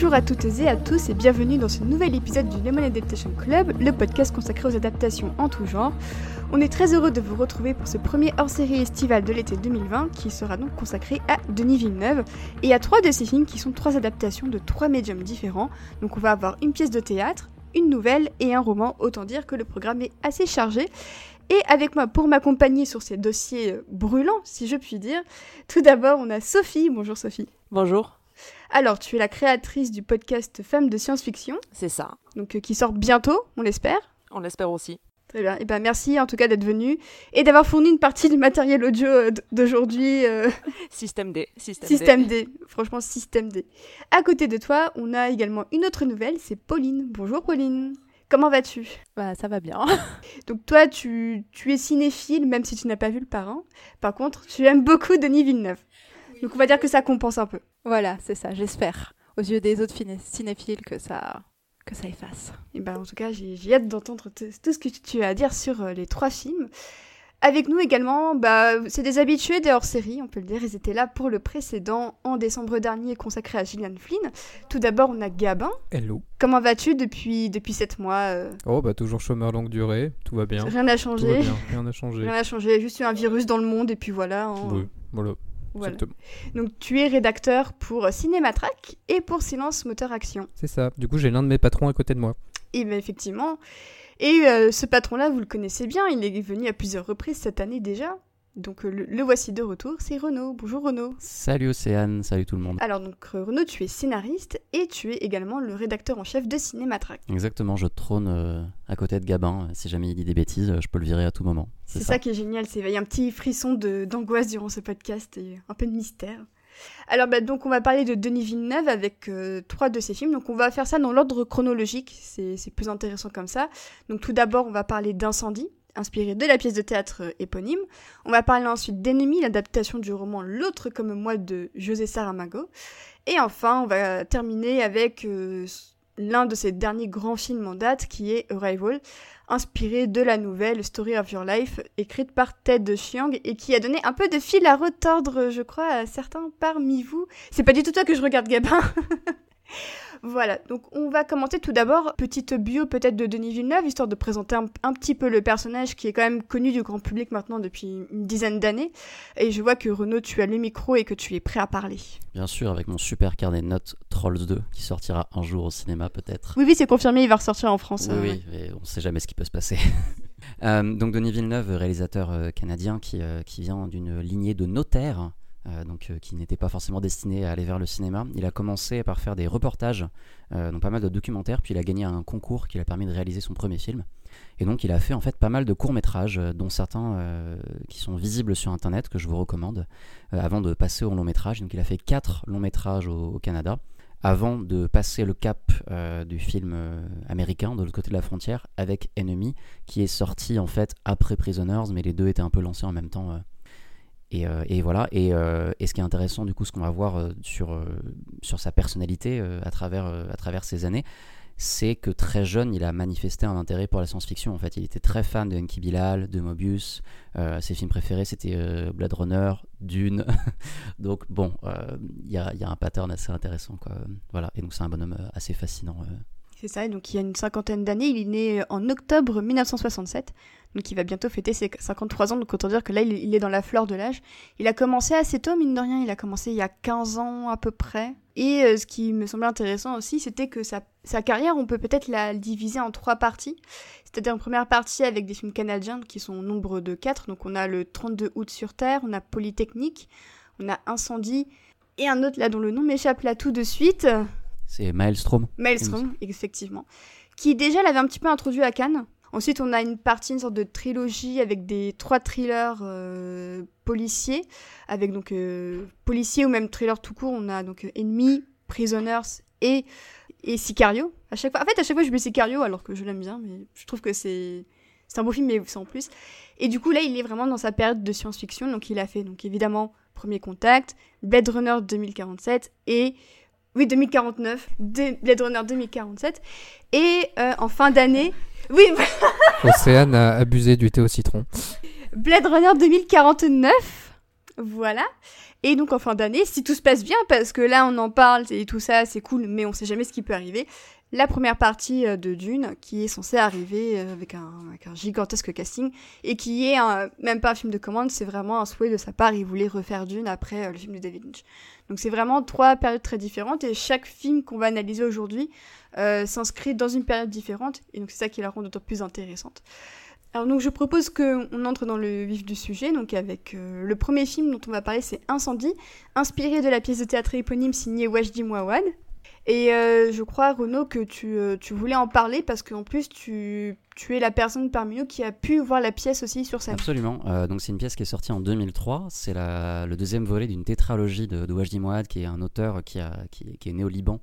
Bonjour à toutes et à tous et bienvenue dans ce nouvel épisode du Lemon Adaptation Club, le podcast consacré aux adaptations en tout genre. On est très heureux de vous retrouver pour ce premier hors-série estival de l'été 2020 qui sera donc consacré à Denis Villeneuve et à trois de ses films qui sont trois adaptations de trois médiums différents. Donc on va avoir une pièce de théâtre, une nouvelle et un roman, autant dire que le programme est assez chargé. Et avec moi pour m'accompagner sur ces dossiers brûlants, si je puis dire, tout d'abord on a Sophie. Bonjour Sophie. Bonjour. Alors, tu es la créatrice du podcast Femmes de science-fiction, C'est ça. donc euh, qui sort bientôt, on l'espère. On l'espère aussi. Très bien. Et ben merci en tout cas d'être venu et d'avoir fourni une partie du matériel audio euh, d- d'aujourd'hui. euh, Système D. Système, système D. Franchement, système D. À côté de toi, on a également une autre nouvelle, c'est Pauline. Bonjour Pauline. Comment vas-tu? Bah, ça va bien. Donc toi, tu, tu es cinéphile, même si tu n'as pas vu le parrain. Par contre, tu aimes beaucoup Denis Villeneuve. Donc on va dire que ça compense un peu. Voilà, c'est ça, j'espère. Aux yeux des autres cinéphiles que ça, que ça efface. Et ben, en tout cas, j'ai hâte d'entendre tout ce que tu as à dire sur euh, les trois films. Avec nous également, bah, c'est des habitués des hors-série, on peut le dire. Ils étaient là pour le précédent en décembre dernier consacré à Gillian Flynn. Tout d'abord, on a Gabin. Hello. Comment vas-tu depuis, depuis 7 mois euh, Oh bah toujours chômeur longue durée, tout va bien. Rien n'a Tout va changé. bien, rien n'a changé. Rien n'a changé. Juste eu un virus dans le monde et puis voilà. hein. Oui, voilà, Voilà. exactement. Donc tu es rédacteur pour Cinématrack et pour Silence Moteur Action. C'est ça. Du coup, j'ai l'un de mes patrons à côté de moi. Et ben effectivement. Et euh, ce patron-là, vous le connaissez bien, il est venu à plusieurs reprises cette année déjà. Donc euh, le, le voici de retour, c'est Renaud. Bonjour Renaud. Salut Océane, salut tout le monde. Alors donc euh, Renaud, tu es scénariste et tu es également le rédacteur en chef de Cinématrack. Exactement, je trône euh, à côté de Gabin. Si jamais il dit des bêtises, je peux le virer à tout moment. C'est ça. qui est génial, c'est il y a un petit frisson d'angoisse durant ce podcast et un peu de mystère. Alors bah, donc on va parler de Denis Villeneuve avec euh, trois de ses films. Donc on va faire ça dans l'ordre chronologique, c'est c'est plus intéressant comme ça. Donc tout d'abord on va parler d'Incendie, inspiré de la pièce de théâtre euh, éponyme. On va parler ensuite d'Ennemi, l'adaptation du roman L'autre comme moi de José Saramago. Et enfin on va terminer avec euh, l'un de ses derniers grands films en date qui est Arrival, inspiré de la nouvelle Story of Your Life, écrite par Ted Chiang et qui a donné un peu de fil à retordre, je crois, à certains parmi vous. C'est pas du tout toi que je regarde, Gabin. Voilà, donc on va commenter tout d'abord, petite bio peut-être de Denis Villeneuve, histoire de présenter un, un petit peu le personnage qui est quand même connu du grand public maintenant depuis une dizaine d'années. Et je vois que Renaud, tu as le micro et que tu es prêt à parler. Bien sûr, avec mon super carnet de notes Trolls 2, qui sortira un jour au cinéma peut-être. Oui, oui, c'est confirmé, il va ressortir en France. Oui, euh, oui, mais on sait jamais ce qui peut se passer. Euh, donc Denis Villeneuve, réalisateur euh, canadien qui, euh, qui vient d'une lignée de notaires, euh, donc euh, qui n'était pas forcément destiné à aller vers le cinéma. Il a commencé par faire des reportages, euh, donc pas mal de documentaires, puis il a gagné un concours qui lui a permis de réaliser son premier film. Et donc il a fait en fait pas mal de courts métrages, euh, dont certains qui sont visibles sur internet que je vous recommande, avant de passer au long métrage. Donc il a fait quatre longs métrages au, Canada avant de passer le cap du film américain de l'autre côté de la frontière avec Enemy, qui est sorti en fait après Prisoners, mais les deux étaient un peu lancés en même temps. Euh. Et, euh, voilà. Euh, et ce qui est intéressant du coup, ce qu'on va voir euh, sur, euh, sur sa personnalité euh, à, travers, euh, à travers ces années, c'est que très jeune, il a manifesté un intérêt pour la science-fiction. En fait, il était très fan de Enki Bilal, de Mobius. Euh, ses films préférés, c'était euh, Blade Runner, Dune. donc bon, euh, il y, a, il y a un pattern assez intéressant, quoi. Voilà. Et donc c'est un bonhomme euh, assez fascinant. euh. C'est ça, donc il y a une cinquantaine d'années, il est né en octobre 1967, donc il va bientôt fêter ses 53 ans, donc autant dire que là il est- il est dans la fleur de l'âge. Il a commencé assez tôt, mine de rien, il a commencé il y a 15 ans à peu près. Et euh, ce qui me semblait intéressant aussi, c'était que sa, sa carrière, on peut peut-être la diviser en trois parties. C'est-à-dire une première partie avec des films canadiens qui sont au nombre de quatre, donc on a le 32 août sur Terre, on a Polytechnique, on a Incendie, et un autre là dont le nom m'échappe là tout de suite. C'est Maelstrom. Maelstrom, effectivement, qui déjà l'avait un petit peu introduit à Cannes. Ensuite, on a une partie, une sorte de trilogie avec des trois thrillers euh, policiers, avec donc euh, policiers ou même thrillers tout court. On a donc euh, Enemy, Prisoners et et Sicario. À chaque fois, en fait, à chaque fois, je mets Sicario alors que je l'aime bien, mais je trouve que c'est c'est un beau film, mais sans plus. Et du coup, là, il est vraiment dans sa période de science-fiction, donc il a fait donc évidemment Premier Contact, Blade Runner 2047 et oui, 2049, de- Blade Runner 2047. Et euh, en fin d'année, oui, Océane a abusé du thé au citron. Blade Runner 2049. Voilà. Et donc en fin d'année, si tout se passe bien, parce que là on en parle et tout ça, c'est cool, mais on sait jamais ce qui peut arriver, la première partie euh, de Dune, qui est censée arriver euh, avec un, gigantesque casting, et qui est même pas un film de commande, c'est vraiment un souhait de sa part, il voulait refaire Dune après euh, le film de David Lynch. Donc c'est vraiment trois périodes très différentes, et chaque film qu'on va analyser aujourd'hui s'inscrit dans une période différente, et donc c'est ça qui la rend d'autant plus intéressante. Alors donc je propose qu'on entre dans le vif du sujet, donc avec le premier film dont on va parler, c'est Incendie, inspiré de la pièce de théâtre éponyme signée Wajdi Mouawad. Et euh, je crois, Renaud, que tu, euh, tu voulais en parler parce qu'en plus, tu, tu es la personne parmi nous qui a pu voir la pièce aussi sur scène. Absolument. Euh, donc c'est une pièce qui est sortie en 2003. C'est le deuxième volet d'une tétralogie de, de Wajdi Mouawad, qui est un auteur qui, a, qui, est né au Liban,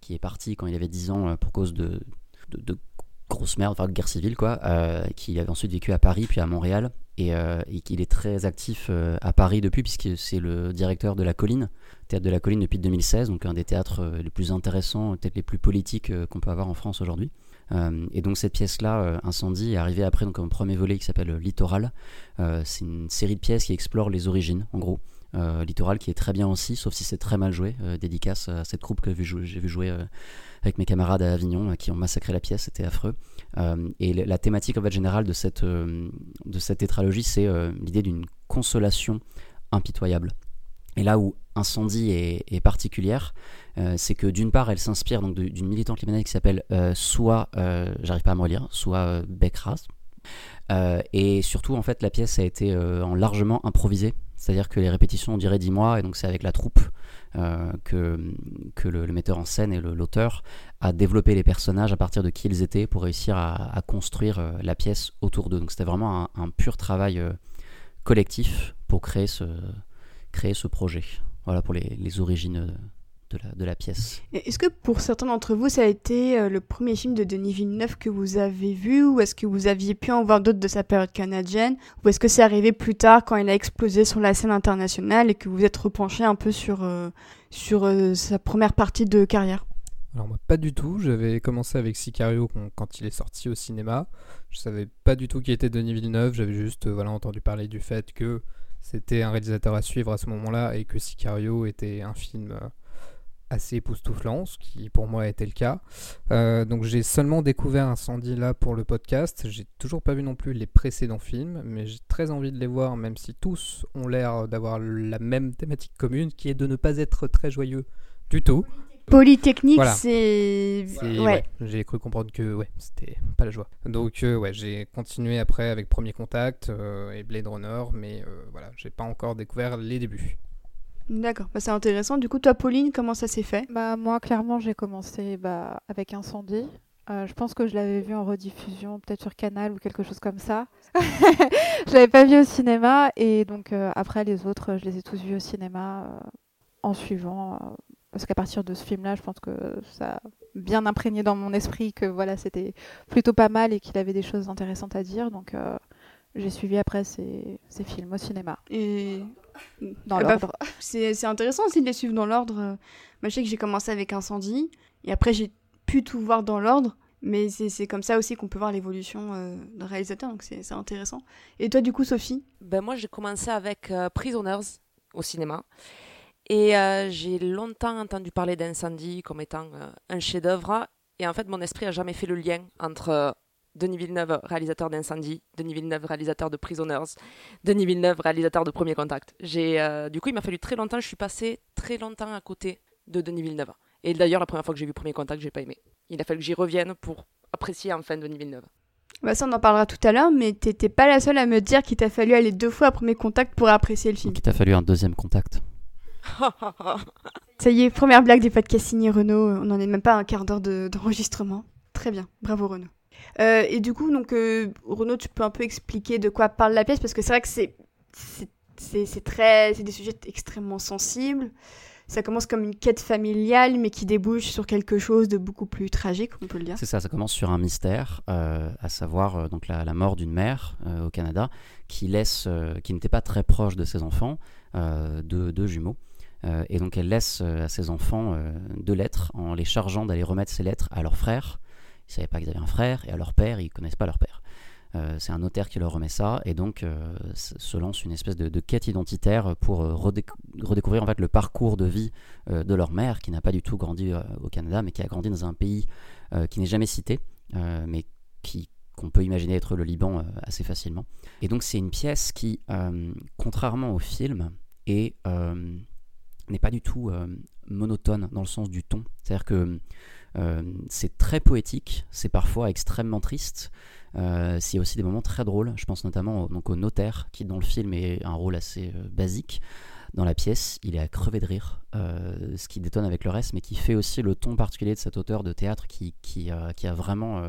qui est parti quand il avait 10 ans pour cause de, de, de grosse merde, enfin de guerre civile, quoi. qui avait ensuite vécu à Paris, puis à Montréal. Et, euh, qu'il est très actif euh, à Paris depuis, puisque c'est le directeur de La Colline, théâtre de La Colline depuis 2016, donc un des théâtres euh, les plus intéressants, peut-être les plus politiques euh, qu'on peut avoir en France aujourd'hui. Et donc cette pièce-là, Incendie, est arrivée après donc, un premier volet qui s'appelle Littoral. C'est une série de pièces qui explore les origines, en gros. Littoral qui est très bien aussi, sauf si c'est très mal joué. Dédicace à cette troupe que j'ai vu jouer, avec mes camarades à Avignon qui ont massacré la pièce, c'était affreux. Euh, et la thématique en fait, générale de cette, euh, de cette tétralogie, c'est euh, l'idée d'une consolation impitoyable. Et là où Incendie est, particulière, c'est que d'une part, elle s'inspire d'une militante libanaise qui s'appelle euh, j'arrive pas à me relire, euh, Bekras. Et surtout, en fait, la pièce a été en largement improvisée. C'est-à-dire que les répétitions ont duré 10 mois, et donc c'est avec la troupe que, que le, metteur en scène et l'auteur a développé les personnages à partir de qui ils étaient pour réussir à, construire euh, la pièce autour d'eux. Donc c'était vraiment un, pur travail euh, collectif pour créer ce, projet. Voilà pour les origines de la, de la pièce. Est-ce que pour certains d'entre vous, ça a été euh, le premier film de Denis Villeneuve que vous avez vu Ou est-ce que vous aviez pu en voir d'autres de sa période canadienne Ou est-ce que c'est arrivé plus tard quand il a explosé sur la scène internationale et que vous vous êtes repenché un peu sur, euh, sur euh, sa première partie de carrière? Alors moi pas du tout, j'avais commencé avec Sicario quand- il est sorti au cinéma. Je savais pas du tout qui était Denis Villeneuve, j'avais juste euh, voilà, entendu parler du fait que c'était un réalisateur à suivre à ce moment-là et que Sicario était un film euh, assez époustouflant, ce qui pour moi était le cas. Euh, donc j'ai seulement découvert Incendie là pour le podcast, j'ai toujours pas vu non plus les précédents films, mais j'ai très envie de les voir même si tous ont l'air d'avoir la même thématique commune qui est de ne pas être très joyeux du tout. Polytechnique, Voilà. c'est... C'est- Ouais. ouais, j'ai cru comprendre que ouais, c'était pas la joie. Donc euh, ouais, j'ai continué après avec Premier Contact euh, et Blade Runner, mais euh, voilà, j'ai pas encore découvert les débuts. D'accord, bah, c'est intéressant. Du coup, toi, Pauline, comment ça s'est fait? Bah, moi, clairement, j'ai commencé bah, avec Incendie. Euh, je pense que je l'avais vu en rediffusion, peut-être sur Canal ou quelque chose comme ça. je l'avais pas vu au cinéma et donc euh, après les autres, je les ai tous vus au cinéma euh, en suivant. parce qu'à partir de ce film-là, je pense que ça a bien imprégné dans mon esprit que voilà, c'était plutôt pas mal et qu'il avait des choses intéressantes à dire. Donc j'ai suivi après ces, ces films au cinéma, Et... dans Ah bah. C'est c'est intéressant aussi de les suivre dans l'ordre. Moi, je sais que j'ai commencé avec Incendie, et après, j'ai pu tout voir dans l'ordre. Mais c'est c'est comme ça aussi qu'on peut voir l'évolution euh, d'un réalisateur, donc c'est c'est intéressant. Et toi, du coup, Sophie? Ben moi, j'ai commencé avec euh, Prisoners au cinéma. Et euh, j'ai longtemps entendu parler d'Incendie comme étant euh, un chef-d'œuvre. Et en fait, mon esprit a jamais fait le lien entre Denis Villeneuve, réalisateur d'Incendie, Denis Villeneuve, réalisateur de Prisoners, Denis Villeneuve, réalisateur de Premier Contact. J'ai, euh, du coup, il m'a fallu très longtemps. Je suis passée très longtemps à côté de Denis Villeneuve. Et d'ailleurs, la première fois que j'ai vu Premier Contact, j'ai pas aimé. Il a fallu que j'y revienne pour apprécier enfin Denis Villeneuve. bah, Ça, on en parlera tout à l'heure, mais t'étais pas la seule à me dire qu'il t'a fallu aller deux fois à premier contact pour apprécier le film. Donc il t'a fallu un deuxième contact. Ça y est, première blague des podcasts signés Renault. On n'en est même pas à un quart d'heure de- d'enregistrement. Très bien, bravo Renaud. Euh, et du coup, donc euh, Renaud, tu peux un peu expliquer de quoi parle la pièce parce que c'est vrai que c'est c'est- très c'est des sujets extrêmement sensibles. Ça commence comme une quête familiale, mais qui débouche sur quelque chose de beaucoup plus tragique, on peut le dire. C'est ça, ça commence sur un mystère, euh, à savoir donc la, mort d'une mère au Canada qui laisse, qui n'était pas très proche de ses enfants, deux, jumeaux, et donc elle laisse à ses enfants deux lettres en les chargeant d'aller remettre ces lettres à leur frère. Ils ne savaient pas qu'ils avaient un frère et à leur père, ils connaissent pas leur père. c'est un notaire qui leur remet ça, et donc se lance une espèce de, quête identitaire pour redécouvrir en fait le parcours de vie de leur mère, qui n'a pas du tout grandi au Canada, mais qui a grandi dans un pays qui n'est jamais cité, mais qui qu'on peut imaginer être le Liban assez facilement. Et donc c'est une pièce qui, contrairement au film, est n'est pas du tout monotone dans le sens du ton. C'est-à-dire que euh, c'est très poétique, c'est parfois extrêmement triste. Euh, a aussi des moments très drôles. Je pense notamment au, donc notaire, qui dans le film est un rôle assez euh, basique. Dans la pièce, il est à crever de rire, euh, ce qui détonne avec le reste, mais qui fait aussi le ton particulier de cet auteur de théâtre qui, qui, qui a vraiment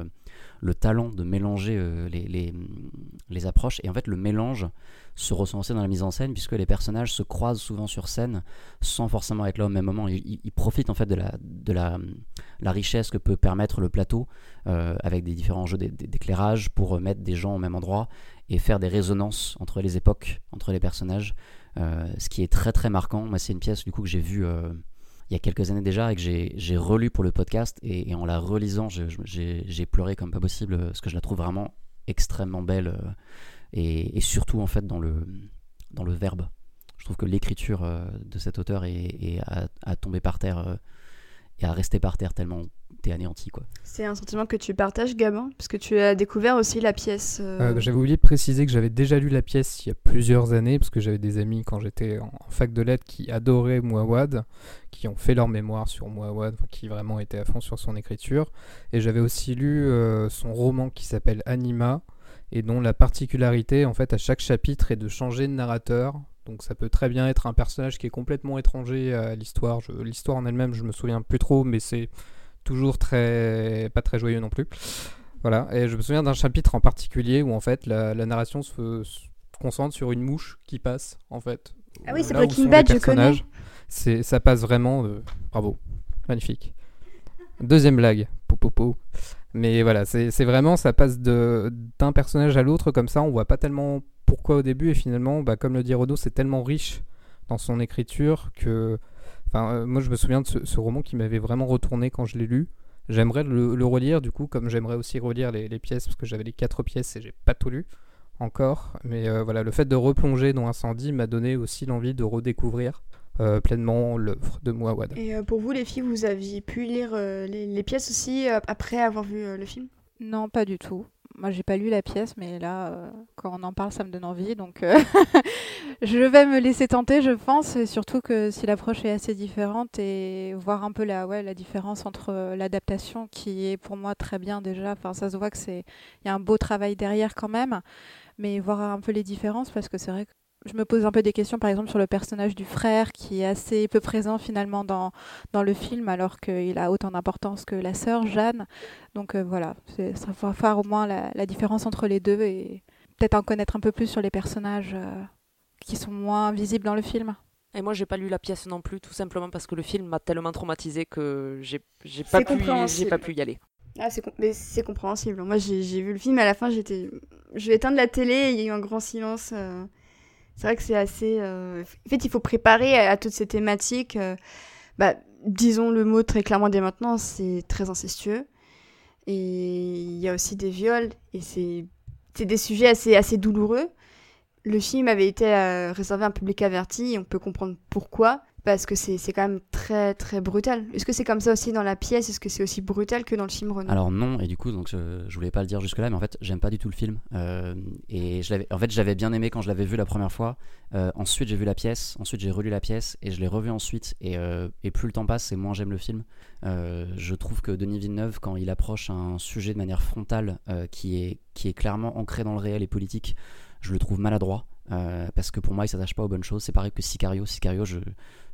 le talent de mélanger euh, les, approches. Et en fait, le mélange se ressent aussi dans la mise en scène, puisque les personnages se croisent souvent sur scène sans forcément être là au même moment. Ils, profitent en fait de, la, de la, richesse que peut permettre le plateau euh, avec des différents jeux d'éclairage pour mettre des gens au même endroit et faire des résonances entre les époques, entre les personnages. Euh, ce qui est très très marquant. Moi, c'est une pièce du coup que j'ai vue il y a quelques années déjà et que j'ai relu pour le podcast. Et, en la relisant, j'ai pleuré comme pas possible parce que je la trouve vraiment extrêmement belle euh, et, surtout en fait dans le, verbe. Je trouve que l'écriture euh, de cet auteur est, à, tomber par terre euh, et à rester par terre tellement t'es anéanti quoi. C'est un sentiment que tu partages Gabin parce que tu as découvert aussi la pièce. Euh, j'avais oublié de préciser que j'avais déjà lu la pièce il y a plusieurs années parce que j'avais des amis quand j'étais en, fac de lettres qui adoraient Mouawad, qui ont fait leur mémoire sur Mouawad, qui vraiment étaient à fond sur son écriture et j'avais aussi lu euh, son roman qui s'appelle Anima et dont la particularité en fait à chaque chapitre est de changer de narrateur donc ça peut très bien être un personnage qui est complètement étranger à l'histoire. L'histoire en elle-même, je me souviens plus trop, mais c'est toujours très pas très joyeux non plus. Voilà, et je me souviens d'un chapitre en particulier où en fait la, narration se, concentre sur une mouche qui passe en fait. Ah oui, c'est Breaking Bad, je connais. C'est, ça passe vraiment, euh, bravo, magnifique. Deuxième blague, popopo. Mais voilà, c'est, vraiment, ça passe de, d'un personnage à l'autre comme ça, on voit pas tellement pourquoi au début, et finalement, bah, comme le dit Renaud, c'est tellement riche dans son écriture que Enfin, euh, moi, je me souviens de ce, roman qui m'avait vraiment retourné quand je l'ai lu. J'aimerais le, relire, du coup, comme j'aimerais aussi relire les, pièces, parce que j'avais les quatre pièces et j'ai pas tout lu encore. Mais euh, voilà, le fait de replonger dans Incendie m'a donné aussi l'envie de redécouvrir euh, pleinement l'œuvre de Mouawad. Et pour vous, les filles, vous aviez pu lire les, les, pièces aussi après avoir vu le film? Non, pas du tout. Moi, j'ai pas lu la pièce, mais là, euh, quand on en parle, ça me donne envie. Donc, euh, je vais me laisser tenter, je pense. Et surtout que si l'approche est assez différente et voir un peu la, ouais, la différence entre euh, l'adaptation, qui est pour moi très bien déjà. Enfin, ça se voit que c'est, il y a un beau travail derrière quand même. Mais voir un peu les différences, parce que c'est vrai que je me pose un peu des questions, par exemple, sur le personnage du frère, qui est assez peu présent finalement dans, dans le film, alors qu'il a autant d'importance que la sœur, Jeanne. Donc euh, voilà, ça va faire au moins la, la, différence entre les deux et peut-être en connaître un peu plus sur les personnages euh, qui sont moins visibles dans le film. Et moi, j'ai pas lu la pièce non plus, tout simplement parce que le film m'a tellement traumatisé que j'ai pas, pu, pas pu y aller. Ah, c'est c'est compréhensible. Moi, j'ai vu le film, à la fin, j'étais. Je vais éteindre la télé, et il y a eu un grand silence. Euh, c'est vrai que c'est assez. Euh, en fait, il faut préparer à, toutes ces thématiques. Euh, bah, disons le mot très clairement dès maintenant, c'est très incestueux. Et il y a aussi des viols, et c'est des sujets assez, assez douloureux. Le film avait été euh, réservé à un public averti, on peut comprendre pourquoi parce que c'est quand même très très brutal. Est-ce que c'est comme ça aussi dans la pièce? Est-ce que c'est aussi brutal que dans le film Renaud? Alors non, et du coup, donc, je, je voulais pas le dire jusque-là, mais en fait, j'aime pas du tout le film. Euh, et en fait, j'avais bien aimé quand je l'avais vu la première fois. Euh, ensuite, j'ai vu la pièce, ensuite j'ai relu la pièce, et je l'ai revu ensuite. Et, euh, et, plus le temps passe, et moins j'aime le film. je trouve que Denis Villeneuve, quand il approche un sujet de manière frontale qui, est, qui est clairement ancré dans le réel et politique, je le trouve maladroit. Euh, parce que pour moi, il s'attache pas aux bonnes choses. C'est pareil que Sicario. Sicario, je,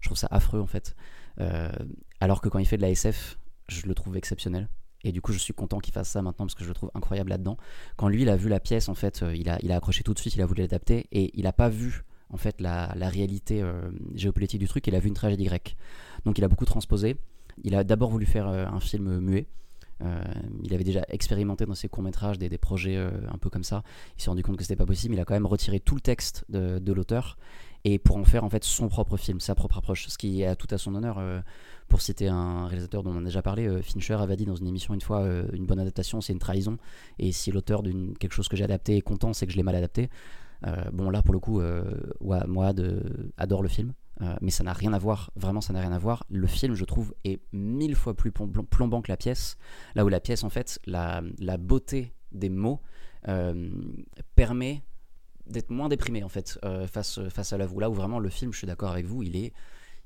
trouve ça affreux en fait. Euh, alors que quand il fait de la SF, je le trouve exceptionnel. Et du coup, je suis content qu'il fasse ça maintenant parce que je le trouve incroyable là-dedans. Quand lui, il a vu la pièce, en fait, euh, il a, accroché tout de suite, il a voulu l'adapter et il n'a pas vu en fait la réalité géopolitique du truc. Il a vu une tragédie grecque. Donc, il a beaucoup transposé. Il a d'abord voulu faire un film muet. Euh, il avait déjà expérimenté dans ses courts-métrages des, projets euh, un peu comme ça. Il s'est rendu compte que c'était pas possible. Il a quand même retiré tout le texte de, l'auteur et pour en faire en fait son propre film, sa propre approche, ce qui est tout à son honneur. Euh, pour citer un réalisateur dont on a déjà parlé, Fincher avait dit dans une émission une fois une bonne adaptation c'est une trahison, et si l'auteur d'une quelque chose que j'ai adapté est content, c'est que je l'ai mal adapté. bon là pour le coup, moi de, adore le film, mais ça n'a rien à voir, vraiment ça n'a rien à voir. Le film je trouve est mille fois plus plombant que la pièce, là où la pièce en fait, la, beauté des mots permet d'être moins déprimé en fait euh, face, face à l'œuvre. Là où vraiment le film, je suis d'accord avec vous, il est,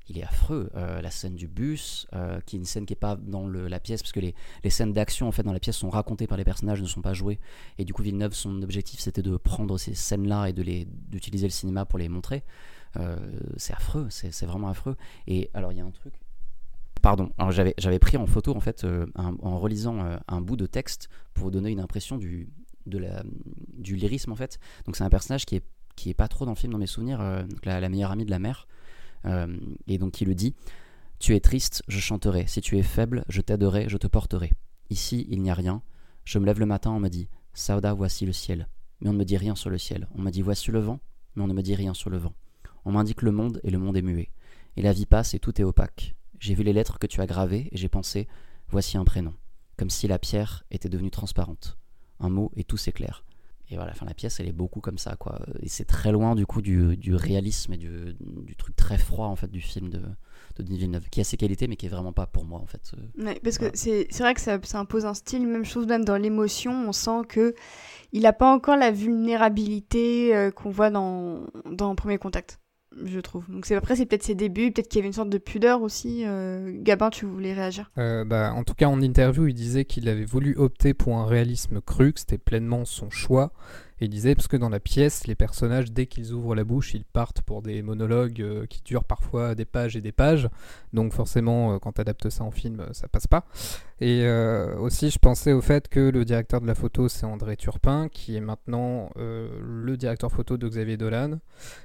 il est affreux. Euh, la scène du bus, euh, qui est une scène qui n'est pas dans la pièce, parce que les, les scènes d'action en fait dans la pièce sont racontées par les personnages, ne sont pas jouées. Et du coup, Villeneuve, son objectif, c'était de prendre ces scènes-là et de les d'utiliser le cinéma pour les montrer. C'est affreux, c'est vraiment affreux. Et alors, il y a un truc. Pardon, j'avais pris en photo en fait, en relisant un bout de texte pour vous donner une impression du, du lyrisme en fait. Donc c'est un personnage qui est, qui est pas trop dans le film dans mes souvenirs, euh, la, meilleure amie de la mère. Euh, et donc il le dit Tu es triste, je chanterai. Si tu es faible, je t'aiderai, je te porterai. Ici, il n'y a rien. Je me lève le matin, on me dit Sauda, voici le ciel. Mais on ne me dit rien sur le ciel. On me dit Voici le vent, mais on ne me dit rien sur le vent. On m'indique le monde et le monde est muet. Et la vie passe et tout est opaque. J'ai vu les lettres que tu as gravées et j'ai pensé Voici un prénom. Comme si la pierre était devenue transparente un mot et tout s'éclaire. Et voilà, fin, la pièce, elle est beaucoup comme ça, quoi. Et c'est très loin, du coup, du, du réalisme et du, du, truc très froid, en fait, du film de, de Denis Villeneuve, qui a ses qualités, mais qui est vraiment pas pour moi, en fait. Ouais, parce que c'est vrai que ça, ça, impose un style, même chose, même dans l'émotion, on sent que il n'a pas encore la vulnérabilité euh, qu'on voit dans, dans Premier Contact je trouve. Donc c'est après c'est peut-être ses débuts, peut-être qu'il y avait une sorte de pudeur aussi. Euh, Gabin, tu voulais réagir? Euh, bah, En tout cas, en interview, il disait qu'il avait voulu opter pour un réalisme cru, que c'était pleinement son choix, il disait, parce que dans la pièce, les personnages, dès qu'ils ouvrent la bouche, ils partent pour des monologues euh, qui durent parfois des pages et des pages. Donc forcément, euh, quand tu adaptes ça en film, euh, ça passe pas. Et aussi, je pensais au fait que le directeur de la photo, c'est André Turpin, qui est maintenant le directeur photo de Xavier Dolan.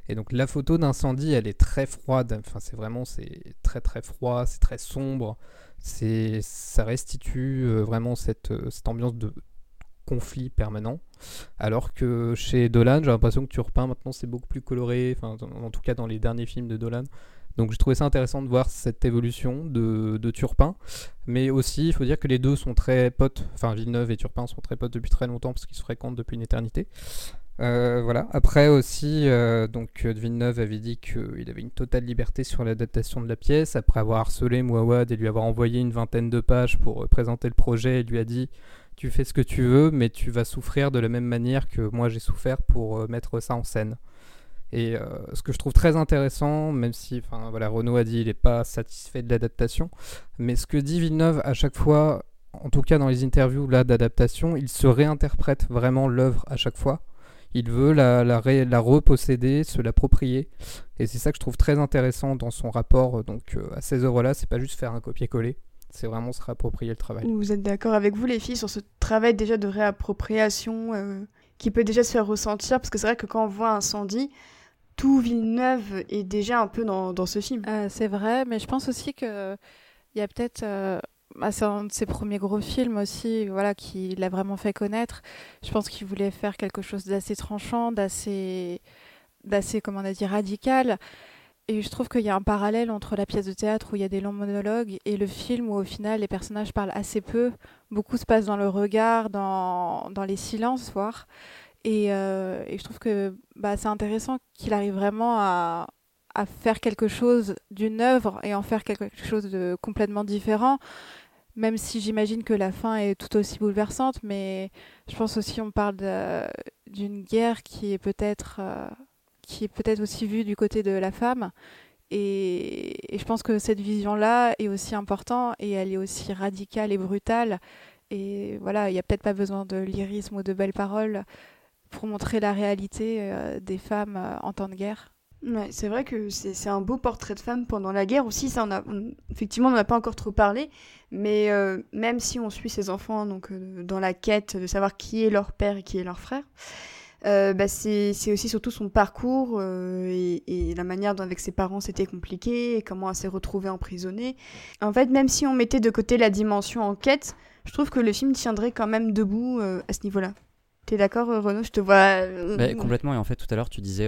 Et donc la photo d'incendie, elle est très froide. Enfin, c'est vraiment, c'est très très froid, c'est très sombre. C'est, ça restitue vraiment cette, cette ambiance de conflit permanent. Alors que chez Dolan, j'ai l'impression que Turpin maintenant c'est beaucoup plus coloré, enfin, en tout cas dans les derniers films de Dolan. Donc j'ai trouvé ça intéressant de voir cette évolution de, de, Turpin. Mais aussi, il faut dire que les deux sont très potes, enfin Villeneuve et Turpin sont très potes depuis très longtemps parce qu'ils se fréquentent depuis une éternité. Euh, voilà. Après aussi, euh, donc Villeneuve avait dit qu'il avait une totale liberté sur l'adaptation de la pièce. Après avoir harcelé Mouawad et lui avoir envoyé une vingtaine de pages pour euh, présenter le projet, il lui a dit tu fais ce que tu veux, mais tu vas souffrir de la même manière que moi j'ai souffert pour euh, mettre ça en scène. Et euh, ce que je trouve très intéressant, même si voilà, Renaud a dit qu'il n'est pas satisfait de l'adaptation, mais ce que dit Villeneuve à chaque fois, en tout cas dans les interviews là d'adaptation, il se réinterprète vraiment l'œuvre à chaque fois. Il veut la, reposséder, se l'approprier. Et c'est ça que je trouve très intéressant dans son rapport donc, euh, à ces œuvres-là. C'est pas juste faire un copier-coller c'est vraiment se réapproprier le travail. Vous êtes d'accord avec vous, les filles, sur ce travail déjà de réappropriation euh, qui peut déjà se faire ressentir? Parce que c'est vrai que quand on voit Incendie, tout Villeneuve est déjà un peu dans, dans ce film. Euh, c'est vrai, mais je pense aussi que il y a peut-être. Euh, bah, c'est un de ses premiers gros films aussi, voilà, qui l'a vraiment fait connaître. Je pense qu'il voulait faire quelque chose d'assez tranchant, d'assez, d'assez, comment on a dit, radical. Et je trouve qu'il y a un parallèle entre la pièce de théâtre où il y a des longs monologues et le film où au final les personnages parlent assez peu. Beaucoup se passe dans le regard, dans, dans les silences, voire. Et, euh, je trouve que bah, c'est intéressant qu'il arrive vraiment à, à faire quelque chose d'une œuvre et en faire quelque chose de complètement différent. Même si j'imagine que la fin est tout aussi bouleversante, mais je pense aussi on parle d'une guerre qui est peut-être euh, qui est peut-être aussi vue du côté de la femme. Et, je pense que cette vision-là est aussi importante et elle est aussi radicale et brutale. Et voilà, il n'y a peut-être pas besoin de lyrisme ou de belles paroles pour montrer la réalité euh, des femmes euh, en temps de guerre. Ouais, c'est vrai que c'est un beau portrait de femme pendant la guerre aussi. Ça, a, effectivement, on n'en a pas encore trop parlé, mais euh, même si on suit ses enfants donc dans la quête de savoir qui est leur père et qui est leur frère, euh, bah, c'est aussi surtout son parcours euh, et, la manière dont avec ses parents c'était compliqué et comment elle s'est retrouvée emprisonnée. En fait, même si on mettait de côté la dimension enquête, je trouve que le film tiendrait quand même debout euh, à ce niveau-là. T'es d'accord, Renaud? Je te vois. Bah, complètement. Et en fait, tout à l'heure, tu disais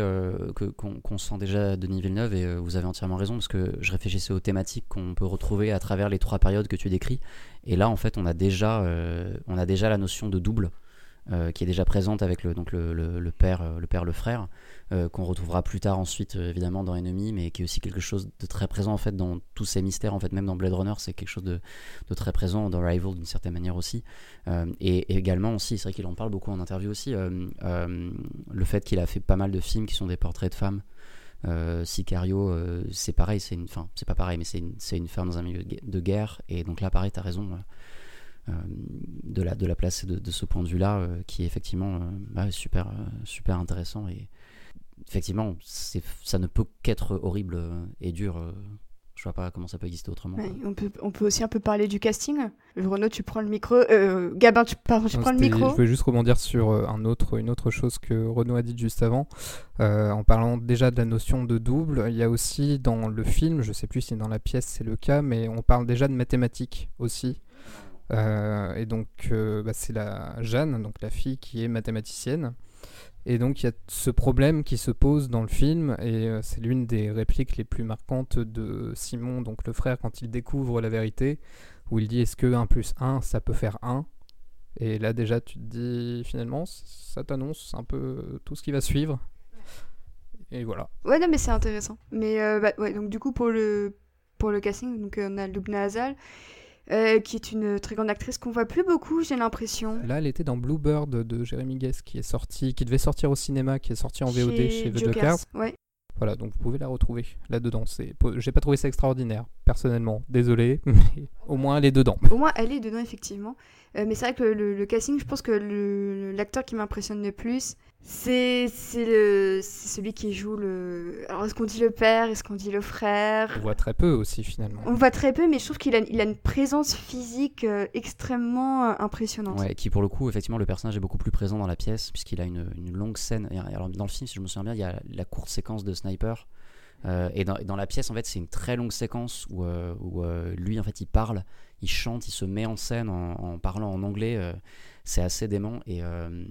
qu'on, sent déjà Denis Villeneuve, et vous avez entièrement raison, parce que je réfléchissais aux thématiques qu'on peut retrouver à travers les trois périodes que tu décris. Et là, en fait, on a déjà, on a déjà la notion de double. Qui est déjà présente avec le, donc le, le, père, le père, le frère, euh, qu'on retrouvera plus tard ensuite euh, évidemment dans Enemy, mais qui est aussi quelque chose de très présent en fait dans tous ces mystères en fait même dans Blade Runner c'est quelque chose de, très présent dans Rival d'une certaine manière aussi. Euh, et, également aussi c'est vrai qu'il en parle beaucoup en interview aussi le fait qu'il a fait pas mal de films qui sont des portraits de femmes Sicario, c'est pareil, c'est une, fin, c'est pas pareil, mais c'est une, c'est une femme dans un milieu de guerre, et donc là, pareil, t'as raison de la de la place de, de ce point de vue-là, qui est effectivement bah, super super intéressant et, effectivement, ça ne peut qu'être horrible euh, et dur. Euh, je vois pas comment ça peut exister autrement. on, peut, on, peut, aussi un peu parler du casting. Renaud, tu prends le micro. Euh, Gabin, tu, pardon, tu prends le micro. Je voulais juste rebondir sur un autre, une autre chose que Renaud a dit juste avant. en parlant déjà de la notion de double, il y a aussi dans le film, je sais plus si dans la pièce c'est le cas, mais on parle déjà de mathématiques aussi. Et donc, bah, c'est la Jeanne, donc la fille qui est mathématicienne. Et donc il y a ce problème qui se pose dans le film, et euh, c'est l'une des répliques les plus marquantes de Simon, donc le frère, quand il découvre la vérité, où il dit est-ce que 1 plus 1, ça peut faire 1 Et là déjà tu te dis finalement, ça t'annonce un peu tout ce qui va suivre. Et voilà. Ouais, non, mais c'est intéressant. Mais euh, bah, ouais, donc du coup pour le, pour le casting, donc, on a Lubna Azal. Euh, qui est une très grande actrice qu'on voit plus beaucoup, j'ai l'impression. Là, elle était dans Bluebird de Jérémy Guest, qui est sorti, qui devait sortir au cinéma, qui est sorti en VOD chez, chez The Jokers. Ouais. Voilà, donc vous pouvez la retrouver là-dedans. C'est, j'ai pas trouvé ça extraordinaire, personnellement. Désolé, mais au moins elle est dedans. Au moins elle est dedans effectivement. Euh, mais c'est vrai que le, casting, je pense que l'acteur qui m'impressionne le plus, c'est celui qui joue le. Alors, est-ce qu'on dit le père Est-ce qu'on dit le frère? On voit très peu aussi, finalement. On voit très peu, mais je trouve qu'il a, il a une présence physique euh, extrêmement euh, impressionnante. Ouais, qui, pour le coup, effectivement, le personnage est beaucoup plus présent dans la pièce, puisqu'il a une, une, longue scène. Alors, dans le film, si je me souviens bien, il y a la courte séquence de sniper. et dans, dans, la pièce, en fait, c'est une très longue séquence où, où lui, en fait, il parle il chante, il se met en scène en, parlant en anglais. Euh, c'est assez dément. Euh,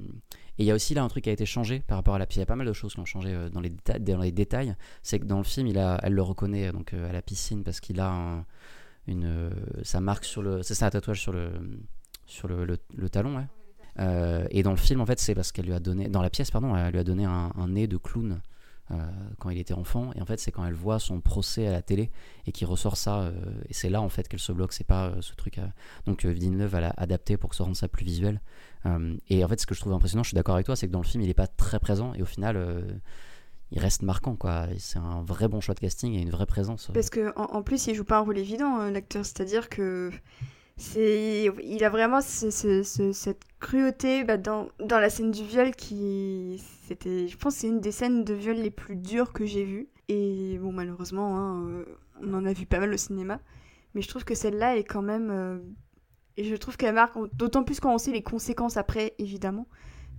et il y a aussi là un truc qui a été changé par rapport à la pièce. Il y a pas mal de choses qui ont changé euh, dans, les dans les détails. C'est que dans le film, il a, elle le reconnaît donc à la piscine parce qu'il a une, sa marque sur le. C'est ça, un tatouage sur le, sur le, talon. et dans le film, en fait, c'est parce qu'elle lui a donné. Dans la pièce, pardon, elle lui a donné un nez de clown. Euh, quand il était enfant. Et en fait, c'est quand elle voit son procès à la télé et qui ressort ça. Euh, et c'est là, en fait, qu'elle se bloque. C'est pas euh, ce truc. Donc, Villeneuve, elle a adapté pour que ça rende ça plus visuel. et en fait, ce que je trouve impressionnant, je suis d'accord avec toi, c'est que dans le film, il est pas très présent. Et au final il reste marquant quoi. C'est un vrai bon choix de casting et une vraie présence. Parce que en, plus il joue pas un rôle évident l'acteur, c'est-à-dire que c'est il a vraiment cette cruauté bah, dans, dans la scène du viol qui c'était je pense c'est une des scènes de viol les plus dures que j'ai vues. Et bon malheureusement hein, euh, on en a vu pas mal au cinéma. Mais je trouve que celle-là est quand même euh, et je trouve qu'elle marque d'autant plus quand on sait les conséquences après évidemment.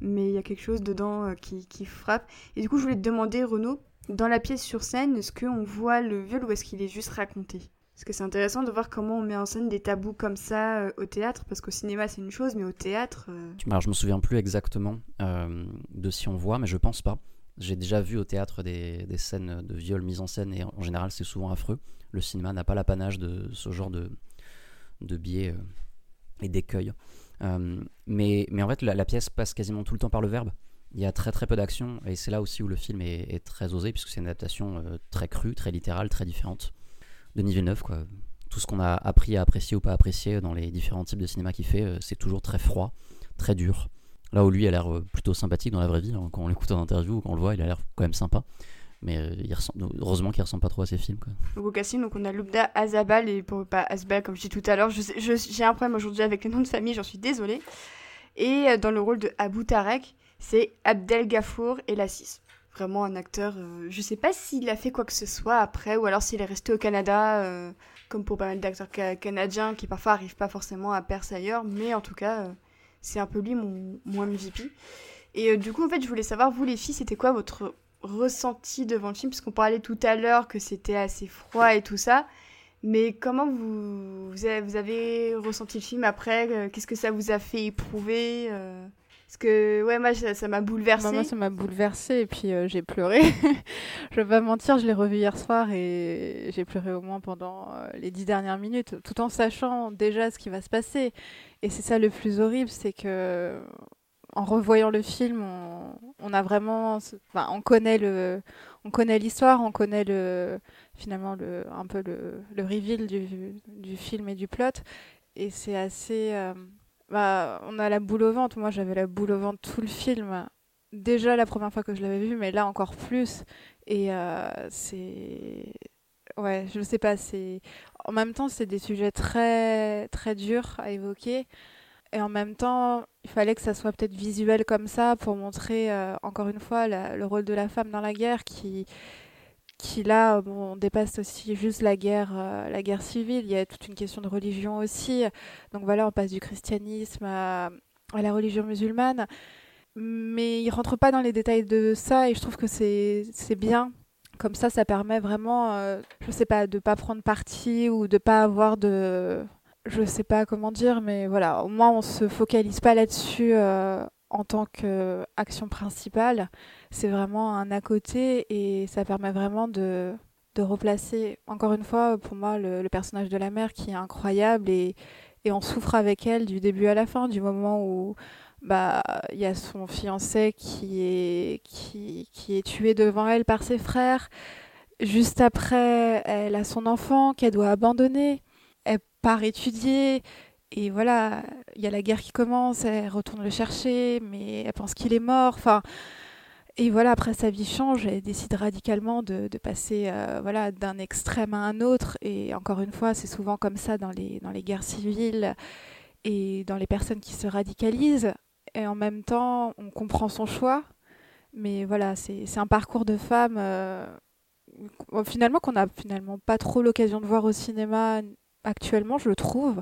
Mais il y a quelque chose dedans euh, qui, qui frappe. Et du coup je voulais te demander Renaud dans la pièce sur scène est-ce qu'on voit le viol ou est-ce qu'il est juste raconté? Parce que c'est intéressant de voir comment on met en scène des tabous comme ça euh, au théâtre, parce qu'au cinéma c'est une chose, mais au théâtre. Euh, Alors je me souviens plus exactement euh, de si on voit, mais je pense pas. J'ai déjà vu au théâtre des, scènes de viol mises en scène et en général c'est souvent affreux. Le cinéma n'a pas l'apanage de ce genre de, de biais et d'écueils. mais, mais en fait la, pièce passe quasiment tout le temps par le verbe. Il y a très très peu d'action et c'est là aussi où le film est très osé puisque c'est une adaptation très crue, très littérale, très différente. Denis Villeneuve, quoi. Tout ce qu'on a appris à apprécier ou pas apprécier dans les différents types de cinéma qu'il fait, euh, c'est toujours très froid, très dur. Là où lui a l'air euh, plutôt sympathique dans la vraie vie, hein, quand on l'écoute en interview ou quand on le voit, il a l'air quand même sympa. Mais euh, il heureusement qu'il ressemble pas trop à ses films. Quoi. Au casting, donc on a Lubda Azabal et pour pas Azbal comme je dis tout à l'heure. J'ai un problème aujourd'hui avec les noms de famille, j'en suis désolée. Et dans le rôle de Abu Tarek, c'est Abdel Gafour et Lassis vraiment un acteur. Euh, je sais pas s'il a fait quoi que ce soit après, ou alors s'il est resté au Canada, euh, comme pour pas mal d'acteurs canadiens qui parfois arrivent pas forcément à percer ailleurs, mais en tout cas, euh, c'est un peu lui mon, MVP. Et du coup, en fait, je voulais savoir, vous les filles, c'était quoi votre ressenti devant le film? Parce qu'on parlait tout à l'heure que c'était assez froid et tout ça. Mais comment vous, vous, avez, ressenti le film après? Qu'est-ce que ça vous a fait éprouver Parce que, ouais, moi, ça m'a bouleversée. Moi, ça m'a bouleversée et puis euh, j'ai pleuré. je vais pas mentir, je l'ai revu hier soir et j'ai pleuré au moins pendant euh, les dix dernières minutes, tout en sachant déjà ce qui va se passer. Et c'est ça le plus horrible, c'est que en revoyant le film, on, a vraiment, enfin, on connaît le, on connaît l'histoire, on connaît le, finalement le, un peu le, le reveal du, du film et du plot, et c'est assez euh, bah, on a la boule au ventre. Moi, j'avais la boule au ventre tout le film. Déjà la première fois que je l'avais vu, mais là encore plus. Et euh, c'est. Ouais, je sais pas. C'est En même temps, c'est des sujets très, très durs à évoquer. Et en même temps, il fallait que ça soit peut-être visuel comme ça pour montrer, euh, encore une fois, le rôle de la femme dans la guerre qui qui là bon, dépasse aussi juste la guerre, euh, la guerre civile. Il y a toute une question de religion aussi. Donc voilà, on passe du christianisme à, la religion musulmane. Mais il rentre pas dans les détails de ça et je trouve que c'est bien. Comme ça, ça permet vraiment, euh, je sais pas, de pas prendre parti ou de pas avoir de, je sais pas comment dire, mais voilà, au moins on se focalise pas là-dessus euh, en tant qu'action principale. C'est vraiment un à côté et ça permet vraiment de, replacer, encore une fois, pour moi, le, personnage de la mère qui est incroyable et, on souffre avec elle du début à la fin, du moment où bah il y a son fiancé qui est qui est tué devant elle par ses frères. Juste après, elle a son enfant qu'elle doit abandonner. Elle part étudier. Et voilà, il y a la guerre qui commence, elle retourne le chercher, mais elle pense qu'il est mort. Enfin, et voilà, après sa vie change, elle décide radicalement de, passer euh, voilà, d'un extrême à un autre. Et encore une fois, c'est souvent comme ça dans les, dans les guerres civiles et dans les personnes qui se radicalisent. Et en même temps, on comprend son choix. Mais voilà, c'est un parcours de femme euh, finalement qu'on n'a finalement pas trop l'occasion de voir au cinéma actuellement, je le trouve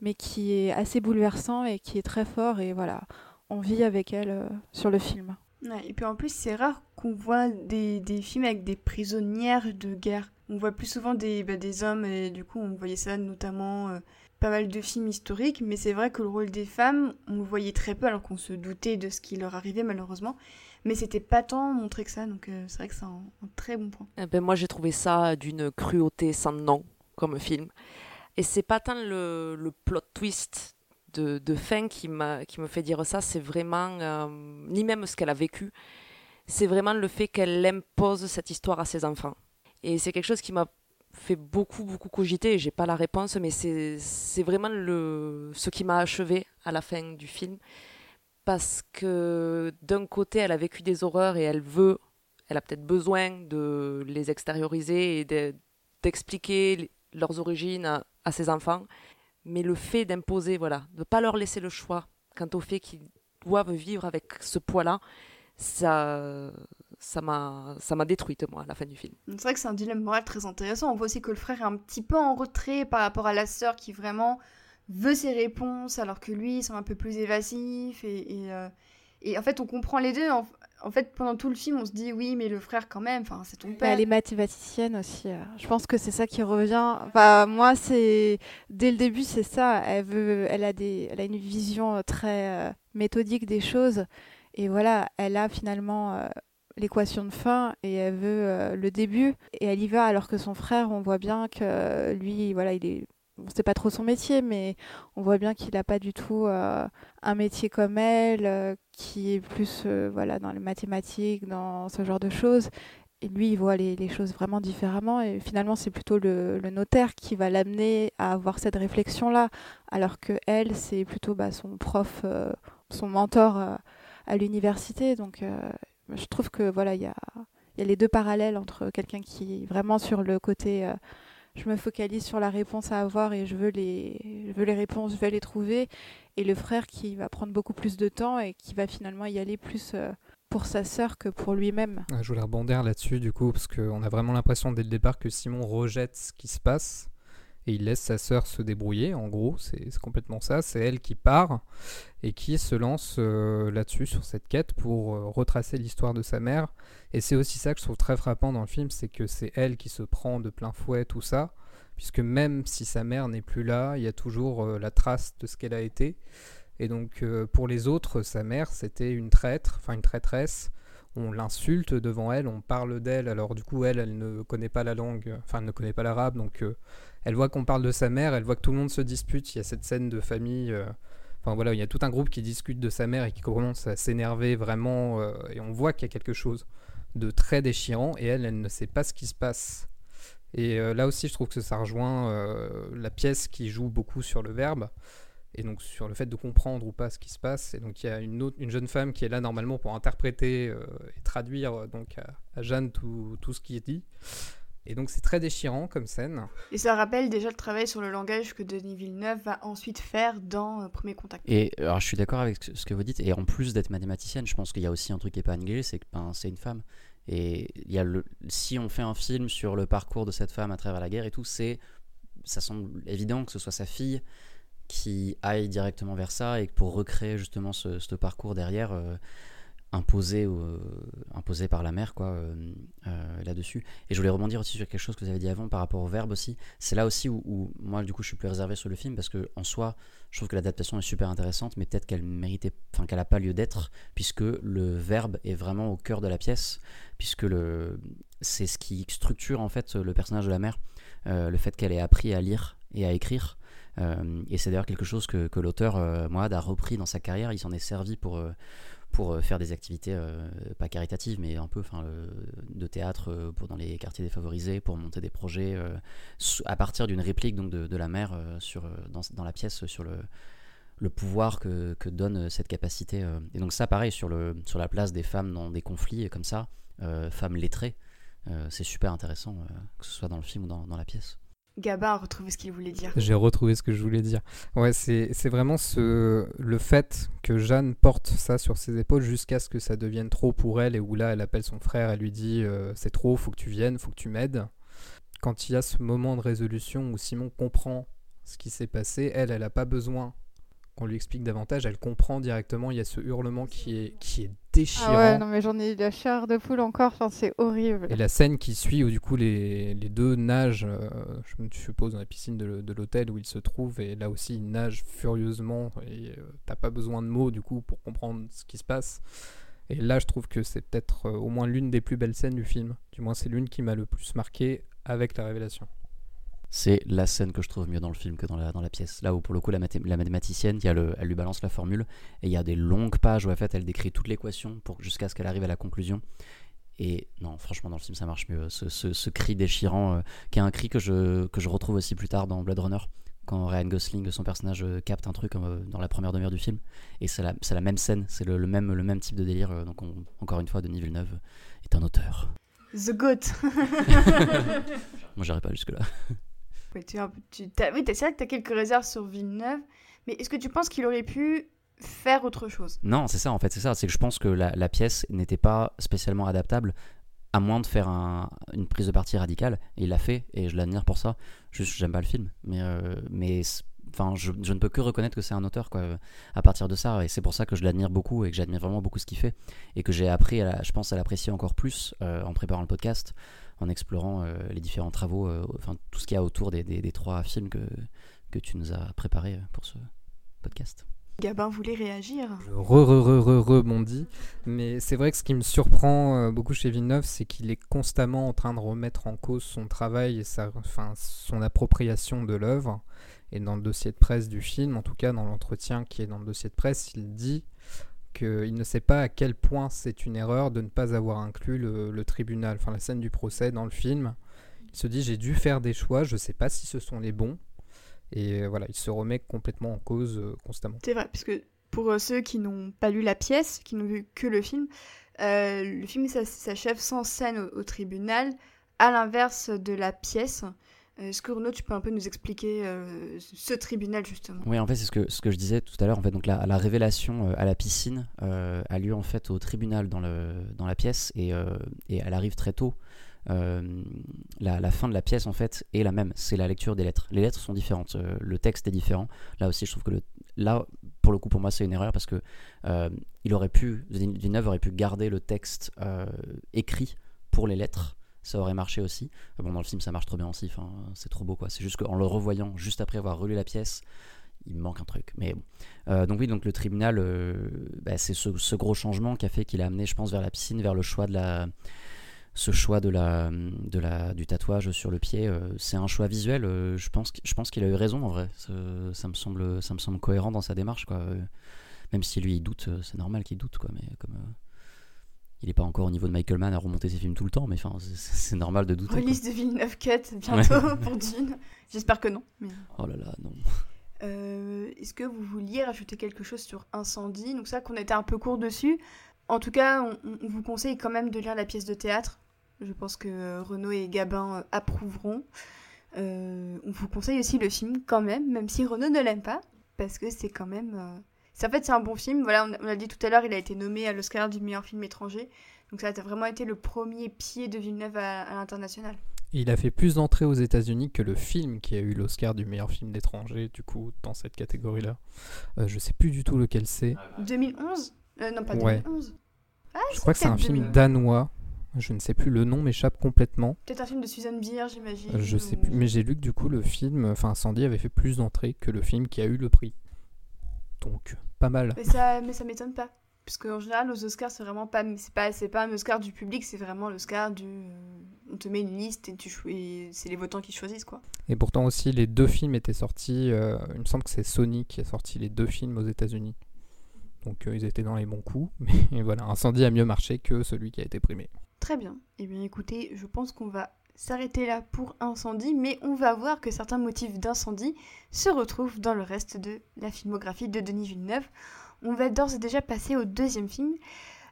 mais qui est assez bouleversant et qui est très fort. Et voilà, on vit avec elle euh, sur le film. et puis en plus, c'est rare qu'on voit des, des, films avec des prisonnières de guerre. On voit plus souvent des, bah, des hommes, et du coup, on voyait ça notamment euh, pas mal de films historiques, mais c'est vrai que le rôle des femmes, on le voyait très peu, alors qu'on se doutait de ce qui leur arrivait malheureusement. Mais c'était pas tant montré que ça, donc euh, c'est vrai que c'est un, très bon point. Eh ben, moi, j'ai trouvé ça d'une cruauté sans nom comme film. Et c'est pas tant le, le, plot twist de, de fin qui, qui me fait dire ça, c'est vraiment, euh, ni même ce qu'elle a vécu, c'est vraiment le fait qu'elle impose cette histoire à ses enfants. Et c'est quelque chose qui m'a fait beaucoup, beaucoup cogiter, j'ai pas la réponse, mais c'est vraiment le, ce qui m'a achevé à la fin du film. Parce que d'un côté, elle a vécu des horreurs et elle veut, elle a peut-être besoin de les extérioriser et d'expliquer leurs origines ses enfants. Mais le fait d'imposer, voilà, de ne pas leur laisser le choix quant au fait qu'ils doivent vivre avec ce poids-là, ça ça m'a ça m'a détruite moi à la fin du film. C'est vrai que c'est un dilemme moral très intéressant. On voit aussi que le frère est un petit peu en retrait par rapport à la sœur qui vraiment veut ses réponses alors que lui il semble un peu plus évasif et, euh, en fait on comprend les deux fait, pendant tout le film, on se dit oui, mais le frère quand même, enfin, c'est ton père. Elle est mathématicienne aussi. Euh. Je pense que c'est ça qui revient. Enfin, moi, c'est dès le début, c'est ça. Elle veut, elle a des, elle a une vision euh, très euh, méthodique des choses. Et voilà, elle a finalement l'équation de fin et elle veut le début et elle y va alors que son frère, on voit bien que lui, voilà, il est bon, c'est pas trop son métier, mais on voit bien qu'il n'a pas du tout euh, un métier comme elle, euh, qui est plus euh, voilà, dans les mathématiques, dans ce genre de choses. Et lui, il voit les, choses vraiment différemment. Et finalement, c'est plutôt le, le, notaire qui va l'amener à avoir cette réflexion-là, alors que elle, c'est plutôt bah, son prof, son mentor à l'université. Donc, je trouve que voilà, il y a, y a les deux parallèles entre quelqu'un qui est vraiment sur le côté je me focalise sur la réponse à avoir et je veux les, je veux les réponses, je veux les trouver. Et le frère qui va prendre beaucoup plus de temps et qui va finalement y aller plus euh, pour sa sœur que pour lui-même. je voulais rebondir là-dessus du coup, parce qu'on a vraiment l'impression dès le départ que Simon rejette ce qui se passe et il laisse sa sœur se débrouiller. En gros, c'est complètement ça. C'est elle qui part et qui se lance euh, là-dessus, sur cette quête, pour euh, retracer l'histoire de sa mère. Et c'est aussi ça que je trouve très frappant dans le film, c'est que c'est elle qui se prend de plein fouet tout ça, puisque même si sa mère n'est plus là, il y a toujours euh, la trace de ce qu'elle a été. Et donc, pour les autres, sa mère, c'était une traître, enfin une traîtresse. On l'insulte devant elle, on parle d'elle. Alors, du coup, elle, elle ne connaît pas la langue, enfin, elle ne connaît pas l'arabe. Donc, elle voit qu'on parle de sa mère, elle voit que tout le monde se dispute. Il y a cette scène de famille. euh, Enfin, voilà, il y a tout un groupe qui discute de sa mère et qui commence à s'énerver vraiment. euh, et on voit qu'il y a quelque chose de très déchirant. Et elle, elle ne sait pas ce qui se passe. Et euh, là aussi, je trouve que ça rejoint la pièce qui joue beaucoup sur le verbe et donc sur le fait de comprendre ou pas ce qui se passe. Et donc il y a une, autre, une jeune femme qui est là normalement pour interpréter et traduire donc à, à Jeanne tout, tout ce qui est dit. Et donc c'est très déchirant comme scène. Et ça rappelle déjà le travail sur le langage que Denis Villeneuve va ensuite faire dans euh, Premier Contact. Et alors, je suis d'accord avec ce que vous dites. Et en plus d'être mathématicienne, je pense qu'il y a aussi un truc qui n'est pas négligé, c'est que ben, c'est une femme. Et il y a le, si on fait un film sur le parcours de cette femme à travers la guerre et tout, c'est ça semble évident que ce soit sa fille qui aille directement vers ça et que pour recréer justement ce, ce parcours derrière euh, imposé, euh, imposé par la mère quoi euh, euh, là-dessus. Et je voulais rebondir aussi sur quelque chose que vous avez dit avant par rapport au verbe aussi. C'est là aussi où, moi du coup je suis plus réservé sur le film parce que en soi je trouve que l'adaptation est super intéressante, mais peut-être qu'elle méritait, enfin qu'elle n'a pas lieu d'être, puisque le verbe est vraiment au cœur de la pièce, puisque le, c'est ce qui structure en fait le personnage de la mère, le fait qu'elle ait appris à lire et à écrire. Et c'est d'ailleurs quelque chose que, que l'auteur Moad a repris dans sa carrière. Il s'en est servi pour pour euh, faire des activités euh, pas caritatives mais un peu enfin de théâtre euh, dans les quartiers défavorisés pour monter des projets à partir d'une réplique donc de, de la mère sur dans, dans la pièce sur le le pouvoir que, que donne cette capacité et donc ça pareil sur le sur la place des femmes dans des conflits comme ça femmes lettrées c'est super intéressant que ce soit dans le film ou dans, dans la pièce Gabin a retrouvé ce qu'il voulait dire. J'ai retrouvé ce que je voulais dire. Ouais, c'est vraiment ce, le fait que Jeanne porte ça sur ses épaules jusqu'à ce que ça devienne trop pour elle et où là elle appelle son frère, elle lui dit euh, c'est trop, faut que tu viennes, faut que tu m'aides. Quand il y a ce moment de résolution où Simon comprend ce qui s'est passé, elle, elle n'a pas besoin qu'on lui explique davantage, elle comprend directement, il y a ce hurlement qui est, qui est déchirant. Ah ouais, non mais j'en ai eu la chair de poule encore, enfin, c'est horrible. Et la scène qui suit, où du coup les, les deux nagent, euh, je me suppose, dans la piscine de, de l'hôtel où ils se trouvent, et là aussi ils nagent furieusement, et euh, t'as pas besoin de mots du coup pour comprendre ce qui se passe. Et là je trouve que c'est peut-être euh, au moins l'une des plus belles scènes du film. Du moins c'est l'une qui m'a le plus marqué avec la révélation. C'est la scène que je trouve mieux dans le film que dans la, dans la pièce. Là où pour le coup la, mathé- la mathématicienne, il y a le, elle lui balance la formule et il y a des longues pages où en fait elle décrit toute l'équation jusqu'à ce qu'elle arrive à la conclusion. Et non, franchement dans le film ça marche mieux. Ce, ce- ce cri déchirant, euh, qui est un cri que je, que je retrouve aussi plus tard dans Blade Runner, quand Ryan Gosling, son personnage, euh, capte un truc euh, dans la première demi-heure du film. Et c'est la, même scène, c'est le, le même, le même type de délire. euh, donc on- encore une fois, Denis Villeneuve est un auteur. The Goat. Moi j'irai pas jusque-là. Ouais, tu, tu, t'as- oui, c'est vrai que tu as quelques réserves sur Villeneuve, mais est-ce que tu penses qu'il aurait pu faire autre chose? Non, c'est ça en fait, c'est ça. C'est que je pense que la, pièce n'était pas spécialement adaptable, à moins de faire un- une prise de parti radicale. Et il l'a fait, et je l'admire pour ça. Juste, j'aime pas le film, mais, euh, mais enfin, je, ne peux que reconnaître que c'est un auteur, quoi, à partir de ça. Et c'est pour ça que je l'admire beaucoup et que j'admire vraiment beaucoup ce qu'il fait, et que j'ai appris, à je pense, à l'apprécier encore plus euh, en préparant le podcast, en explorant euh, les différents travaux, euh, enfin tout ce qu'il y a autour des, des- des trois films que, que tu nous as préparés pour ce podcast. Gabin voulait réagir. Je re re re re rebondis, mais c'est vrai que ce qui me surprend euh, beaucoup chez Villeneuve, c'est qu'il est constamment en train de remettre en cause son travail et sa, enfin, son appropriation de l'œuvre. Et dans le dossier de presse du film, en tout cas dans l'entretien qui est dans le dossier de presse, il dit qu'il ne sait pas à quel point c'est une erreur de ne pas avoir inclus le, tribunal, enfin la scène du procès dans le film. Il se dit j'ai dû faire des choix, je ne sais pas si ce sont les bons. Et voilà, il se remet complètement en cause euh, constamment. C'est vrai, parce que pour euh, ceux qui n'ont pas lu la pièce, qui n'ont vu que le film, euh, le film s'achève sans scène au tribunal, à l'inverse de la pièce. Euh, Est-ce que Renaud, tu peux un peu nous expliquer euh, ce tribunal justement? Oui, en fait, c'est ce que, ce que je disais tout à l'heure. En fait, donc la, la révélation euh, à la piscine a lieu en fait au tribunal dans, le, dans la pièce et, et elle arrive très tôt. La, fin de la pièce en fait est la même, c'est la lecture des lettres. Les lettres sont différentes, le texte est différent. Là aussi, je trouve que le, là, pour le coup, pour moi, c'est une erreur parce que il aurait pu, aurait pu garder le texte écrit pour les lettres. Ça aurait marché aussi. Bon, dans le film, ça marche trop bien aussi. Enfin, c'est trop beau, quoi. C'est juste qu'en le revoyant, juste après avoir relu la pièce, il manque un truc. Mais bon. donc oui, donc le tribunal, bah, c'est ce, gros changement qui a fait qu'il a amené, je pense, vers la piscine, vers le choix de la, ce choix de la, de la, du tatouage sur le pied, euh, c'est un choix visuel. Euh, je pense, je pense qu'il a eu raison en vrai. Ça, me semble, ça me semble cohérent dans sa démarche. Quoi. Euh, même si lui il doute, c'est normal qu'il doute. Quoi. Mais comme il n'est pas encore au niveau de Michael Mann à remonter ses films tout le temps, mais c'est normal de douter. Release de Villeneuve Cut bientôt pour Dune. J'espère que non. Oh là là, non. Est-ce que vous vouliez rajouter quelque chose sur Incendie? Donc ça qu'on était un peu court dessus. En tout cas, on, vous conseille quand même de lire la pièce de théâtre. Je pense que Renaud et Gabin euh, approuveront. Euh, on vous conseille aussi le film quand même, même si Renaud ne l'aime pas, parce que c'est quand même... Euh, c'est, en fait, c'est un bon film. Voilà, on, l'a dit tout à l'heure, il a été nommé à l'Oscar du meilleur film étranger. Donc ça a vraiment été le premier pied de Villeneuve à, l'international. il a fait plus d'entrées aux États-Unis que le film qui a eu l'Oscar du meilleur film d'étranger, du coup, dans cette catégorie-là. je sais plus du tout lequel c'est. 2011 Non, pas 2011. Ah, je crois que c'est un film danois. Je ne sais plus, le nom m'échappe complètement. Peut-être un film de Susan Bier, j'imagine. Euh, je sais plus, mais j'ai lu que du coup le film, enfin Sandy avait fait plus d'entrées que le film qui a eu le prix. Donc pas mal. Mais ça, mais ça m'étonne pas, parce qu'en général aux Oscars c'est vraiment pas, c'est pas, c'est pas un Oscar du public, c'est vraiment l'Oscar du, on te met une liste et tu c'est les votants qui choisissent quoi. Et pourtant aussi les deux films étaient sortis, euh, il me semble que c'est Sony qui a sorti les deux films aux États-Unis. Donc euh, ils étaient dans les bons coups, mais voilà, Incendie a mieux marché que celui qui a été primé. Très bien. Eh bien écoutez, je pense qu'on va s'arrêter là pour incendie, mais on va voir que certains motifs d'incendie se retrouvent dans le reste de la filmographie de Denis Villeneuve. On va d'ores et déjà passer au deuxième film,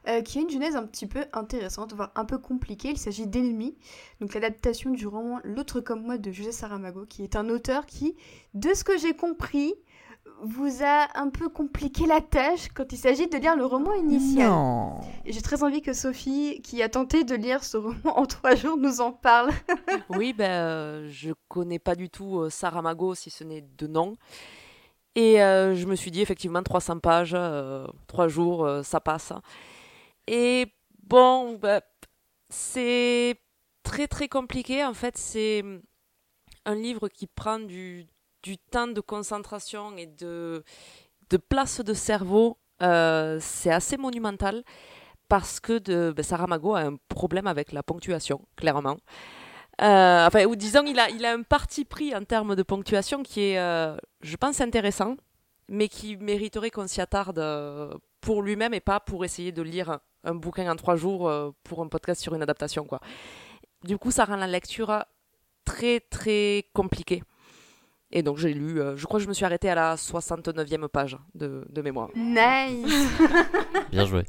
euh, qui a une genèse un petit peu intéressante, voire un peu compliquée. Il s'agit d'Ennemi, donc l'adaptation du roman L'autre comme moi de José Saramago, qui est un auteur qui, de ce que j'ai compris, vous a un peu compliqué la tâche quand il s'agit de lire le roman initial. Non. Et j'ai très envie que Sophie, qui a tenté de lire ce roman en trois jours, nous en parle. oui, ben, euh, je connais pas du tout euh, Saramago, si ce n'est de nom. Et euh, je me suis dit, effectivement, 300 pages, trois jours, ça passe. Et bon, ben, c'est très très compliqué. En fait, c'est un livre qui prend du, du temps de concentration et de, de place de cerveau, euh, c'est assez monumental parce que de, ben, Saramago a un problème avec la ponctuation, clairement. Euh, enfin, ou disons, il a, il a un parti pris en termes de ponctuation qui est, euh, je pense, intéressant, mais qui mériterait qu'on s'y attarde pour lui-même et pas pour essayer de lire un bouquin en trois jours pour un podcast sur une adaptation. Quoi. Du coup, ça rend la lecture très, très compliquée. Et donc j'ai lu, euh, je crois que je me suis arrêtée à la 69e page de, de mémoire. Nice Bien joué.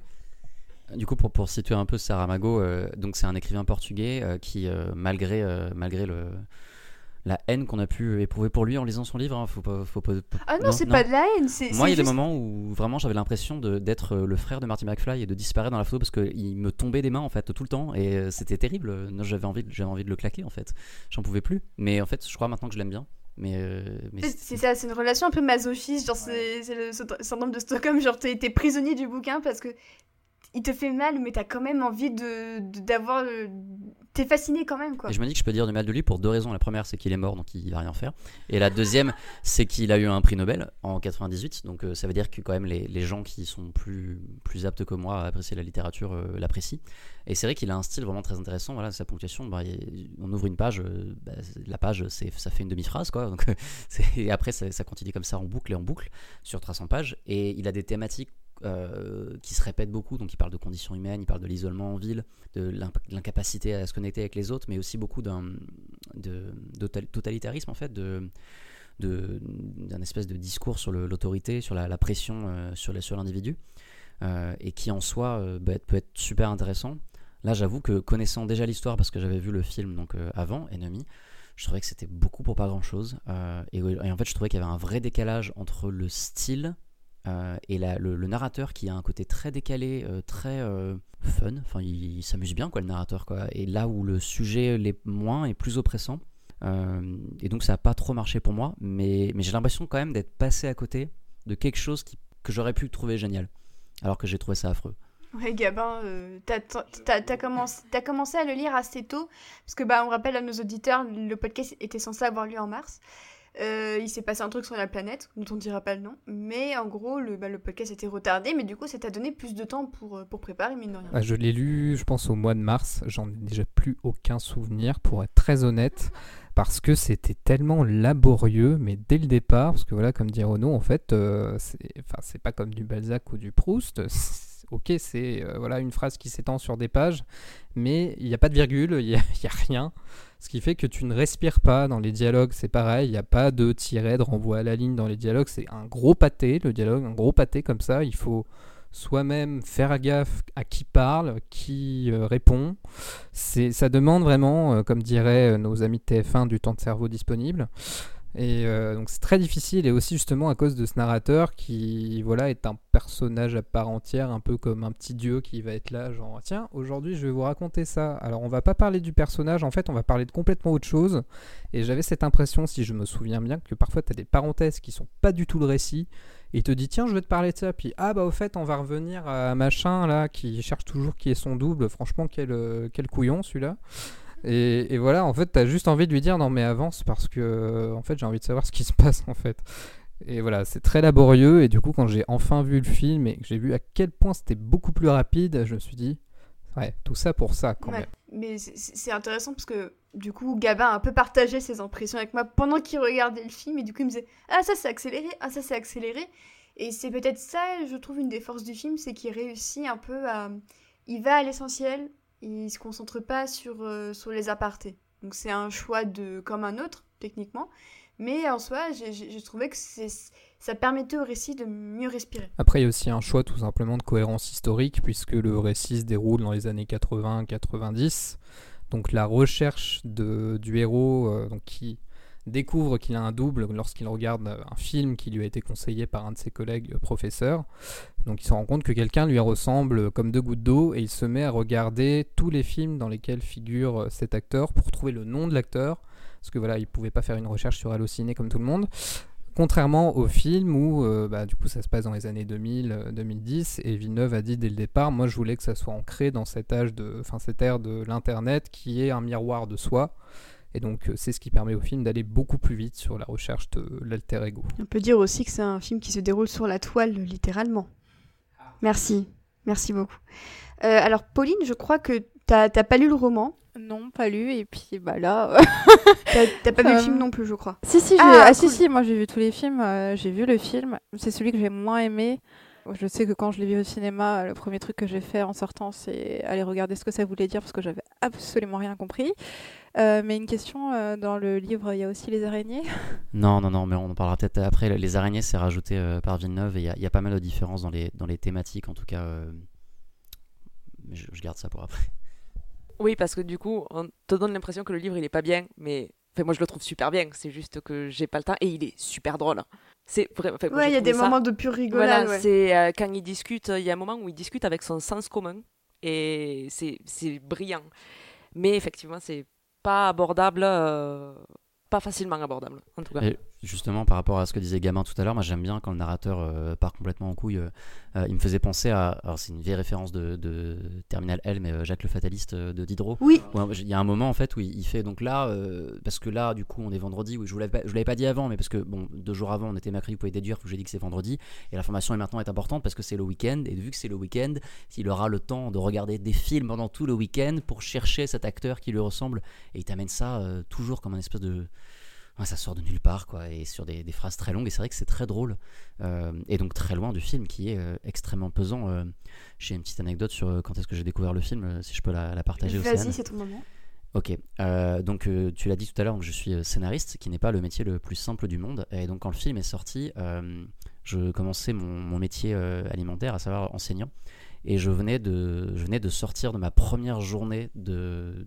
Du coup, pour, pour situer un peu Saramago, euh, donc c'est un écrivain portugais euh, qui, malgré, malgré le, la haine qu'on a pu éprouver pour lui en lisant son livre, hein, faut pas, faut pas, Ah non, c'est pas de la haine. Moi, il y a des moments où vraiment j'avais l'impression d'être le frère de Marty McFly et de disparaître dans la photo parce qu'il me tombait des mains en fait tout le temps et c'était terrible. J'avais envie, j'avais envie de le claquer en fait. J'en pouvais plus. Mais en fait, je crois maintenant que je l'aime bien. Mais, euh, c'est ça, c'est une relation un peu masochiste, genre c'est le syndrome de Stockholm, genre t'es prisonnier du bouquin parce que il te fait mal, mais t'as quand même envie de d'avoir t'es fasciné quand même quoi. Je me dis que je peux dire du mal de lui pour deux raisons. La première, c'est qu'il est mort, donc il va rien faire. Et la deuxième, c'est qu'il a eu un prix Nobel en 98, donc euh, ça veut dire que quand même les, les, gens qui sont plus plus aptes que moi à apprécier la littérature euh, l'apprécient. Et c'est vrai qu'il a un style vraiment très intéressant. Voilà, sa ponctuation, bah, on ouvre une page, euh, bah, la page, ça fait une demi-phrase quoi. Donc et après ça, ça continue comme ça en boucle et en boucle sur 300 pages. Et il a des thématiques euh, qui se répète beaucoup. Donc, il parle de conditions humaines, il parle de l'isolement en ville, de l'incapacité à se connecter avec les autres, mais aussi beaucoup d'un totalitarisme, en fait, d'un espèce de discours sur l'autorité, sur la, pression euh, sur l'individu, euh, et qui en soi bah, peut être super intéressant. Là, j'avoue que connaissant déjà l'histoire, parce que j'avais vu le film donc avant, Ennemi, je trouvais que c'était beaucoup pour pas grand chose. et, en fait, je trouvais qu'il y avait un vrai décalage entre le style euh, et le, narrateur qui a un côté très décalé, euh, très euh, fun, enfin il, s'amuse bien quoi le narrateur quoi. Et là où le sujet l'est moins et plus oppressant. et donc ça n'a pas trop marché pour moi, mais, mais j'ai l'impression quand même d'être passé à côté de quelque chose qui, que j'aurais pu trouver génial, alors que j'ai trouvé ça affreux. Ouais, Gabin, t'as as, commencé, commencé à le lire assez tôt, parce que bah, on rappelle à nos auditeurs, le podcast était censé avoir lieu en mars. Euh, il s'est passé un truc sur la planète, dont on ne dira pas le nom. Mais en gros, le, bah, le podcast était retardé, mais du coup, ça t'a donné plus de temps pour, euh, pour préparer, mine de rien. Ah, je l'ai lu, je pense, au mois de mars. J'en ai déjà plus aucun souvenir, pour être très honnête. Parce que c'était tellement laborieux, mais dès le départ, parce que voilà, comme dit Renaud, en fait, euh, c'est pas comme du Balzac ou du Proust. Ok, c'est euh, voilà une phrase qui s'étend sur des pages, mais il n'y a pas de virgule, il n'y a rien. Ce qui fait que tu ne respires pas dans les dialogues, c'est pareil, il n'y a pas de tiret, de renvoi à la ligne dans les dialogues, c'est un gros pâté, le dialogue, un gros pâté comme ça, il faut soi-même faire gaffe à qui parle, qui euh, répond. Ça demande vraiment, euh, comme diraient euh, nos amis de TF1, du temps de cerveau disponible. Et euh, donc c'est très difficile et aussi justement à cause de ce narrateur qui voilà est un personnage à part entière, un peu comme un petit dieu qui va être là genre tiens aujourd'hui je vais vous raconter ça. Alors on va pas parler du personnage en fait on va parler de complètement autre chose et j'avais cette impression si je me souviens bien que parfois tu as des parenthèses qui sont pas du tout le récit et il te dit tiens je vais te parler de ça puis ah bah au fait on va revenir à machin là qui cherche toujours qui est son double franchement quel, euh, quel couillon celui-là. Et, et voilà, en fait, t'as juste envie de lui dire non mais avance parce que euh, en fait j'ai envie de savoir ce qui se passe en fait. Et voilà, c'est très laborieux et du coup quand j'ai enfin vu le film et que j'ai vu à quel point c'était beaucoup plus rapide, je me suis dit ouais, tout ça pour ça quand Ouais, même. Mais c'est- c'est intéressant parce que du coup, Gabin a un peu partagé ses impressions avec moi pendant qu'il regardait le film et du coup, il me disait Ah, ça c'est accéléré, ah, ça c'est accéléré. Et c'est peut-être ça, je trouve, une des forces du film, c'est qu'il réussit un peu à. Il va à l'essentiel, il se concentre pas sur, euh, sur les apartés. Donc c'est un choix de comme un autre, techniquement. Mais en soi, j'ai- trouvé que ça permettait au récit de mieux respirer. Après, il y a aussi un choix tout simplement de cohérence historique, puisque le récit se déroule dans les années 80-90. Donc la recherche de, du héros euh, donc, qui découvre qu'il a un double lorsqu'il regarde euh, un film qui lui a été conseillé par un de ses collègues euh, professeurs. Donc il se rend compte que quelqu'un lui ressemble comme deux gouttes d'eau et il se met à regarder tous les films dans lesquels figure euh, cet acteur pour trouver le nom de l'acteur. Parce que voilà, il pouvait pas faire une recherche sur Allociné comme tout le monde. Contrairement au film où euh, bah, du coup ça se passe dans les années 2000-2010 et Villeneuve a dit dès le départ, moi je voulais que ça soit ancré dans cet âge de, enfin cette ère de l'internet qui est un miroir de soi. Et donc euh, c'est ce qui permet au film d'aller beaucoup plus vite sur la recherche de l'alter ego. On peut dire aussi que c'est un film qui se déroule sur la toile, littéralement. Merci, merci beaucoup. Euh, alors, Pauline, je crois que t'as t'as pas lu le roman. Non, pas lu. Et puis bah là. T'as pas vu le Euh, film non plus, je crois. si, si, j'ai- Ah, ah, si, cool. si, moi j'ai vu tous les films. euh, j'ai vu le film. C'est celui que j'ai moins aimé. Je sais que quand je l'ai vu au cinéma, le premier truc que j'ai fait en sortant, c'est aller regarder ce que ça voulait dire parce que j'avais absolument rien compris. Euh, mais une question, euh, dans le livre, il y a aussi les araignées. Non, non, non, mais on en parlera peut-être après. Les araignées, c'est rajouté euh, par Villeneuve et il y, a- il y a pas mal de différences dans les, dans les thématiques, en tout cas. euh, mais je, je garde ça pour après. Oui, parce que du coup, on te donne l'impression que le livre il est pas bien, mais enfin, moi je le trouve super bien. C'est juste que j'ai pas le temps et il est super drôle. C'est vrai. enfin, moi, Ouais, il y a des ça- moments de pure rigolade. Voilà, ouais. c'est euh, quand il discute, il y a un moment où il discute avec son sens commun et c'est c'est brillant. Mais effectivement, c'est pas abordable, euh, pas facilement abordable en tout cas. Et justement, par rapport à ce que disait Gamin tout à l'heure, moi j'aime bien quand le narrateur euh, part complètement en couille. euh, euh, il me faisait penser à. Alors, c'est une vieille référence de, de Terminal L, mais euh, Jacques le Fataliste de Diderot. Oui, Il y a un moment en fait où il il fait donc là, parce que là du coup on est vendredi, oui, je vous l'avais pas, je vous l'avais pas dit avant, mais parce que bon, deux jours avant on était mercredi, vous pouvez déduire que j'ai dit que c'est vendredi, et l'information est maintenant est importante parce que c'est le week-end, et vu que c'est le week-end, il aura le temps de regarder des films pendant tout le week-end pour chercher cet acteur qui lui ressemble, et il t'amène ça toujours comme un espèce de. Ça sort de nulle part, quoi, et sur des, des phrases très longues, et c'est vrai que c'est très drôle, euh, et donc très loin du film qui est euh, extrêmement pesant. euh. j'ai une petite anecdote sur quand est-ce que j'ai découvert le film, si je peux la, la partager aussi. vas-y, c'est ton moment. Ok, donc tu l'as dit tout à l'heure, je suis scénariste, qui n'est pas le métier le plus simple du monde. Et donc quand le film est sorti, je commençais mon, mon métier alimentaire, à savoir enseignant. Et je venais de, je sortir de ma première journée de,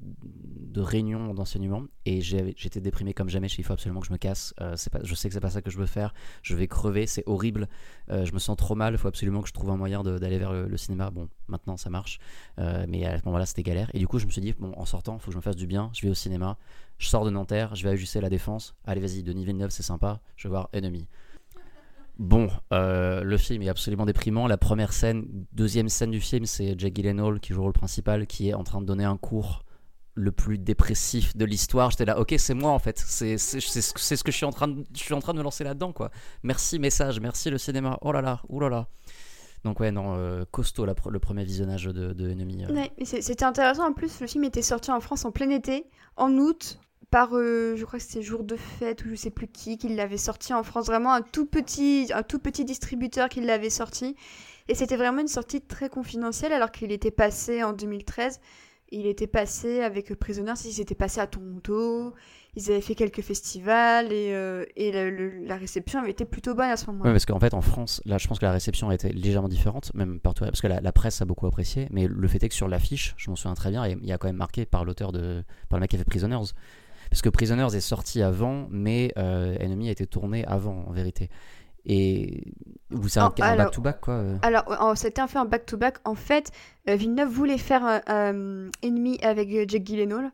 réunion d'enseignement. Et j'étais déprimé comme jamais. Il faut absolument que je me casse. Euh, je sais que c'est pas ça que je veux faire. Je vais crever, c'est horrible. Euh, je me sens trop mal. Il faut absolument que je trouve un moyen d'aller vers le, cinéma. Bon, maintenant ça marche. Euh, mais à ce moment-là, c'était galère. Et du coup, je me suis dit, bon, en sortant, il faut que je me fasse du bien. Je vais au cinéma. Je sors de Nanterre, je vais UJC La Défense. Allez, vas-y, Denis Villeneuve, c'est sympa. Je vais voir Ennemi. Bon, euh, le film est absolument déprimant. La première scène, deuxième scène du film, c'est Jack Gyllenhaal qui joue le rôle principal, qui est en train de donner un cours le plus dépressif de l'histoire. J'étais là, ok, c'est moi en fait. C'est ce que- je suis en train de, je suis en train de me lancer là-dedans quoi. Merci message, merci le cinéma. Oh là là, oh là là. Donc ouais, non, euh, costaud le premier visionnage de, de Enemy. euh. C'était intéressant. En plus, le film était sorti en France en plein été, en août, par, euh, je crois que c'était Jour de Fête ou je sais plus qui, qui l'avait sorti en France. Vraiment un tout petit, un tout petit distributeur qui l'avait sorti. Et c'était vraiment une sortie très confidentielle alors qu'il était passé en 2013. Il était passé avec Prisoners, il s'était passé à Toronto. Ils avaient fait quelques festivals et, euh, et la réception avait été plutôt bonne à ce moment-là. parce qu'en fait, en France, là, je pense que la réception a été légèrement différente, même partout, parce que la, la presse a beaucoup apprécié, mais le fait est que sur l'affiche, je m'en souviens très bien, il y a quand même marqué par l'auteur de. par le mec qui a fait Prisoners. Parce que Prisoners est sorti avant, mais euh, Enemy a été tourné avant, en vérité. Et. Vous c'est un, back-to-back, quoi. euh. Alors, c'était un fait un back-to-back. En fait, euh, Villeneuve voulait faire ennemi avec Jake Gyllenhaal.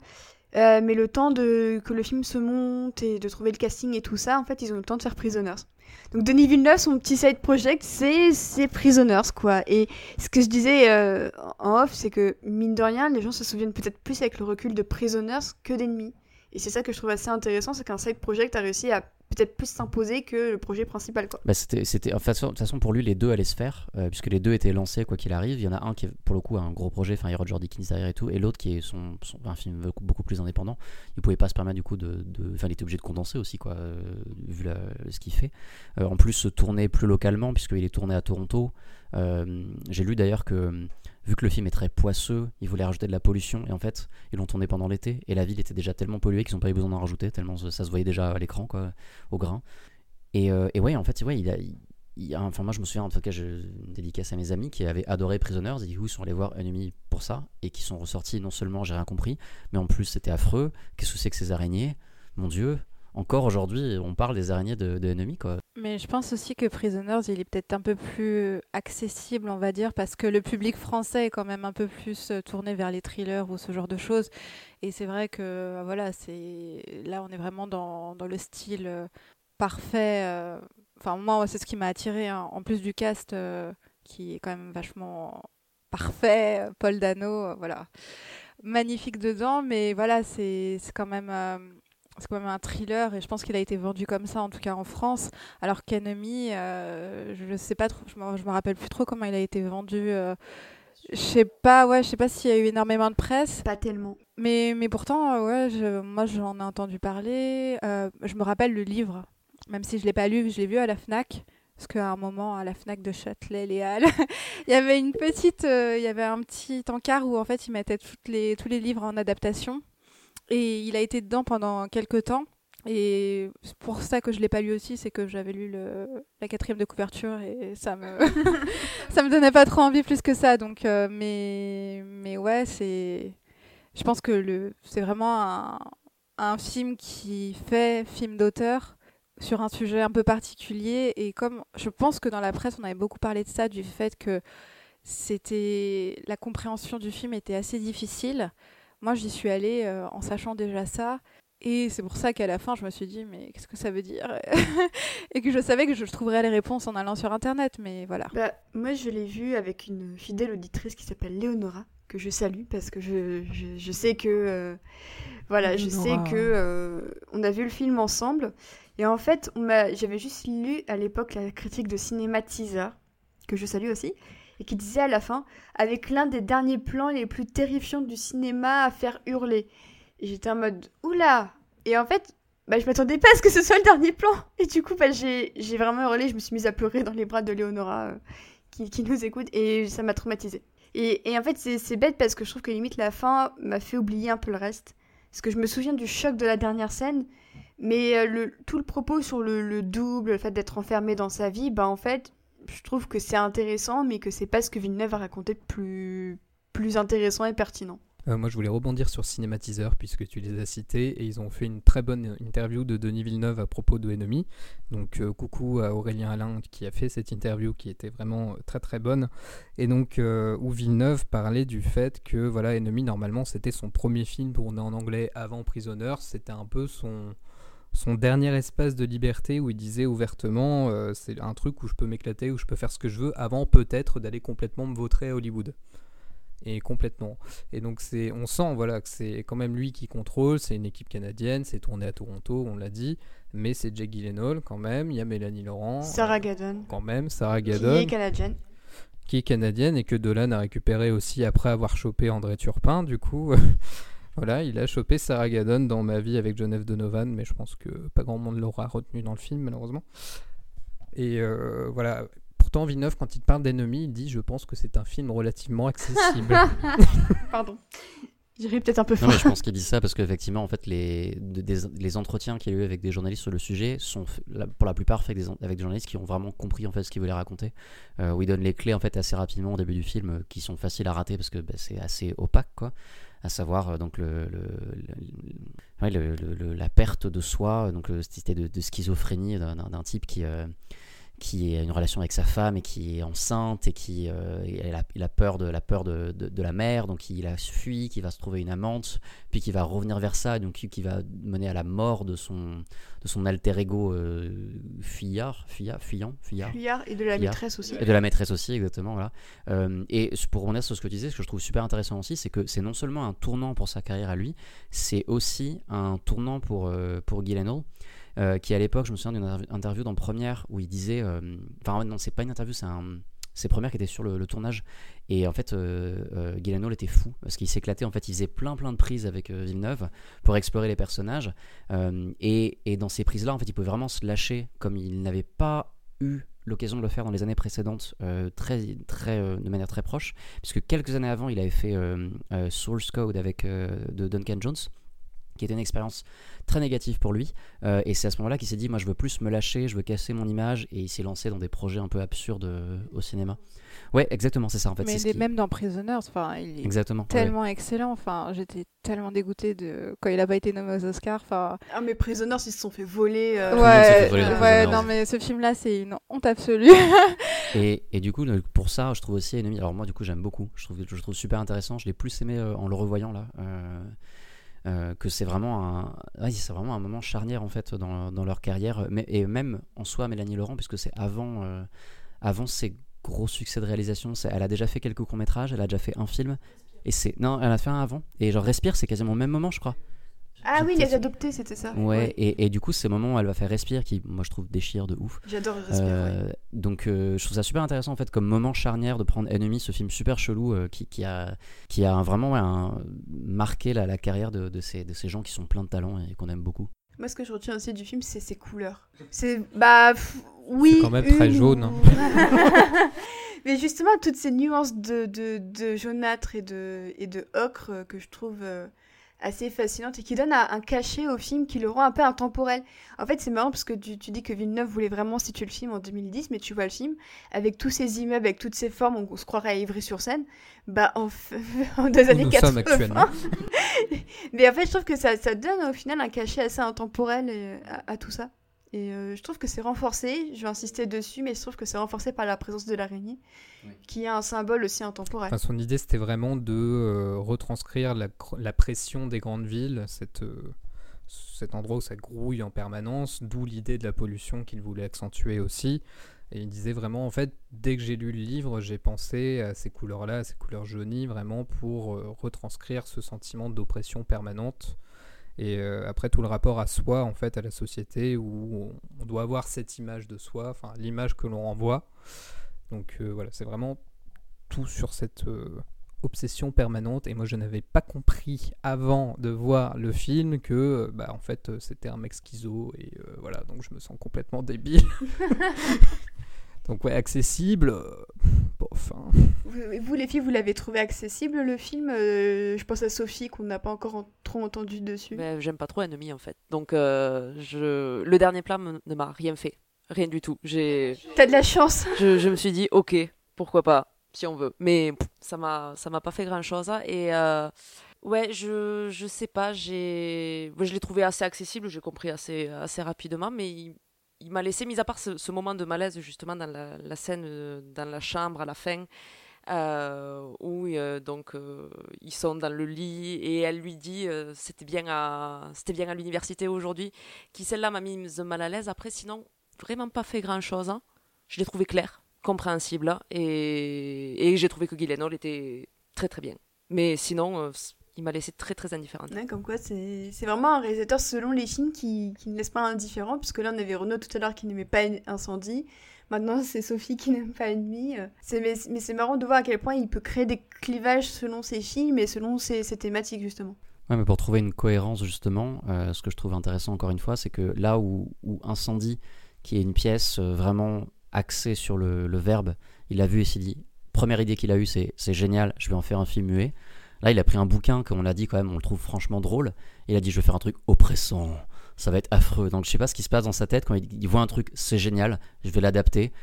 Euh, mais le temps de que le film se monte et de trouver le casting et tout ça, en fait, ils ont eu le temps de faire Prisoners. Donc Denis Villeneuve, son petit side project, c'est c'est Prisoners, quoi. Et ce que je disais euh, en off, c'est que, mine de rien, les gens se souviennent peut-être plus avec le recul de Prisoners que d'Ennemis. Et c'est ça que je trouve assez intéressant, c'est qu'un side project a réussi à peut-être plus s'imposer que le projet principal, quoi. Bah, c'était, c'était, de toute façon- pour lui, les deux allaient se faire, euh, puisque les deux étaient lancés, quoi qu'il arrive. Il y en a un qui est, pour le coup, un gros projet, enfin, il y a Roger Dickens derrière et tout, et l'autre qui est son, son- un film beaucoup, beaucoup plus indépendant. Il pouvait pas se permettre, du coup, de. Enfin, il était obligé de condenser aussi, quoi, euh, vu ce qu'il fait. Euh, en plus, se tourner plus localement, puisqu'il est tourné à Toronto. J'ai lu d'ailleurs que, vu que le film est très poisseux, ils voulaient rajouter de la pollution, et en fait, ils l'ont tourné pendant l'été, et la ville était déjà tellement polluée qu'ils n'ont pas eu besoin d'en rajouter, tellement ça se voyait déjà à l'écran, quoi, au grain. Et, euh, ouais, en fait, ouais, enfin, moi je me souviens, en tout cas, je une dédicace à mes amis qui avaient adoré Prisoners et qui sont allés voir Enemy pour ça et qui sont ressortis. Non seulement j'ai rien compris, mais en plus c'était affreux. Qu'est-ce que c'est que ces araignées? Mon Dieu, encore aujourd'hui, on parle des araignées de, de Enemy quoi. Mais je pense aussi que Prisoners, il est peut-être un peu plus accessible, on va dire, parce que le public français est quand même un peu plus euh, tourné vers les thrillers ou ce genre de choses. Et c'est vrai que, voilà, c'est là, on est vraiment dans, dans le style euh, parfait. euh, Enfin, moi, c'est ce qui m'a attiré, hein, en plus du cast qui est quand même vachement parfait. Paul Dano, voilà, magnifique dedans, mais voilà, c'est quand même. C'est quand même un thriller et je pense qu'il a été vendu comme ça en tout cas en France. Alors qu'Enemy euh, je sais pas trop je me, je me rappelle plus trop comment il a été vendu euh, je sais pas ouais je sais pas s'il y a eu énormément de presse. Pas tellement. mais mais pourtant euh, ouais je- moi j'en ai entendu parler. Euh, je me rappelle le livre même si je l'ai pas lu je l'ai vu à la Fnac parce qu'à un moment à la Fnac de Châtelet les Halles il y avait une petite euh, il y avait un petit encart où en fait ils mettaient toutes les tous les livres en adaptation et il a été dedans pendant quelques temps. Et c'est pour ça que je l'ai pas lu aussi, c'est que j'avais lu la quatrième de couverture et ça me ça me donnait pas trop envie plus que ça. Donc, euh, mais mais ouais, c'est je pense que le c'est vraiment un, un film qui fait film d'auteur sur un sujet un peu particulier et comme je pense que dans la presse on avait beaucoup parlé de ça du fait que c'était la compréhension du film était assez difficile. Moi, j'y suis allée euh, en sachant déjà ça. Et c'est pour ça qu'à la fin, je me suis dit, mais qu'est-ce que ça veut dire Et que je savais que je trouverais les réponses en allant sur Internet. Mais voilà. Bah, moi, je l'ai vu avec une fidèle auditrice qui s'appelle Léonora, que je salue parce que je, je, je sais que. euh, voilà, je sais que. euh, on a vu le film ensemble. Et en fait, j'avais juste lu à l'époque la critique de Cinématisa, que je salue aussi, et qui disait à la fin avec l'un des derniers plans les plus terrifiants du cinéma à faire hurler. Et j'étais en mode oula Et en fait, bah, je m'attendais pas à ce que ce soit le dernier plan. Et du coup, bah, j'ai vraiment hurlé, je me suis mise à pleurer dans les bras de Léonora euh, qui, qui nous écoute et ça m'a traumatisée. Et, et en fait, c'est c'est bête parce que je trouve que limite la fin m'a fait oublier un peu le reste. Parce que je me souviens du choc de la dernière scène, mais euh, le, tout le propos sur le, le double, le fait d'être enfermé dans sa vie, bah en fait, je trouve que c'est intéressant, mais que c'est pas ce que Villeneuve a raconté de plus, plus intéressant et pertinent. Euh, moi, je voulais rebondir sur Cinématiseur, puisque tu les as cités, et ils ont fait une très bonne interview de Denis Villeneuve à propos de Enemy. Donc, euh, coucou à Aurélien Alain qui a fait cette interview qui était vraiment euh, très très bonne. Et donc, où Villeneuve parlait du fait que, voilà, Enemy, normalement, c'était son premier film tourné en anglais avant Prisoners. C'était un peu son son dernier espace de liberté où il disait ouvertement euh, c'est un truc où je peux m'éclater, où je peux faire ce que je veux avant peut-être d'aller complètement me vautrer à Hollywood. Et complètement. Et donc c'est, on sent voilà que c'est quand même lui qui contrôle. C'est une équipe canadienne, c'est tourné à Toronto, on l'a dit. Mais c'est Jake Gyllenhaal quand même. Il y a Mélanie Laurent. Sarah Gadon. Quand même, Sarah Qui Gadon. est canadienne. qui est canadienne et que Dolan a récupéré aussi après avoir chopé André Turpin. Du coup, voilà, il a chopé Sarah Gadon dans Ma vie avec John F. Donovan, mais je pense que pas grand monde l'aura retenu dans le film, malheureusement. Et euh, voilà. Pourtant, Villeneuve, quand il parle d'ennemis, il dit Je pense que c'est un film relativement accessible. Pardon. J'irai peut-être un peu Non, fort. mais je pense qu'il dit ça parce qu'effectivement, en fait, les, des- les entretiens qu'il y a eu avec des journalistes sur le sujet sont pour la plupart faits avec avec des journalistes qui ont vraiment compris en fait ce qu'ils voulaient raconter. Euh, où ils donnent les clés en fait assez rapidement au début du film, euh, qui sont faciles à rater parce que bah, c'est assez opaque, quoi. À savoir euh, donc le, la perte de soi, donc cette de, schizophrénie d'un type qui euh, qui a une relation avec sa femme et qui est enceinte et qui euh, il, a, il a peur de la peur de, de, de la mère donc il a fui qui va se trouver une amante puis qui va revenir vers ça donc qui, qui va mener à la mort de son de son alter ego euh, fuyard fuyard fuyant fuyard Fuyard et de la Fuyard. maîtresse aussi. et de la maîtresse aussi, exactement. Voilà. Euh, et pour revenir sur ce que tu disais, ce que je trouve super intéressant aussi, c'est que c'est non seulement un tournant pour sa carrière à lui, c'est aussi un tournant pour, pour Gyllenhaal. Euh, qui à l'époque, je me souviens d'une interview- dans Première où il disait, euh, enfin non, c'est pas une interview, c'est un, c'est Première qui était sur le, tournage. Et en fait euh, euh, Gyllenhaal était fou parce qu'il s'éclatait. En fait, il faisait plein plein de prises avec euh, Villeneuve pour explorer les personnages. Euh, et, dans ces prises là en fait il pouvait vraiment se lâcher comme il n'avait pas eu l'occasion de le faire dans les années précédentes euh, très, très, euh, de manière très proche, puisque quelques années avant, il avait fait euh, euh, Source Code avec, euh, de Duncan Jones, qui était une expérience très négative pour lui, euh, et c'est à ce moment-là qu'il s'est dit, moi je veux plus me lâcher, je veux casser mon image, et il s'est lancé dans des projets un peu absurdes euh, au cinéma. Ouais, exactement, c'est ça en fait. Mais c'est ce des- qui- même dans Prisoners, enfin, il est Exactement. ouais. tellement excellent. Enfin, j'étais tellement dégoûtée de quand il a pas été nommé aux Oscars. Enfin, Ah, mais Prisoners, ils se sont fait voler. euh, fait ouais, voler ouais, Prisoners. non mais ce film-là, c'est une honte absolue. Et, et du coup, pour ça, je trouve aussi Enemy. Alors, moi, du coup, j'aime beaucoup. Je trouve, je le trouve super intéressant. Je l'ai plus aimé euh, en le revoyant là. Euh, que c'est vraiment un, vraiment un moment charnière en fait dans, dans leur carrière, mais, et même en soi Mélanie Laurent, puisque c'est avant, euh, avant ses gros succès de réalisation. Elle a déjà fait quelques courts métrages, elle a déjà fait un film, et c'est non, elle a fait un avant. Et genre Respire, c'est quasiment au même moment, je crois. Ah oui, les adoptés, c'était ça. Ouais, Et, et du coup, c'est le moment où elle va faire Respire, qui moi je trouve déchire de ouf. J'adore Respire. ouais. Euh, Donc euh, je trouve ça super intéressant en fait comme moment charnière de prendre Enemy, ce film super chelou euh, qui, qui a, qui a vraiment ouais, un- marqué la, la carrière de, de ces, de ces gens qui sont pleins de talent et qu'on aime beaucoup. Moi, ce que je retiens aussi du film, c'est ses couleurs. C'est. Bah. pff, oui. C'est quand même très une- jaune, hein. Mais justement, toutes ces nuances de, de, de jaunâtre et de, et de ocre que je trouve euh, assez fascinantes et qui donnent un, un cachet au film qui le rend un peu intemporel. En fait, c'est marrant parce que tu, tu dis que Villeneuve voulait vraiment situer le film en 2010, mais tu vois le film avec tous ces immeubles, avec toutes ces formes, on, se croirait à Ivry-sur-Seine, bah en, Où années nous 80. sommes actuellement. mais en fait, je trouve que ça, ça donne au final un cachet assez intemporel euh, à, à tout ça. Et euh, je trouve que c'est renforcé, je vais insister dessus, mais je trouve que c'est renforcé par la présence de l'araignée, Oui. qui est un symbole aussi intemporel. Enfin, son idée, c'était vraiment de euh, retranscrire la, pression des grandes villes, cette, euh, cet endroit où ça grouille en permanence, d'où l'idée de la pollution qu'il voulait accentuer aussi. Et il disait vraiment, en fait, dès que j'ai lu le livre, j'ai pensé à ces couleurs-là, à ces couleurs jaunies, vraiment pour euh, retranscrire ce sentiment d'oppression permanente. Et euh, après, tout le rapport à soi, en fait, à la société, où on, doit avoir cette image de soi, enfin, l'image que l'on renvoie. Donc euh, voilà, c'est vraiment tout sur cette euh, obsession permanente. Et moi, je n'avais pas compris avant de voir le film que, bah, en fait, c'était un mec schizo. Et voilà, donc je me sens complètement débile. donc ouais, accessible. euh, bof, hein. Vous, vous, les filles, vous l'avez trouvé accessible le film Euh, Je pense à Sophie qu'on n'a pas encore en- trop entendu dessus. Mais j'aime pas trop Ennemi en fait. Donc euh, je... le dernier plat ne m'a rien fait. Rien du tout. J'ai... T'as de la chance Je, je me suis dit, ok, pourquoi pas, si on veut. Mais pff, ça m'a, ça m'a pas fait grand chose. Et euh, ouais, je, je sais pas, j'ai, je l'ai trouvé assez accessible, j'ai compris assez, assez rapidement, mais il, il m'a laissé, mis à part ce, moment de malaise justement dans la, scène, euh, dans la chambre à la fin. euh, où euh, donc ils sont dans le lit et elle lui dit c'était bien à c'était bien à l'université aujourd'hui qui celle-là m'a mis mal à l'aise après sinon vraiment pas fait grand chose je l'ai trouvé clair compréhensible et, et j'ai trouvé que Gyllenhaal était très très bien. Mais sinon, il m'a laissé très très indifférente. comme quoi, c'est vraiment un réalisateur selon les films qui, qui ne laisse pas indifférent, puisque là on avait Renaud tout à l'heure qui n'aimait pas Incendie. Maintenant, c'est Sophie qui n'aime pas Ennemi. Mais, mais c'est marrant de voir à quel point il peut créer des clivages selon ses films et selon ses, thématiques, justement. Ouais, mais pour trouver une cohérence, justement, euh, ce que je trouve intéressant encore une fois, c'est que là où, où, Incendie, qui est une pièce euh, vraiment axée sur le, le verbe, il l'a vu et s'est dit première idée qu'il a eue, c'est génial, je vais en faire un film muet. Là, il a pris un bouquin, comme on l'a dit quand même, on le trouve franchement drôle. il a dit, je vais faire un truc oppressant, ça va être affreux. Donc je sais pas ce qui se passe dans sa tête quand il, voit un truc, c'est génial, je vais l'adapter.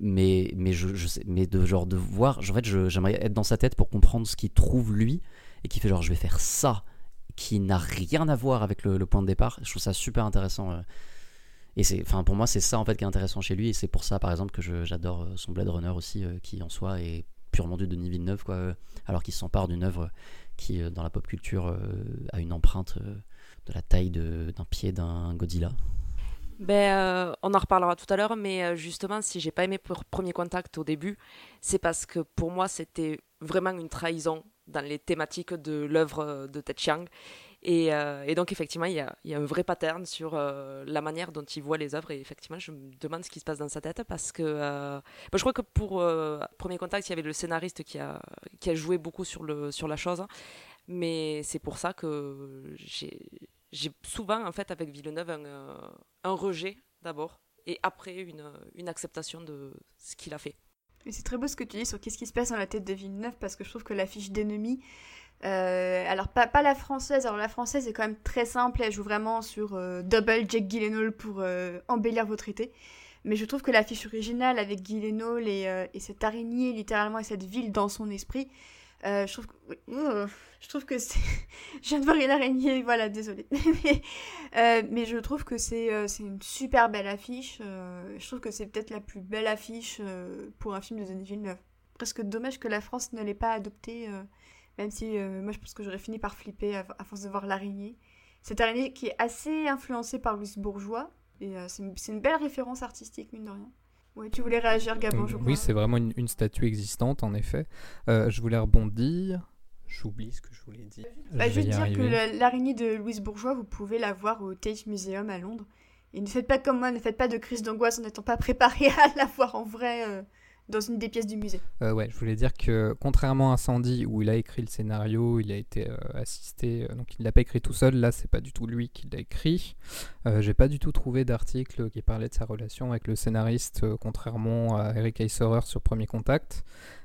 Mais, mais, je, sais, mais de genre de voir, en fait, j'aimerais être dans sa tête pour comprendre ce qu'il trouve lui et qui fait genre, je vais faire ça, qui n'a rien à voir avec le, point de départ. Je trouve ça super intéressant. Euh. Et c'est, enfin, pour moi, c'est ça en fait qui est intéressant chez lui. Et c'est pour ça, par exemple, que j'adore euh, son Blade Runner aussi, euh, qui en soi est purement du Denis Villeneuve, quoi, euh, alors qu'il s'empare d'une œuvre qui, euh, dans la pop culture, euh, a une empreinte de la taille d'un pied d'un Godzilla. Ben, on en reparlera tout à l'heure, mais justement, si j'ai pas aimé Premier Contact au début, c'est parce que pour moi, c'était vraiment une trahison dans les thématiques de l'œuvre de Ted Chiang. Euh, et, donc, effectivement, il y a, un vrai pattern sur euh, la manière dont il voit les œuvres. Et effectivement, je me demande ce qui se passe dans sa tête parce que euh, bah, je crois que pour Premier Contact, il y avait le scénariste qui a, joué beaucoup sur, la chose. Mais c'est pour ça que j'ai souvent, en fait, avec Villeneuve, un, rejet d'abord et après une, acceptation de ce qu'il a fait. C'est très beau ce que tu dis sur qu'est-ce qui se passe dans la tête de Villeneuve parce que je trouve que l'affiche d'ennemi euh, alors, pas, la française. Alors, la française est quand même très simple. Elle joue vraiment sur euh, double Jack Gyllenhaal pour euh, embellir votre été. Mais je trouve que l'affiche originale avec Gyllenhaal et, et cette araignée, littéralement, et cette ville dans son esprit, je trouve que, je c'est. je viens de voir une araignée, voilà, désolée. mais, je trouve que c'est une super belle affiche. je trouve que c'est peut-être la plus belle affiche pour un film de Denis Villeneuve. Presque dommage que la France ne l'ait pas adoptée même si euh, moi je pense que j'aurais fini par flipper à, force de voir l'araignée. Cette araignée qui est assez influencée par Louis Bourgeois, et euh, c'est une, belle référence artistique, mine de rien. Ouais, tu voulais réagir, Gabon, je crois. Oui, c'est vraiment une, statue existante, en effet. Euh, je voulais rebondir. J'oublie ce que je voulais dire. Bah, je veux dire que l'araignée de Louise Bourgeois, vous pouvez la voir au Tate Museum à Londres. Et ne faites pas comme moi, ne faites pas de crise d'angoisse en n'étant pas préparé à la voir en vrai dans une des pièces du musée. Euh, ouais, je voulais dire que contrairement à Sandy où il a écrit le scénario, il a été euh, assisté, euh, donc il l'a pas écrit tout seul. Là, c'est pas du tout lui qui l'a écrit. J'ai pas du tout trouvé d'article qui parlait de sa relation avec le scénariste, contrairement à Eric Eiserer sur Premier Contact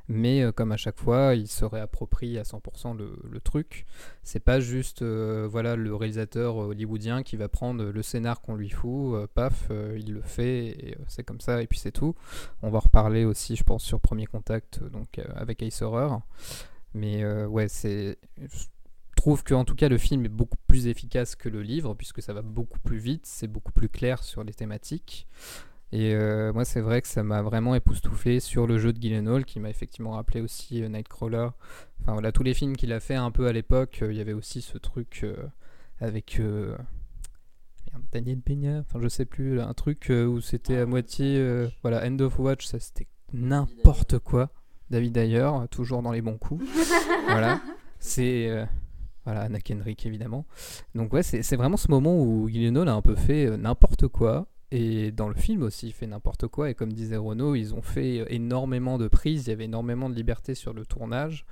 mais euh, comme à chaque fois, il se réapproprie à 100% le, truc. C'est pas juste euh, voilà le réalisateur hollywoodien qui va prendre le scénar qu'on lui fout, euh, paf, il le fait, et c'est comme ça, et puis c'est tout. On va reparler aussi, je pense, sur Premier Contact, donc avec Ace Horror. Mais ouais, c'est. Je trouve qu'en tout cas, le film est beaucoup plus efficace que le livre, puisque ça va beaucoup plus vite, c'est beaucoup plus clair sur les thématiques. Et euh, moi, c'est vrai que ça m'a vraiment époustouflé sur le jeu de Gyllenhaal, qui m'a effectivement rappelé aussi euh, Nightcrawler. Enfin voilà, tous les films qu'il a fait un peu à l'époque, euh, il y avait aussi ce truc avec Daniel Peña, enfin je sais plus, un truc où c'était à moitié, voilà, End of Watch, ça c'était n'importe quoi. David d'ailleurs, toujours dans les bons coups. voilà, c'est voilà, Anna Kendrick évidemment. Donc ouais, c'est vraiment ce moment où Gyllenhaal a un peu fait n'importe quoi et dans le film aussi, il fait n'importe quoi. Et comme disait Renaud, ils ont fait énormément de prises, il y avait énormément de liberté sur le tournage.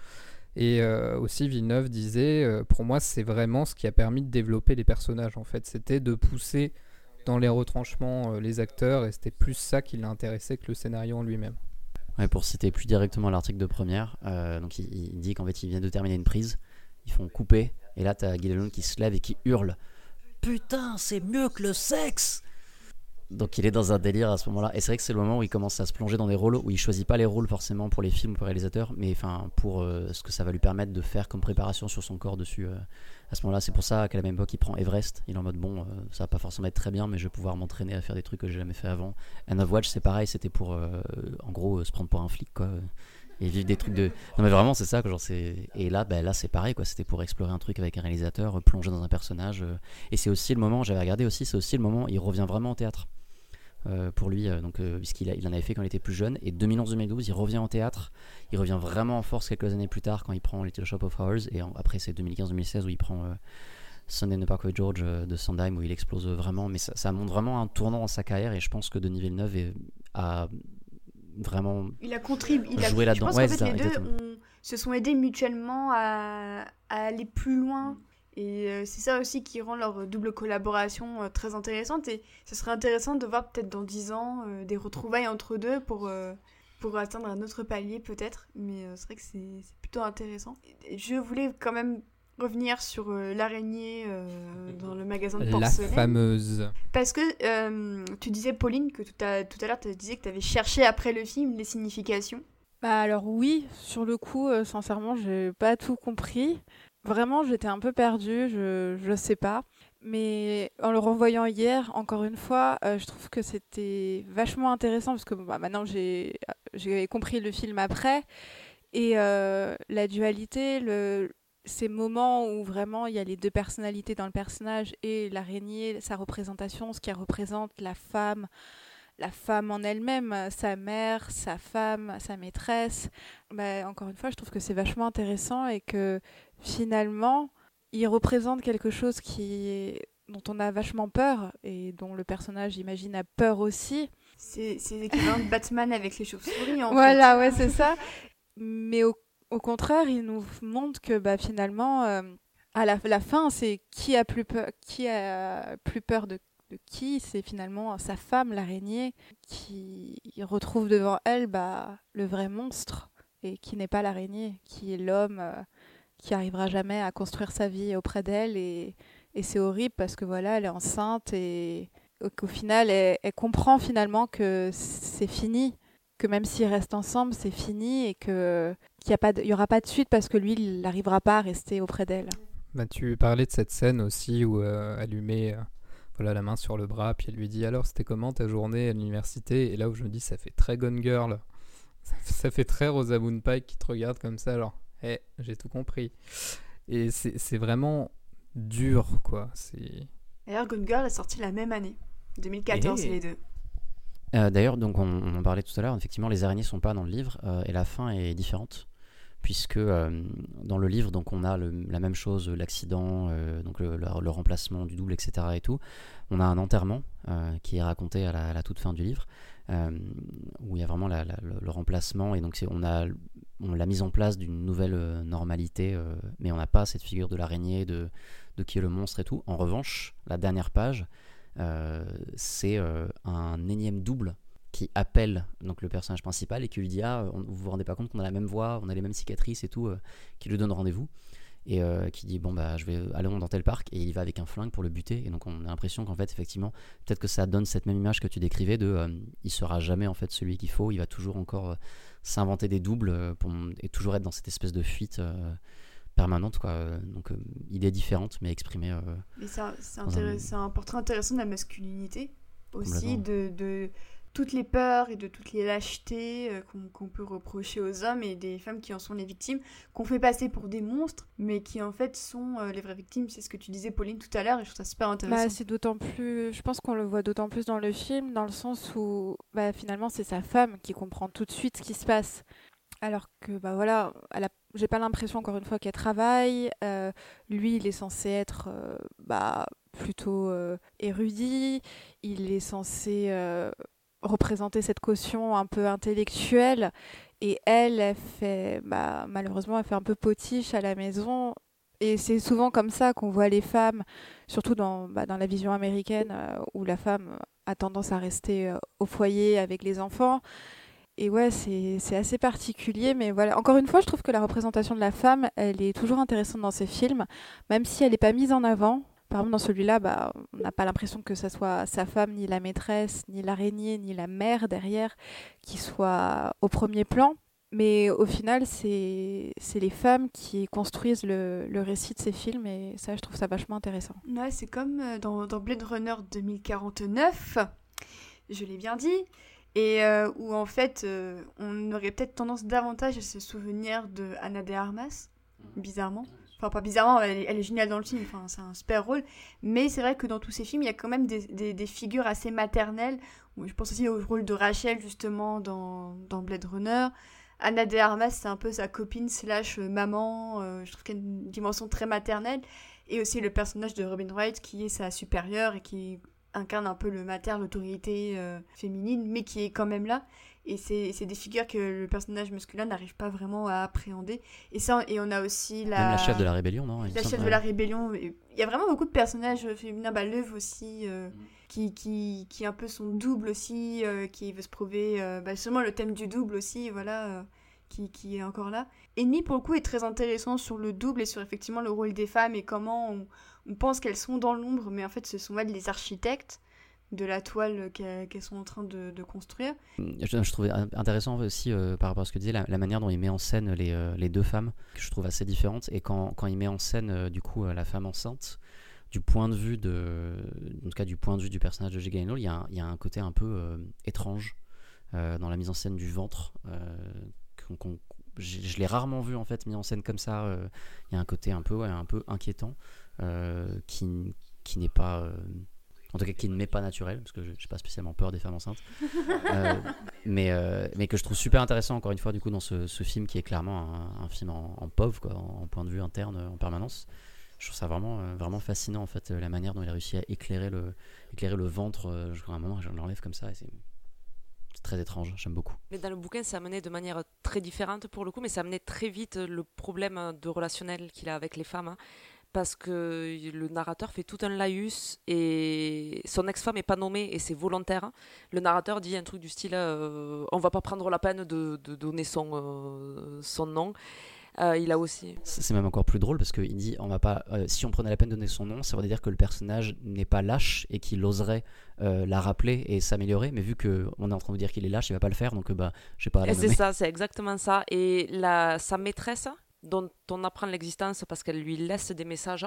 Et euh, aussi, Villeneuve disait, euh, pour moi, c'est vraiment ce qui a permis de développer les personnages. En fait, c'était de pousser dans les retranchements euh, les acteurs, et c'était plus ça qui l'intéressait que le scénario en lui-même. Ouais, pour citer plus directement l'article de première, donc il, dit qu'en fait, il vient de terminer une prise, ils font couper, et là, t'as Guillermo qui se lève et qui hurle Putain, c'est mieux que le sexe donc il est dans un délire à ce moment-là. Et c'est vrai que c'est le moment où il commence à se plonger dans des rôles où il choisit pas les rôles forcément pour les films ou pour les réalisateurs, mais enfin pour euh, ce que ça va lui permettre de faire comme préparation sur son corps dessus. Euh, à ce moment-là, c'est pour ça qu'à la même époque, il prend Everest. Il est en mode bon, euh, ça va pas forcément être très bien, mais je vais pouvoir m'entraîner à faire des trucs que j'ai jamais fait avant. And of Watch, c'est pareil, c'était pour en gros se prendre pour un flic quoi. Et vivre des trucs de. Non mais vraiment c'est ça genre c'est. Et là, ben, là c'est pareil quoi. C'était pour explorer un truc avec un réalisateur, plonger dans un personnage. Et c'est aussi le moment. J'avais regardé aussi, c'est aussi le moment. Il revient vraiment au théâtre. Euh, pour lui, euh, donc euh, puisqu'il il en avait fait quand il était plus jeune. Et 2011-2012, il revient en théâtre. Il revient vraiment en force quelques années plus tard quand il prend Little Shop of Horrors. Et en- après, c'est 2015-2016 où il prend euh, Sunday in the Parkway George de Sondheim où il explose vraiment. Mais ça, ça montre vraiment un tournant dans sa carrière. Et je pense que Denis Villeneuve est- a vraiment Il a contribué. Il a Je là-dedans. Ouais, les deux se sont aidés mutuellement à, à aller plus loin. Et euh, c'est ça aussi qui rend leur double collaboration euh, très intéressante. Et ce serait intéressant de voir peut-être dans 10 ans euh, des retrouvailles entre deux pour, euh, pour atteindre un autre palier peut-être. Mais euh, c'est vrai que c'est c'est plutôt intéressant. Et Je voulais quand même revenir sur euh, l'araignée euh, dans le magasin de La porcelaine. fameuse. Parce que euh, tu disais, Pauline, que tout à, tout à l'heure, tu disais que tu avais cherché après le film les significations. Bah alors oui, sur le coup, euh, sincèrement, j'ai pas tout compris. Vraiment, j'étais un peu perdue, je, je sais pas. Mais en le revoyant hier, encore une fois, euh, je trouve que c'était vachement intéressant parce que bah, maintenant j'ai compris le film après. Et euh, la dualité, ces moments où vraiment il y a les deux personnalités dans le personnage et l'araignée, sa représentation, ce qu'elle représente, la femme, la femme en elle-même, sa mère, sa femme, sa maîtresse. Bah, encore une fois, je trouve que c'est vachement intéressant et que finalement, il représente quelque chose qui est- dont on a vachement peur et dont le personnage, j'imagine, a peur aussi. C'est l'équivalent de Batman avec les chauves-souris, en Voilà, ouais, c'est ça. Mais au, au contraire, il nous montre que bah, finalement, euh, à la, la fin, c'est qui a plus peur, qui a plus peur de, de qui? C'est finalement sa femme, l'araignée, qui retrouve devant elle bah, le vrai monstre et qui n'est pas l'araignée, qui est l'homme euh, qui arrivera jamais à construire sa vie auprès d'elle et, c'est horrible parce que voilà, elle est enceinte et qu'au final, elle, comprend finalement que c'est fini que même s'ils restent ensemble, c'est fini et que qu'il y a pas de- il y aura pas de suite parce que lui, il n'arrivera pas à rester auprès d'elle. Bah, tu parlais de cette scène aussi où euh, elle lui met euh, voilà, la main sur le bras, puis elle lui dit alors c'était comment ta journée à l'université? Et là où je me dis ça fait très Gone Girl, ça fait, ça fait très Rosamund Pike qui te regarde comme ça, genre hé, j'ai tout compris. Et c'est c'est vraiment dur quoi. C'est D'ailleurs, Gone Girl est sorti la même année, 2014, Eh. les deux. Euh, D'ailleurs, donc on, on en parlait tout à l'heure, effectivement, les araignées sont pas dans le livre euh, et la fin est différente. Puisque euh, dans le livre, donc on a la même chose, l'accident, euh, donc le, remplacement du double, etc. Et tout. On a un enterrement euh, qui est raconté à la, toute fin du livre, où il y a vraiment le, remplacement et donc on a la mise en place d'une nouvelle normalité, mais on n'a pas cette figure de l'araignée, de, de qui est le monstre et tout. En revanche, la dernière page, c'est un énième double qui appelle donc le personnage principal et qui lui dit ah on- vous vous rendez pas compte qu'on a la même voix on a les mêmes cicatrices et tout euh, qui lui donne rendez-vous. Et euh, qui dit bon bah je vais allons dans tel parc et il va avec un flingue pour le buter. Et donc on a l'impression qu'en fait effectivement peut-être que ça donne cette même image que tu décrivais de euh, il sera jamais en fait celui qu'il faut. Il va toujours encore euh, s'inventer des doubles pour, et toujours être dans cette espèce de fuite permanente quoi. Donc idée différente mais exprimée Mais c'est un, un- portrait intéressant de la masculinité aussi, de toutes les peurs et de toutes les lâchetés euh, qu'on peut reprocher aux hommes et des femmes qui en sont les victimes, qu'on fait passer pour des monstres, mais qui en fait sont euh, les vraies victimes. C'est ce que tu disais, Pauline, tout à l'heure, et je trouve ça super Bah, intéressant. c'est d'autant plus, je pense qu'on le voit d'autant plus dans le film, dans le sens où bah, finalement c'est sa femme qui comprend tout de suite ce qui se passe. Alors que bah voilà, j'ai pas l'impression encore une fois qu'elle travaille. euh, lui, il est censé être bah, plutôt érudit. Il est censé représenter cette caution un peu intellectuelle. Et elle, fait, bah, malheureusement, elle fait un peu potiche à la maison. Et c'est souvent comme ça qu'on voit les femmes, surtout dans, bah, dans la vision américaine, euh, où la femme a tendance à rester euh, au foyer avec les enfants. Et ouais, c'est c'est assez particulier, mais voilà. Encore une fois, je trouve que la représentation de la femme, elle est toujours intéressante dans ces films, même si elle n'est pas mise en avant. Par exemple, dans celui-là, bah, on n'a pas l'impression que ça soit sa femme, ni la maîtresse, ni l'araignée, ni la mère derrière, qui soit au premier plan. Mais au final, c'est les femmes qui construisent le, le récit de ces films, et ça, je trouve ça vachement intéressant. Ouais, c'est comme euh, dans, dans Blade Runner 2049, je l'ai bien dit, et euh, où en fait euh, on aurait peut-être tendance davantage à se souvenir de Anna de Armas, bizarrement, Enfin, pas bizarrement, elle, est- géniale dans le film, enfin, c'est un super rôle. Mais c'est vrai que dans tous ces films, il y a quand même des, des- des figures assez maternelles. Je pense aussi au rôle de Rachel, justement, dans, dans Blade Runner. Anna de Armas, c'est un peu sa copine slash euh, maman. euh, je trouve qu'il y a une dimension très maternelle. Et aussi le personnage de Robin Wright, qui est sa supérieure et qui incarne un peu le mater, l'autorité euh, féminine, mais qui est quand même là. Et c'est c'est des figures que le personnage masculin n'arrive pas vraiment à appréhender. Et ça, et on a aussi la... Même la chef de la rébellion, non La chef de ouais. la rébellion. Il y a vraiment beaucoup de personnages féminins. Bah, L'œuvre aussi, euh, Mm. qui, qui, qui est un peu son double aussi, euh, qui veut se prouver. euh, bah, justement, le thème du double aussi, voilà, euh, qui, qui est encore là. Ennemi, pour le coup, est très intéressant sur le double et sur effectivement le rôle des femmes et comment on, on pense qu'elles sont dans l'ombre, mais en fait, ce sont elles les architectes de la toile qu'elles sont en train de, construire. Je, je trouvais in- intéressant aussi euh, par rapport à ce que disait la, la manière dont il met en scène les, euh, les deux femmes, que je trouve assez différente. Et quand, quand il met en scène euh, du coup la femme enceinte, du point de vue de, en tout cas du point de vue du personnage de Jake il y a, un- côté un peu étrange dans la mise en scène du ventre. je l'ai rarement vu en fait mis en scène comme ça. Il y a un côté un peu, un peu inquiétant qui, qui n'est pas, en tout cas qui ne m'est pas naturel, parce que je n'ai pas spécialement peur des femmes enceintes. Euh, mais, euh, mais que je trouve super intéressant encore une fois du coup dans ce, ce film qui est clairement un, un film en, en POV quoi, en, en point de vue interne en permanence. Je trouve ça vraiment, euh, vraiment fascinant en fait la manière dont il a réussi à éclairer le, éclairer le ventre. je crois à un moment je l'enlève comme ça et c'est c'est très étrange. J'aime beaucoup. Mais dans le bouquin, c'est amené de manière très différente pour le coup, mais ça amenait très vite le problème de relationnel qu'il a avec les femmes. hein, parce que le narrateur fait tout un laïus et son ex-femme est pas nommée et c'est volontaire. Le narrateur dit un truc du style euh, on va pas prendre la peine de, de donner son, euh, son nom. Euh, il a aussi. C'est même encore plus drôle parce qu'il dit on va pas euh, si on prenait la peine de donner son nom, ça voudrait dire que le personnage n'est pas lâche et qu'il oserait euh, la rappeler et s'améliorer. Mais vu que on est en train de vous dire qu'il est lâche, il va pas le faire, donc bah je pas. c'est ça, c'est exactement ça. Et la, sa maîtresse, dont on apprend l'existence parce qu'elle lui laisse des messages,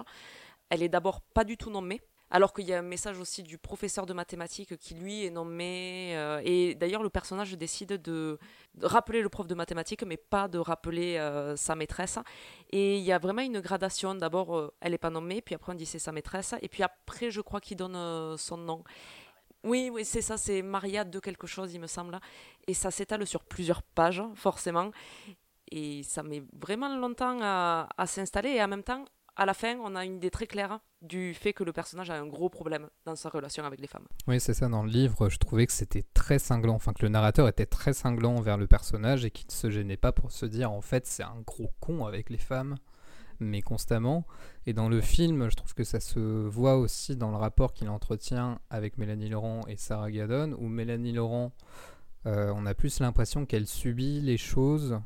elle est d'abord pas du tout nommée. Alors qu'il y a un message aussi du professeur de mathématiques qui lui est nommé. euh, et d'ailleurs, le personnage décide de, rappeler le prof de mathématiques, mais pas de rappeler euh, sa maîtresse. Et il y a vraiment une gradation. D'abord, euh, elle n'est pas nommée, puis après, on dit c'est sa maîtresse. Et puis après, je crois qu'il donne son nom. Oui, oui, c'est ça, c'est Maria de quelque chose, il me semble. Et ça s'étale sur plusieurs pages, forcément. Et ça met vraiment longtemps à, s'installer. Et en même temps, à la fin, on a une idée très claire du fait que le personnage a un gros problème dans sa relation avec les femmes. Oui, c'est ça. Dans le livre, je trouvais que c'était très cinglant. Enfin, que le narrateur était très cinglant envers le personnage et qu'il ne se gênait pas pour se dire en fait, c'est un gros con avec les femmes, mais constamment. Et dans le film, je trouve que ça se voit aussi dans le rapport qu'il entretient avec Mélanie Laurent et Sarah Gadon, où Mélanie Laurent, euh, on a plus l'impression qu'elle subit les choses,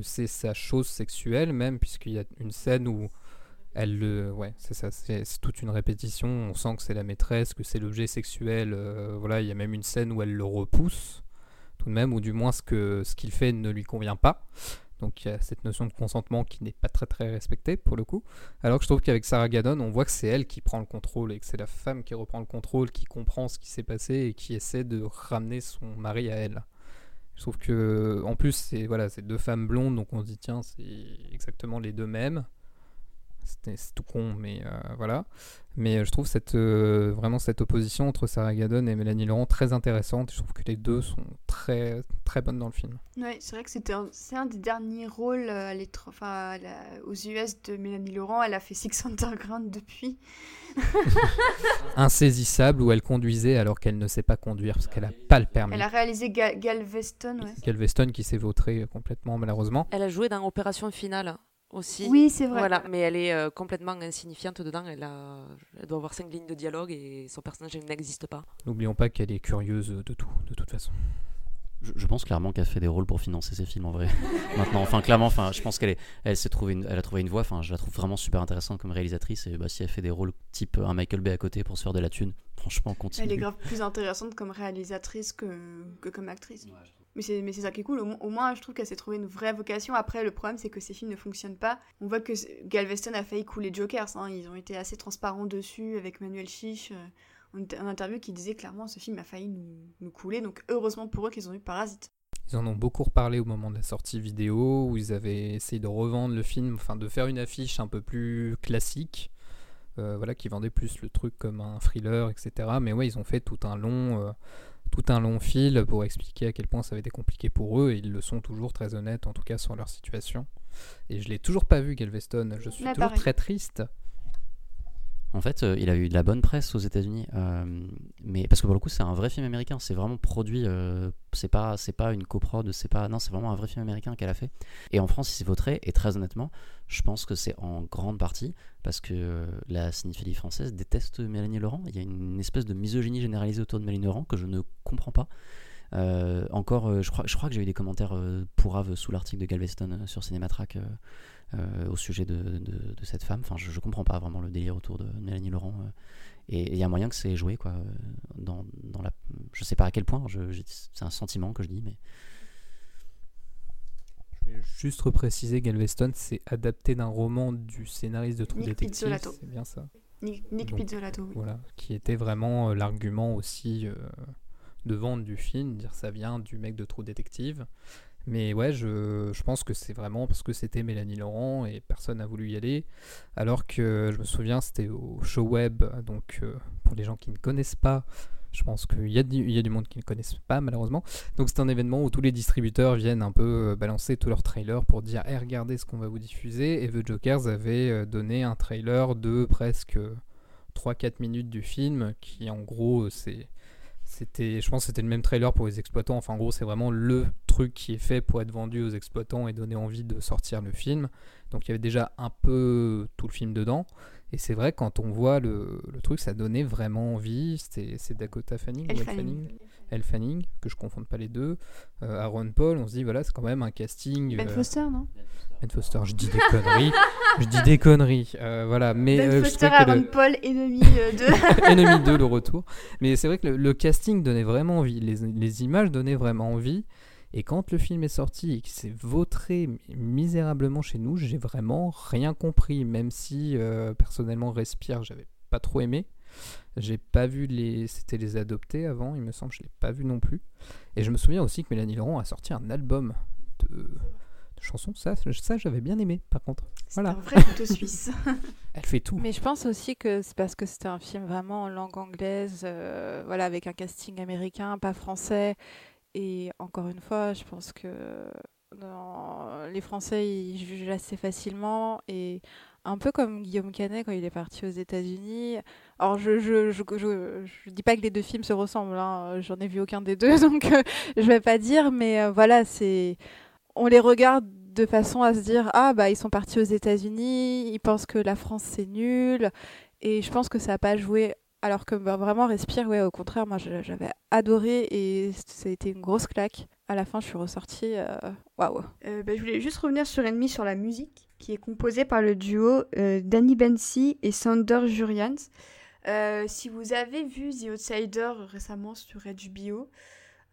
que c'est sa chose sexuelle même, puisqu'il y a une scène où elle le ouais c'est ça c'est toute une répétition. On sent que c'est la maîtresse que c'est l'objet sexuel euh, voilà il y a même une scène où elle le repousse tout de même ou du moins ce que ce qu'il fait ne lui convient pas. Donc il y a cette notion de consentement qui n'est pas très très respectée pour le coup. Alors que je trouve qu'avec Sarah Gadon on voit que c'est elle qui prend le contrôle et que c'est la femme qui reprend le contrôle qui comprend ce qui s'est passé et qui essaie de ramener son mari à elle je trouve que en plus c'est voilà deux femmes blondes donc on se dit tiens c'est exactement les deux mêmes c'est tout con, mais euh, voilà. Mais euh, je trouve cette, euh, vraiment cette opposition entre Sarah Gadon et Mélanie Laurent très intéressante. Je trouve que les deux sont très, très bonnes dans le film. Ouais, c'est vrai que un, c'est un des derniers rôles à enfin, à la- aux US de Mélanie Laurent. Elle a fait Six Underground depuis. Insaisissable où elle conduisait alors qu'elle ne sait pas conduire parce qu'elle n'a pas le permis. Elle a réalisé Ga- Galveston, ouais. Galveston qui s'est vautré complètement malheureusement. Elle a joué dans Opération Finale aussi. Oui, c'est vrai. Voilà, mais elle est euh, complètement insignifiante dedans. Elle, a... elle doit avoir cinq lignes de dialogue et son personnage n'existe pas. N'oublions pas qu'elle est curieuse de tout, de toute façon. Je, je pense clairement qu'elle fait des rôles pour financer ses films en vrai. Maintenant, enfin clairement, enfin je pense qu'elle est, elle s'est trouvé une, elle a trouvé une voix. Enfin, je la trouve vraiment super intéressante comme réalisatrice. Et bah, si elle fait des rôles type un Michael Bay à côté pour se faire de la thune, franchement, continue. Elle est grave plus intéressante comme réalisatrice que, que comme actrice. Mais c'est, ça qui est cool. Au, mo- au moins, je trouve qu'elle s'est trouvé une vraie vocation. Après, le problème, c'est que ces films ne fonctionnent pas. On voit que Galveston a failli couler Jokers. hein. Ils ont été assez transparents dessus avec Manuel Chiche. euh, en, en interview qui disait clairement ce film a failli nous, nous couler. Donc, heureusement pour eux qu'ils ont eu Parasite. Ils en ont beaucoup reparlé au moment de la sortie vidéo, où ils avaient essayé de revendre le film, enfin de faire une affiche un peu plus classique, euh, voilà, qui vendait plus le truc comme un thriller, etc. Mais ouais, ils ont fait tout un long, euh, tout un long fil pour expliquer à quel point ça avait été compliqué pour eux, et ils le sont toujours très honnêtes, en tout cas sur leur situation. Et je l'ai toujours pas vu, Galveston. Je suis Ouais, toujours pareil. très triste. En fait, euh, il a eu de la bonne presse aux États-Unis, euh, mais parce que pour le coup, c'est un vrai film américain. C'est vraiment produit. euh, c'est pas, c'est pas une coprode. C'est pas, non, c'est vraiment un vrai film américain qu'elle a fait. Et en France, il s'est vautré. Et très honnêtement, je pense que c'est en grande partie parce que la cinéphilie française déteste Mélanie Laurent. Il y a une espèce de misogynie généralisée autour de Mélanie Laurent que je ne comprends pas. Encore, je crois, que j'ai eu des commentaires euh, pourraves sous l'article de Galveston sur Cinématrack. Euh, au sujet de, de- de cette femme. Enfin, je, je comprends pas vraiment le délire autour de Mélanie Laurent. euh, et il y a moyen que c'est joué, quoi. euh, Dans, dans la, je sais pas à quel point. Je, je- c'est un sentiment que je dis, mais Je vais juste repréciser, Galveston, c'est adapté d'un roman du scénariste de True Nick Detective. Pizzolatto. C'est bien ça. Nick, Nick Donc, oui. Voilà, qui était vraiment euh, l'argument aussi euh, de vente du film, dire ça vient du mec de True Detective. Mais ouais, je, pense que c'est vraiment parce que c'était Mélanie Laurent et personne n'a voulu y aller. Alors que je me souviens, c'était au show web, donc euh, pour les gens qui ne connaissent pas, je pense qu'il y, a du- il y a du monde qui ne connaissent pas malheureusement. Donc c'est un événement où tous les distributeurs viennent un peu euh, balancer tous leurs trailers pour dire Eh, regardez ce qu'on va vous diffuser. Et The Jokers avait euh, donné un trailer de presque 3-4 minutes du film qui en gros c'est c'était je pense que c'était le même trailer pour les exploitants. Enfin en gros c'est vraiment le truc qui est fait pour être vendu aux exploitants et donner envie de sortir le film. Donc il y avait déjà un peu tout le film dedans. Et c'est vrai quand on voit le, le truc ça donnait vraiment envie. C'était c'est Dakota Fanning Elle Fanning. Elle Fanning que je confonde pas les deux Euh, Aaron Paul on se dit voilà c'est quand même un casting Ben euh, Foster, non? Ben Foster je dis des conneries je dis des conneries euh, voilà mais Ben euh, Foster, Aaron le- Paul, ennemi euh, de... Ennemi 2, le retour. Mais c'est vrai que le, le casting donnait vraiment envie. Les, les images donnaient vraiment envie. Et quand le film est sorti et qu'il s'est vautré misérablement chez nous, j'ai vraiment rien compris. Même si, euh, personnellement, Respire, j'avais pas trop aimé. J'ai pas vu les. C'était les adoptés avant, il me semble. Je l'ai pas vu non plus. Et je me souviens aussi que Mélanie Laurent a sorti un album de, de chansons. Ça, ça j'avais bien aimé, par contre. C'est Voilà. un vrai couteau suisse. Elle fait tout. Mais je pense aussi que c'est parce que c'était un film vraiment en langue anglaise, euh, voilà, avec un casting américain, pas français. Et encore une fois, je pense que les Français, ils jugent assez facilement. Et un peu comme Guillaume Canet quand il est parti aux États-Unis. Alors, je je, dis pas que les deux films se ressemblent, hein, j'en ai vu aucun des deux, donc euh, je vais pas dire, mais euh, voilà, c'est. On les regarde de façon à se dire ah bah ils sont partis aux États-Unis, ils pensent que la France c'est nul et je pense que ça a pas joué alors que bah, vraiment Respire ouais au contraire moi j'avais adoré et ça a été une grosse claque. À la fin je suis ressortie euh, waouh. Euh, bah, je voulais juste revenir sur Ennemi sur la musique, qui est composée par le duo euh, Danny Bensi et Sander Jurians. Si vous avez vu The Outsider récemment sur HBO,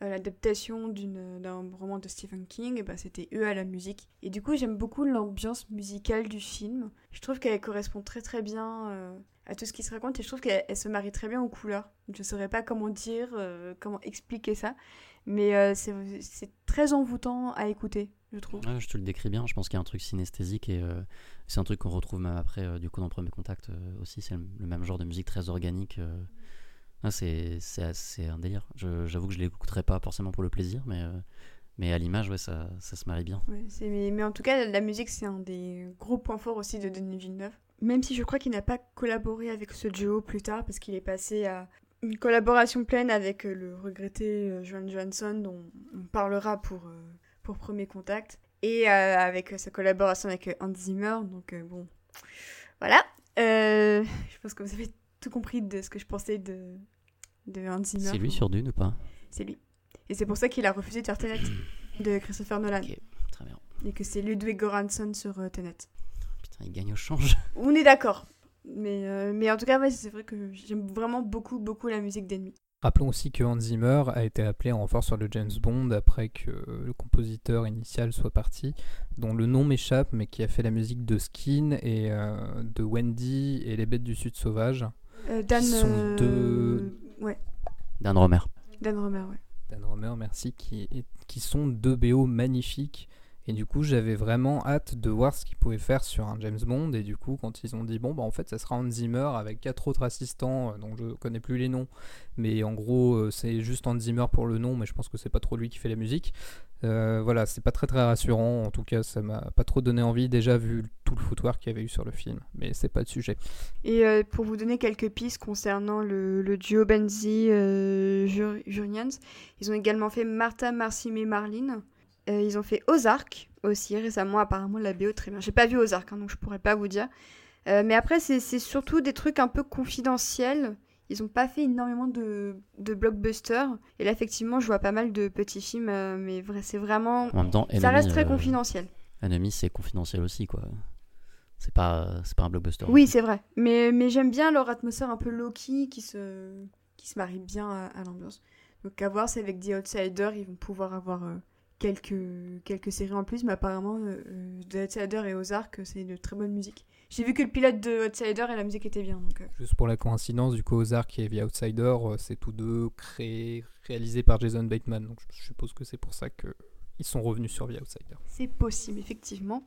l'adaptation d'un roman de Stephen King, ben, c'était eux à la musique. Et du coup, j'aime beaucoup l'ambiance musicale du film. Je trouve qu'elle correspond très très bien à tout ce qui se raconte et je trouve qu'elle elle se marie très bien aux couleurs. Je ne saurais pas comment dire, euh, comment expliquer ça, mais euh, c'est très envoûtant à écouter, je trouve. Ouais, je te le décris bien. Je pense qu'il y a un truc synesthésique et euh, c'est un truc qu'on retrouve même après, du coup, dans Premier Contact aussi. C'est le, le même genre de musique très organique. c'est un délire. J'avoue que je l'écouterai pas forcément pour le plaisir, mais, mais à l'image, ouais, ça, ça se marie bien. Ouais, c'est- mais, mais en tout cas, la musique, c'est un des gros points forts aussi de Denis Villeneuve. Même si je crois qu'il n'a pas collaboré avec ce duo plus tard, parce qu'il est passé à une collaboration pleine avec euh, le regretté euh, Joan Johansson, dont on parlera pour, euh, pour Premier Contact, et avec sa collaboration avec Hans Zimmer. Donc bon, voilà. Euh, je pense que vous avez tout compris de ce que je pensais de, de Hans Zimmer. C'est lui sur Dune ou pas? C'est lui. Et c'est pour ça qu'il a refusé de faire Tenet de Christopher Nolan. Ok. Très bien. Et que c'est Ludwig Göransson sur Tenet. Putain, il gagne au change. On est d'accord. Mais, euh, mais en tout cas, ouais, c'est vrai que j'aime vraiment beaucoup, beaucoup la musique d'Ennemi. Rappelons aussi que Hans Zimmer a été appelé en renfort sur le James Bond après que le compositeur initial soit parti, dont le nom m'échappe, mais qui a fait la musique de Skin et euh, de Wendy et Les Bêtes du Sud Sauvage. Euh, Dan. Qui sont euh, deux- Ouais, Dan Romer. Dan Romer, ouais. Dan Romer, merci, qui, est- qui sont deux BO magnifiques. Et du coup, j'avais vraiment hâte de voir ce qu'ils pouvaient faire sur un James Bond. Et du coup, quand ils ont dit, bon, bah en fait, ça sera Hans Zimmer avec quatre autres assistants, euh, dont je connais plus les noms, mais en gros, euh, c'est juste Hans Zimmer pour le nom, mais je pense que c'est pas trop lui qui fait la musique. Euh, voilà, c'est pas très très rassurant. En tout cas, ça m'a pas trop donné envie, déjà vu tout le footwork qu'il y avait eu sur le film. Mais c'est pas le sujet. Et euh, pour vous donner quelques pistes concernant le, duo Benzi euh, Jur- Jurians, ils ont également fait Martha, Marcimé, Marlene. Euh, ils ont fait Ozark aussi récemment, apparemment la BO très bien. J'ai pas vu Ozark, hein, donc je pourrais pas vous dire. Euh, mais après, c'est surtout des trucs un peu confidentiels. Ils ont pas fait énormément de, de blockbusters. Et là, effectivement, je vois pas mal de petits films, euh, mais vrai, c'est vraiment. En même temps, Ça Enemy, reste très confidentiel. Enemy, c'est confidentiel aussi, quoi. C'est pas, c'est pas un blockbuster. Oui, c'est vrai. Mais, mais j'aime bien leur atmosphère un peu low-key qui se, qui se marie bien à, à l'ambiance. Donc à voir, c'est avec The Outsider, ils vont pouvoir avoir quelques, quelques séries en plus. Mais apparemment, euh, euh, The Outsider et Ozark, c'est de très bonne musique. J'ai vu que le pilote de Outsider et la musique était bien. Donc, euh, Juste pour la coïncidence, du coup, Ozark et The Outsider, euh, c'est tous deux créés, réalisés par Jason Bateman. Donc je suppose que c'est pour ça qu'ils sont revenus sur The Outsider. c'est possible, effectivement.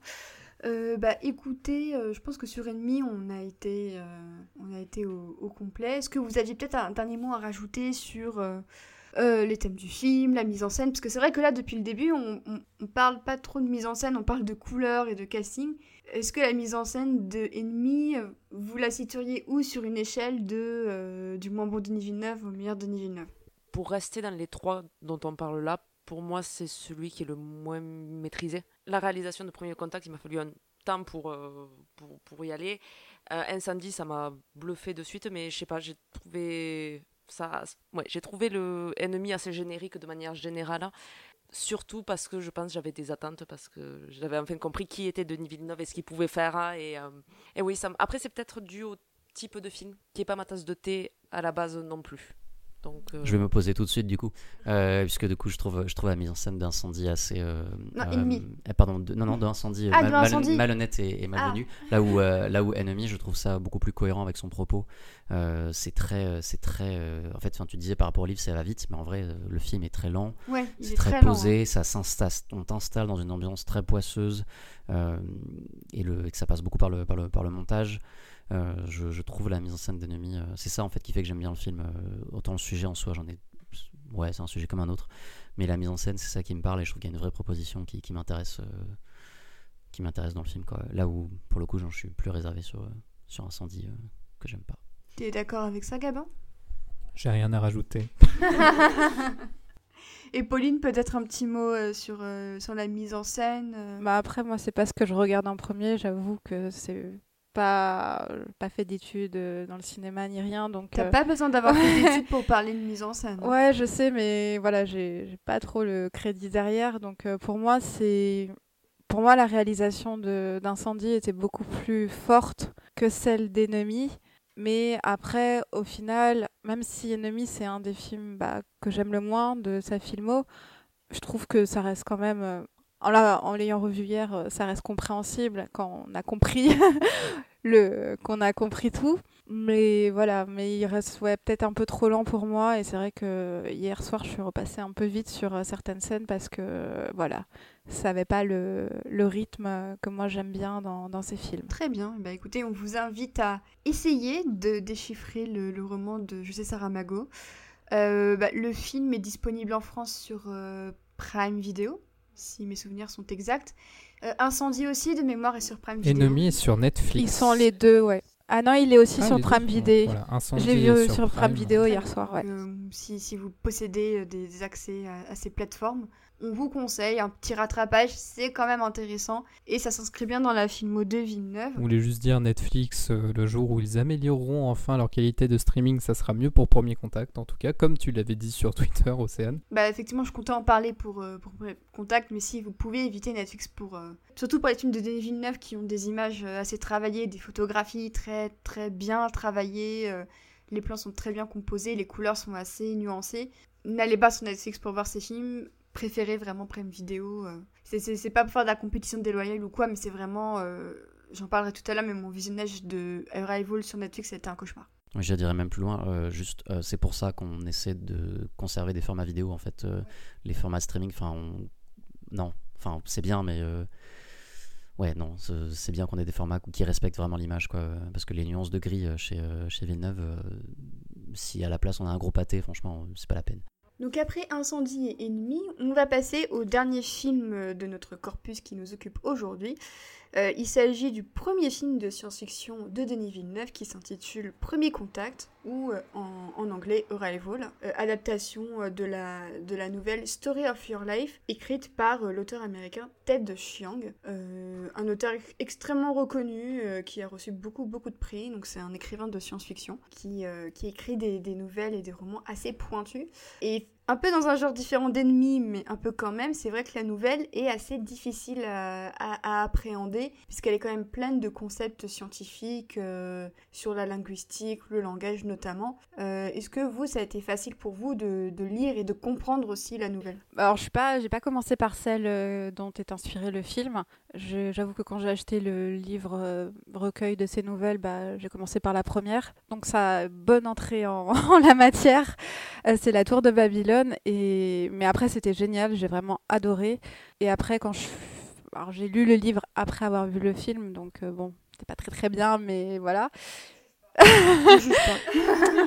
Euh, bah écoutez, euh, je pense que sur Ennemi, on a été, euh, on a été au, au complet. Est-ce que vous aviez peut-être un dernier mot à rajouter sur euh, les thèmes du film, la mise en scène Parce que c'est vrai que là, depuis le début, on, on, parle pas trop de mise en scène, on parle de couleurs et de casting. Est-ce que la mise en scène de Ennemi, euh, vous la situeriez où sur une échelle de euh, du moins bon Denis Villeneuve au meilleur Denis Villeneuve? Pour rester dans les trois dont on parle là, pour moi, c'est celui qui est le moins maîtrisé. La réalisation de Premier Contact, il m'a fallu un temps pour, pour, y aller. Incendie, ça m'a bluffé de suite, mais je sais pas, j'ai trouvé ça. Ouais, j'ai trouvé le ennemi assez générique de manière générale. Surtout parce que je pense j'avais des attentes, parce que j'avais enfin compris qui était Denis Villeneuve et ce qu'il pouvait faire. hein, Et, euh, et oui, ça, après, c'est peut-être dû au type de film, qui n'est pas ma tasse de thé à la base non plus. Donc, euh, Je vais me poser tout de suite du coup, euh, puisque du coup je trouve, je trouve la mise en scène d'incendie assez. euh, Non, euh, Ennemi. eh, pardon, de- non non d'incendie Ah, mal- mal-. Ah. malhonnête et, et malvenu. Là où euh, là où Enemy, je trouve ça beaucoup plus cohérent avec son propos. Euh, c'est très c'est très. euh, en fait, tu disais par rapport au livre, ça va vite, mais en vrai, le film est très lent. Ouais, C'est est très, lent, posé, ça s'installe, on t'installe dans une ambiance très poisseuse euh, et, le, et que ça passe beaucoup par le, par le, par le montage. Euh, je, je trouve la mise en scène d'Enemy, euh, c'est ça en fait qui fait que j'aime bien le film. euh, autant le sujet en soi, j'en ai, ouais, c'est un sujet comme un autre, mais la mise en scène, c'est ça qui me parle et je trouve qu'il y a une vraie proposition qui, qui m'intéresse, euh, qui m'intéresse dans le film. Quoi. Là où, pour le coup, j'en suis plus réservé sur, euh, sur Incendie euh, que j'aime pas. T'es d'accord avec ça, Gabin? J'ai rien à rajouter. Et Pauline, peut-être un petit mot euh, sur, euh, sur la mise en scène euh? Bah après, moi, c'est pas ce que je regarde en premier. J'avoue que c'est pas pas fait d'études euh, dans le cinéma ni rien, donc. T'as euh, pas besoin d'avoir fait d'études pour parler de mise en scène. Ouais, je sais, mais voilà, j'ai pas trop le crédit derrière. Donc euh, pour moi, c'est pour moi la réalisation de d'incendie était beaucoup plus forte que celle d'Ennemi. Mais après, au final, même si Ennemi c'est un des films bah, que j'aime le moins de sa filmo, je trouve que ça reste quand même, en la- en l'ayant revu hier, euh, ça reste compréhensible quand on a compris qu'on a compris tout. Mais voilà, mais il reste peut-être un peu trop lent pour moi. Et c'est vrai que hier soir, je suis repassée un peu vite sur euh, certaines scènes parce que voilà, ça n'avait pas le, rythme euh, que moi j'aime bien dans, ces films. Très bien. Bah écoutez, on vous invite à essayer de déchiffrer le, roman de José Saramago. Bah, le film est disponible en France sur Prime Video, si mes souvenirs sont exacts. Euh, Incendie aussi, de mémoire, est sur Prime Video. Ennemi est sur Netflix. Ils sont les deux, ouais. Ah non, il est aussi Ah, sur Prime Video. voilà, Je l'ai vu sur, Prime Video Très hier soir, ouais. Euh, si, si vous possédez euh, des, des accès à, à ces plateformes, on vous conseille un petit rattrapage, c'est quand même intéressant et ça s'inscrit bien dans la filmo de Villeneuve. Je voulais juste dire Netflix, euh, le jour où ils amélioreront enfin leur qualité de streaming, ça sera mieux pour Premier Contact, en tout cas, comme tu l'avais dit sur Twitter, Océane. Bah effectivement, je comptais en parler pour, euh, pour Pré- Contact, mais si vous pouvez éviter Netflix pour... euh, Surtout pour les films de Denis Villeneuve qui ont des images assez travaillées, des photographies très très bien travaillées, les plans sont très bien composés, les couleurs sont assez nuancées. N'allez pas sur Netflix pour voir ces films, préférez vraiment Prime Vidéo. euh. C'est- pas pour faire de la compétition déloyale ou quoi, mais c'est vraiment... euh, J'en parlerai tout à l'heure, mais mon visionnage de Arrival sur Netflix, c'était un cauchemar. Je dirais même plus loin, euh, juste euh, c'est pour ça qu'on essaie de conserver des formats vidéo en fait, les formats streaming, enfin on... non, enfin c'est bien mais ouais non, c'est bien qu'on ait des formats qui respectent vraiment l'image quoi, parce que les nuances de gris chez, chez Villeneuve, si à la place on a un gros pâté, franchement c'est pas la peine. Donc après Incendie et Ennemi, on va passer au dernier film de notre corpus qui nous occupe aujourd'hui. Euh, il s'agit du premier film de science-fiction de Denis Villeneuve qui s'intitule Premier Contact ou euh, en, en anglais Arrival, euh, adaptation euh, de la, de la nouvelle Story of Your Life écrite par l'auteur américain Ted Chiang, un auteur ex- extrêmement reconnu qui a reçu beaucoup beaucoup de prix, donc c'est un écrivain de science-fiction qui, qui écrit des, des nouvelles et des romans assez pointus. Et un peu dans un genre différent d'ennemi, mais un peu quand même, c'est vrai que la nouvelle est assez difficile à, à- appréhender, puisqu'elle est quand même pleine de concepts scientifiques euh, sur la linguistique, le langage notamment. Euh, Est-ce que vous, ça a été facile pour vous de, lire et de comprendre aussi la nouvelle? Alors, je suis pas, commencé par celle euh, dont est inspiré le film. J'avoue que quand j'ai acheté le livre euh, recueil de ces nouvelles, bah, j'ai commencé par la première. Donc, ça, bonne entrée en, en la matière. Euh, c'est la Tour de Babylone. Et mais après, c'était génial. J'ai vraiment adoré. Et après, quand je, alors j'ai lu le livre après avoir vu le film, donc euh, bon, c'était pas très très bien, mais voilà.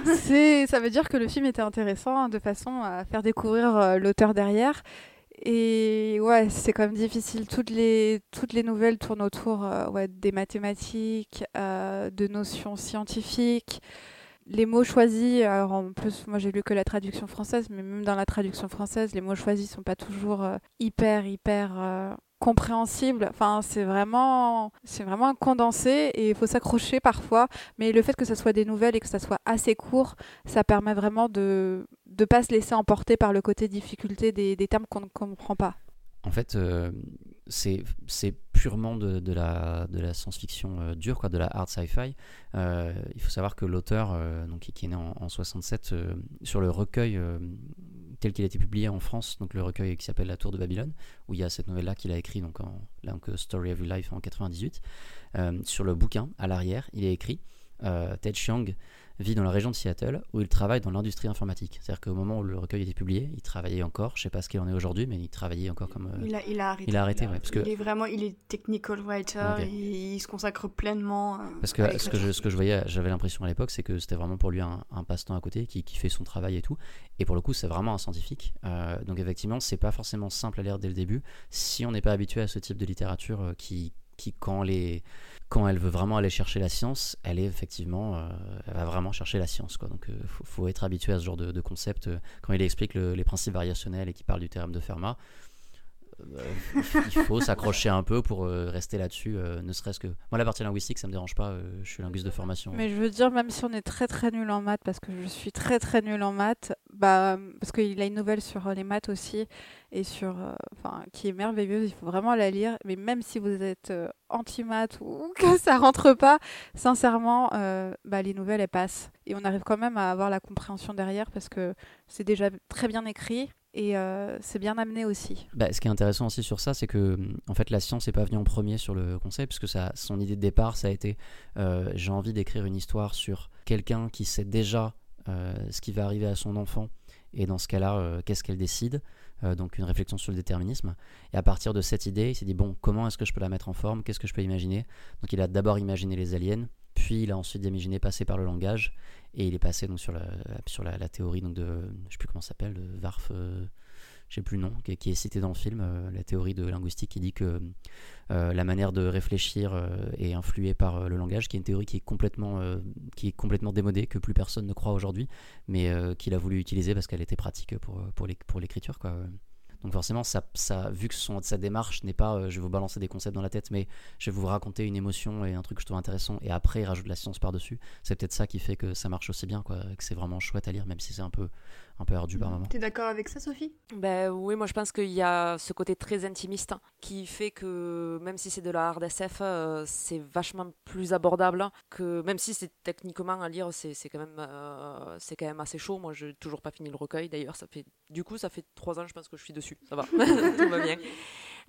C'est, ça veut dire que le film était intéressant hein, de façon à faire découvrir euh, l'auteur derrière. Et ouais, c'est quand même difficile. Toutes les, toutes les nouvelles tournent autour euh, ouais, des mathématiques, euh, de notions scientifiques. Les mots choisis, alors en plus, moi j'ai lu que la traduction française, mais même dans la traduction française, les mots choisis sont pas toujours euh, hyper, hyper compréhensibles. Enfin, c'est vraiment, c'est vraiment condensé et il faut s'accrocher parfois. Mais le fait que ça soit des nouvelles et que ça soit assez court, ça permet vraiment de ne pas se laisser emporter par le côté difficulté des, des termes qu'on ne comprend pas. En fait, euh, c'est purement de, la, de la science-fiction euh, dure, quoi, de la hard sci-fi. Euh, il faut savoir que l'auteur, donc, qui est né en, en 67, euh, sur le recueil tel qu'il a été publié en France, donc le recueil qui s'appelle La Tour de Babylone, où il y a cette nouvelle-là qu'il a écrit, donc, en, donc, euh, Story of Your Life en 98. Euh, sur le bouquin, à l'arrière, il est écrit euh, Ted Chiang vit dans la région de Seattle où il travaille dans l'industrie informatique. C'est-à-dire qu'au moment où le recueil a été publié, il travaillait encore, je sais pas ce qu'il en est aujourd'hui, mais il travaillait encore comme... euh, Il a, il a arrêté. il a arrêté, ouais, parce que Il est vraiment, il est technical writer et il se consacre pleinement. euh, Parce que ce que je, ce que je voyais, j'avais l'impression à l'époque, c'est que c'était vraiment pour lui un, un passe-temps à côté qui, qui fait son travail et tout. Et pour le coup, c'est vraiment un scientifique. Euh, donc effectivement, c'est pas forcément simple à lire dès le début si on n'est pas habitué à ce type de littérature qui, qui quand les quand elle veut vraiment aller chercher la science, elle est effectivement, euh, elle va vraiment chercher la science. Quoi. Donc il faut, faut être habitué à ce genre de, concept. Euh, Quand il explique le- les principes variationnels et qu'il parle du théorème de Fermat, euh, il faut s'accrocher un peu pour euh, rester là-dessus, euh, ne serait-ce que... Moi, la partie linguistique, ça me dérange pas, euh, je suis linguiste de formation. Mais je veux dire, même si on est très très nul en maths, parce que je suis très très nul en maths, bah, parce qu'il a une nouvelle sur euh, les maths aussi, et sur, euh, enfin, qui est merveilleuse, il faut vraiment la lire. Mais même si vous êtes euh, anti-maths ou que ça rentre pas, sincèrement, euh, bah, les nouvelles elles passent. Et on arrive quand même à avoir la compréhension derrière, parce que c'est déjà très bien écrit. Et euh, c'est bien amené aussi. Bah, ce qui est intéressant aussi sur ça, c'est que en fait la science n'est pas venue en premier sur le concept, puisque son idée de départ, ça a été euh, j'ai envie d'écrire une histoire sur quelqu'un qui sait déjà euh, ce qui va arriver à son enfant, et dans ce cas-là, qu'est-ce qu'elle décide Donc une réflexion sur le déterminisme. Et à partir de cette idée, il s'est dit bon, comment est-ce que je peux la mettre en forme? Qu'est-ce que je peux imaginer? Donc il a d'abord imaginé les aliens, puis il a ensuite imaginé passer par le langage, et il est passé donc sur la, sur la, théorie donc de, je sais plus comment s'appelle, de Varf. euh, plus le nom, qui, est cité dans le film, euh, la théorie de linguistique qui dit que euh, la manière de réfléchir est influée par le langage, qui est une théorie qui est complètement, qui est complètement démodée, que plus personne ne croit aujourd'hui, mais qu'il a voulu utiliser parce qu'elle était pratique pour, pour l'écriture. Quoi. Donc forcément, ça, vu que sa démarche n'est pas euh, je vais vous balancer des concepts dans la tête, mais je vais vous raconter une émotion et un truc que je trouve intéressant, et après il rajoute de la science par-dessus, c'est peut-être ça qui fait que ça marche aussi bien, quoi, que c'est vraiment chouette à lire, même si c'est un peu, un peu ardu par moment. T'es d'accord avec ça, Sophie? Ben oui, moi je pense qu'il y a ce côté très intimiste qui fait que même si c'est de la hard SF, euh, c'est vachement plus abordable que même si c'est techniquement à lire, c'est c'est quand même euh, c'est quand même assez chaud. Moi, j'ai toujours pas fini le recueil. D'ailleurs, ça fait du coup ça fait trois ans, je pense que je suis dessus. Ça va, tout va bien.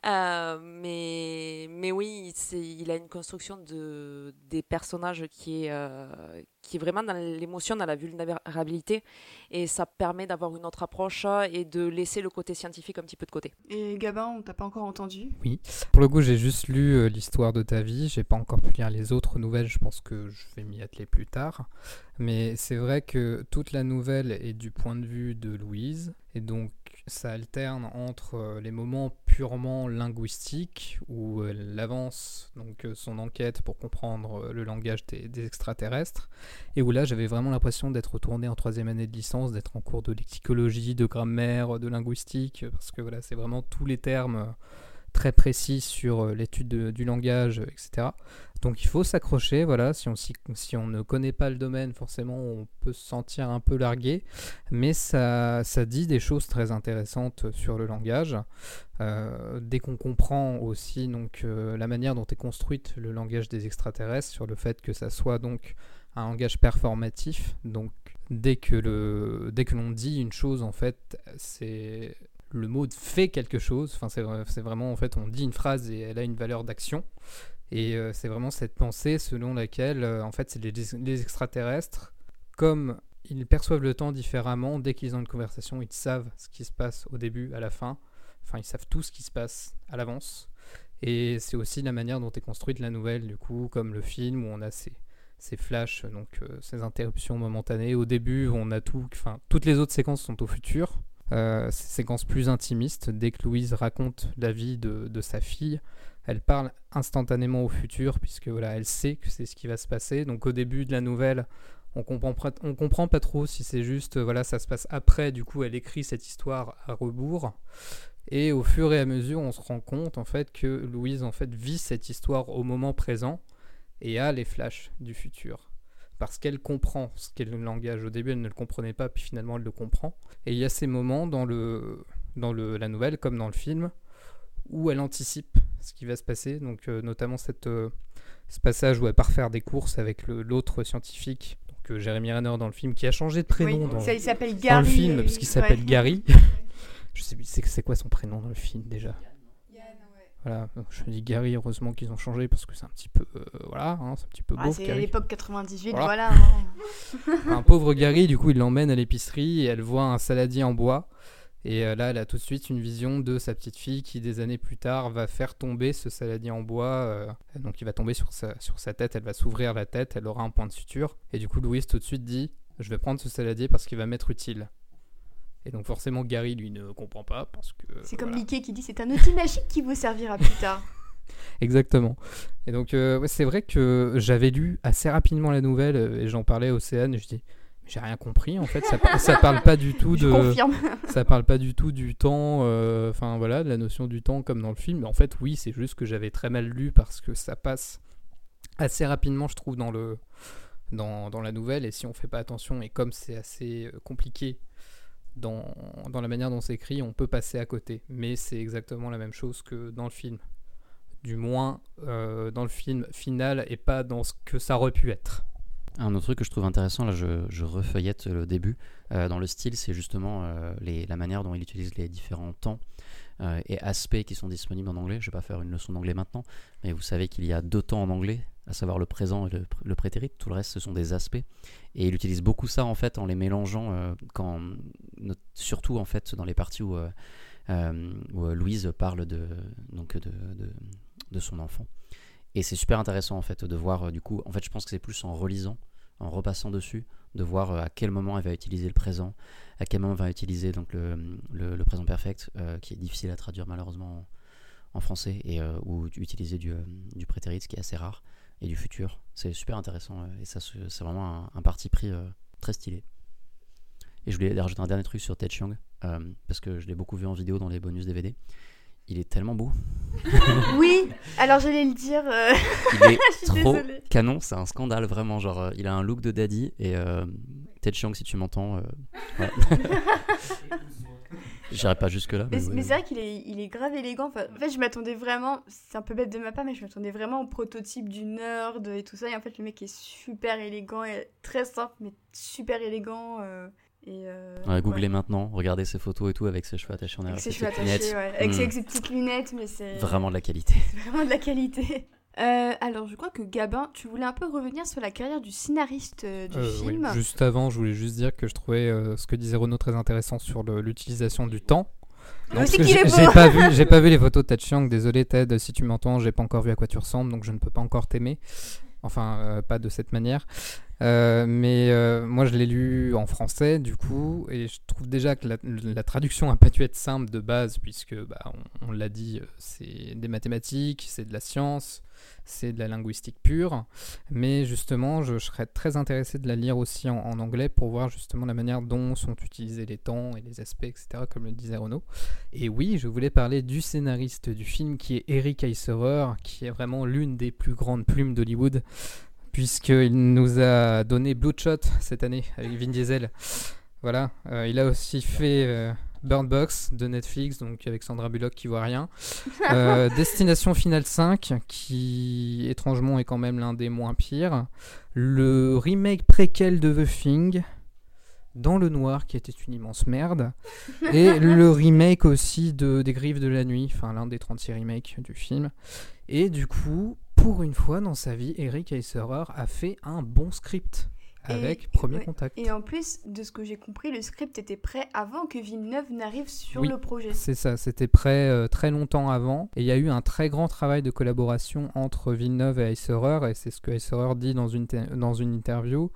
Euh, mais, mais oui, il a une construction de, des personnages qui est, euh, qui est vraiment dans l'émotion, dans la vulnérabilité. Et ça permet d'avoir une autre approche et de laisser le côté scientifique un petit peu de côté. Et Gabin, on t'a pas encore entendu? Oui. Pour le coup, j'ai juste lu euh, l'histoire de ta vie. J'ai pas encore pu lire les autres nouvelles. Je pense que je vais m'y atteler plus tard. Mais c'est vrai que toute la nouvelle est du point de vue de Louise. Et donc, ça alterne entre euh, les moments purement linguistiques où elle avance donc euh, son enquête pour comprendre euh, le langage des, extraterrestres et où là j'avais vraiment l'impression d'être retourné en troisième année de licence, d'être en cours de lexicologie, de grammaire, de linguistique parce que voilà c'est vraiment tous les termes très précis sur l'étude du langage, etc. Donc il faut s'accrocher, voilà, si on, si on ne connaît pas le domaine, forcément on peut se sentir un peu largué, mais ça, ça dit des choses très intéressantes sur le langage. Euh, dès qu'on comprend aussi donc, euh, la manière dont est construite le langage des extraterrestres, sur le fait que ça soit donc un langage performatif, donc dès que, le, dès que l'on dit une chose, en fait, c'est le mot fait quelque chose, enfin c'est vraiment en fait on dit une phrase et elle a une valeur d'action. Et euh, c'est vraiment cette pensée selon laquelle, euh, en fait, c'est les, extraterrestres, comme ils perçoivent le temps différemment, dès qu'ils ont une conversation, ils savent ce qui se passe au début, à la fin. Enfin, ils savent tout ce qui se passe à l'avance. Et c'est aussi la manière dont est construite la nouvelle, du coup, comme le film où on a ces, ces flashs, donc euh, ces interruptions momentanées. Au début, on a tout, enfin, toutes les autres séquences sont au futur. Ces séquences plus intimistes, dès que Louise raconte la vie de, sa fille, elle parle instantanément au futur puisque voilà, elle sait que c'est ce qui va se passer. Donc au début de la nouvelle, on comprend comprend pas trop si c'est juste voilà, ça se passe après. Du coup, elle écrit cette histoire à rebours. Et au fur et à mesure, on se rend compte en fait que Louise en fait vit cette histoire au moment présent et a les flashs du futur parce qu'elle comprend ce qu'est le langage. Au début, elle ne le comprenait pas, puis finalement, elle le comprend. Et il y a ces moments dans, le, dans le, la nouvelle, comme dans le film, où elle anticipe ce qui va se passer. Donc, euh, notamment cette, euh, ce passage où elle part faire des courses avec l'autre scientifique, donc euh, Jérémy Renner dans le film, qui a changé de prénom dans, ça, il Gary, le film, parce qu'il s'appelle Gary. je sais c'est, c'est quoi son prénom dans le film déjà? Voilà, je me dis Gary, heureusement qu'ils ont changé parce que c'est un petit peu, voilà, hein, c'est un petit peu ah, C'est l'époque 98, voilà. Hein. un pauvre Gary, du coup, il l'emmène à l'épicerie et elle voit un saladier en bois et euh, là, elle a tout de suite une vision de sa petite fille qui, des années plus tard, va faire tomber ce saladier en bois. Euh, donc, il va tomber sur sa, sur sa tête, elle va s'ouvrir la tête, elle aura un point de suture. Et du coup, Louise tout de suite dit Je vais prendre ce saladier parce qu'il va m'être utile. Et donc, forcément, Gary, lui, ne comprend pas parce que. C'est comme Mickey qui dit C'est un outil magique qui vous servira plus tard. Exactement. Et donc, euh, c'est vrai que j'avais lu assez rapidement la nouvelle et j'en parlais à Océane et je dis j'ai rien compris en fait. Ça, ça parle pas du tout de. ça parle pas du tout du temps. Euh, enfin voilà, de la notion du temps comme dans le film. Mais en fait, oui, c'est juste que j'avais très mal lu parce que ça passe assez rapidement, je trouve, dans le dans, dans la nouvelle. Et si on fait pas attention et comme c'est assez euh, compliqué dans, la manière dont c'est écrit, on peut passer à côté. Mais c'est exactement la même chose que dans le film. Du moins euh, dans le film final et pas dans ce que ça aurait pu être. Un autre truc que je trouve intéressant, là je, je refeuillette le début, euh, dans le style, c'est justement euh, la manière dont il utilise les différents temps et aspects qui sont disponibles en anglais. Je ne vais pas faire une leçon d'anglais maintenant, mais vous savez qu'il y a deux temps en anglais, à savoir le présent et le, prétérit. Tout le reste, ce sont des aspects. Et il utilise beaucoup ça en fait en les mélangeant, quand, surtout en fait dans les parties où, où Louise parle de, donc de, de, son enfant. Et c'est super intéressant en fait de voir euh, du coup, en fait je pense que c'est plus en relisant, en repassant dessus, de voir euh, à quel moment elle va utiliser le présent, à quel moment elle va utiliser donc le, le, présent perfect, euh, qui est difficile à traduire malheureusement en, français, et ou utiliser du, du prétérit, ce qui est assez rare, et du futur. C'est super intéressant, et ça c'est vraiment un, parti pris très stylé. Et je voulais rajouter un dernier truc sur Ted Chiang, parce que je l'ai beaucoup vu en vidéo dans les bonus DVD il est tellement beau. oui, alors j'allais le dire. Euh, il est trop canon, c'est un scandale vraiment. Genre, euh, il a un look de daddy et euh, Ted Chiang, si tu m'entends. Euh, J'irai pas jusque là. Mais, c'est vrai qu'il est, il est grave élégant. en fait, je m'attendais vraiment. C'est un peu bête de ma part, mais je m'attendais vraiment au prototype du nerd et tout ça. Et en fait, le mec est super élégant et très simple, mais super élégant. Et euh, Ouais, googlez maintenant, regardez ses photos et tout avec ses cheveux attachés en arrière. Avec ses cheveux attachés, lunettes. ouais. avec, ses, avec ses petites lunettes, mais c'est Vraiment de la qualité. vraiment de la qualité. Euh, alors, je crois que Gabin, tu voulais un peu revenir sur la carrière du scénariste euh, du Euh, oui, film. Juste avant, je voulais juste dire que je trouvais ce que disait Renaud très intéressant sur l'utilisation du temps. J'ai pas vu, pas vu les photos de Ted Chiang. Désolé Ted, si tu m'entends, j'ai pas encore vu à quoi tu ressembles, donc je ne peux pas encore t'aimer. Enfin, pas de cette manière. Euh, mais euh, moi, je l'ai lu en français, du coup, et je trouve déjà que la, traduction a pas dû être simple de base, puisque, bah, on, l'a dit, euh, c'est des mathématiques, c'est de la science, c'est de la linguistique pure. Mais justement, je, serais très intéressé de la lire aussi en, anglais pour voir justement la manière dont sont utilisés les temps et les aspects, etc., comme le disait Renaud. Et oui, je voulais parler du scénariste du film qui est Eric Eiserer, qui est vraiment l'une des plus grandes plumes d'Hollywood, puisqu'il nous a donné Bloodshot cette année avec Vin Diesel. Voilà, euh, il a aussi fait euh, Bird Box de Netflix, donc avec Sandra Bullock qui voit rien. Euh, Destination Finale 5, qui étrangement est quand même l'un des moins pires. Le remake préquel de The Thing, Dans le Noir, qui était une immense merde. Et le remake aussi de Des Griffes de la Nuit, enfin l'un des 36 remakes du film. Et du coup, pour une fois dans sa vie, Eric Eiserer a fait un bon script Et- avec Premier ouais. Contact. Et en plus, de ce que j'ai compris, le script était prêt avant que Villeneuve n'arrive sur Oui. le projet. C'est ça, c'était prêt euh, très longtemps avant. Et il y a eu un très grand travail de collaboration entre Villeneuve et Eiserer. Et c'est ce que Eiserer dit dans une, te- dans une interview.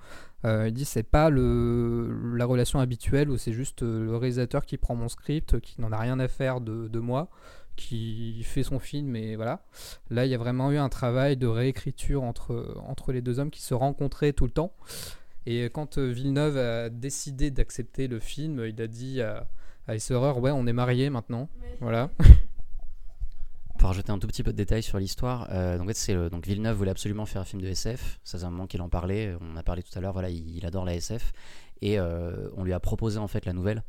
Euh, il dit c'est pas le, la relation habituelle où c'est juste euh, le réalisateur qui prend mon script, qui n'en a rien à faire de, de moi, qui fait son film et voilà. Là, il y a vraiment eu un travail de réécriture entre, entre les deux hommes qui se rencontraient tout le temps. Et quand euh, Villeneuve a décidé d'accepter le film, il a dit à, à Eiserer, ouais, on est mariés maintenant. Voilà. Pour rajouter un tout petit peu de détails sur l'histoire, euh, donc, c'est, Villeneuve voulait absolument faire un film de SF. Ça faisait un moment qu'il en parlait. On a parlé tout à l'heure. Voilà, il, il adore la SF et euh, on lui a proposé en fait la nouvelle.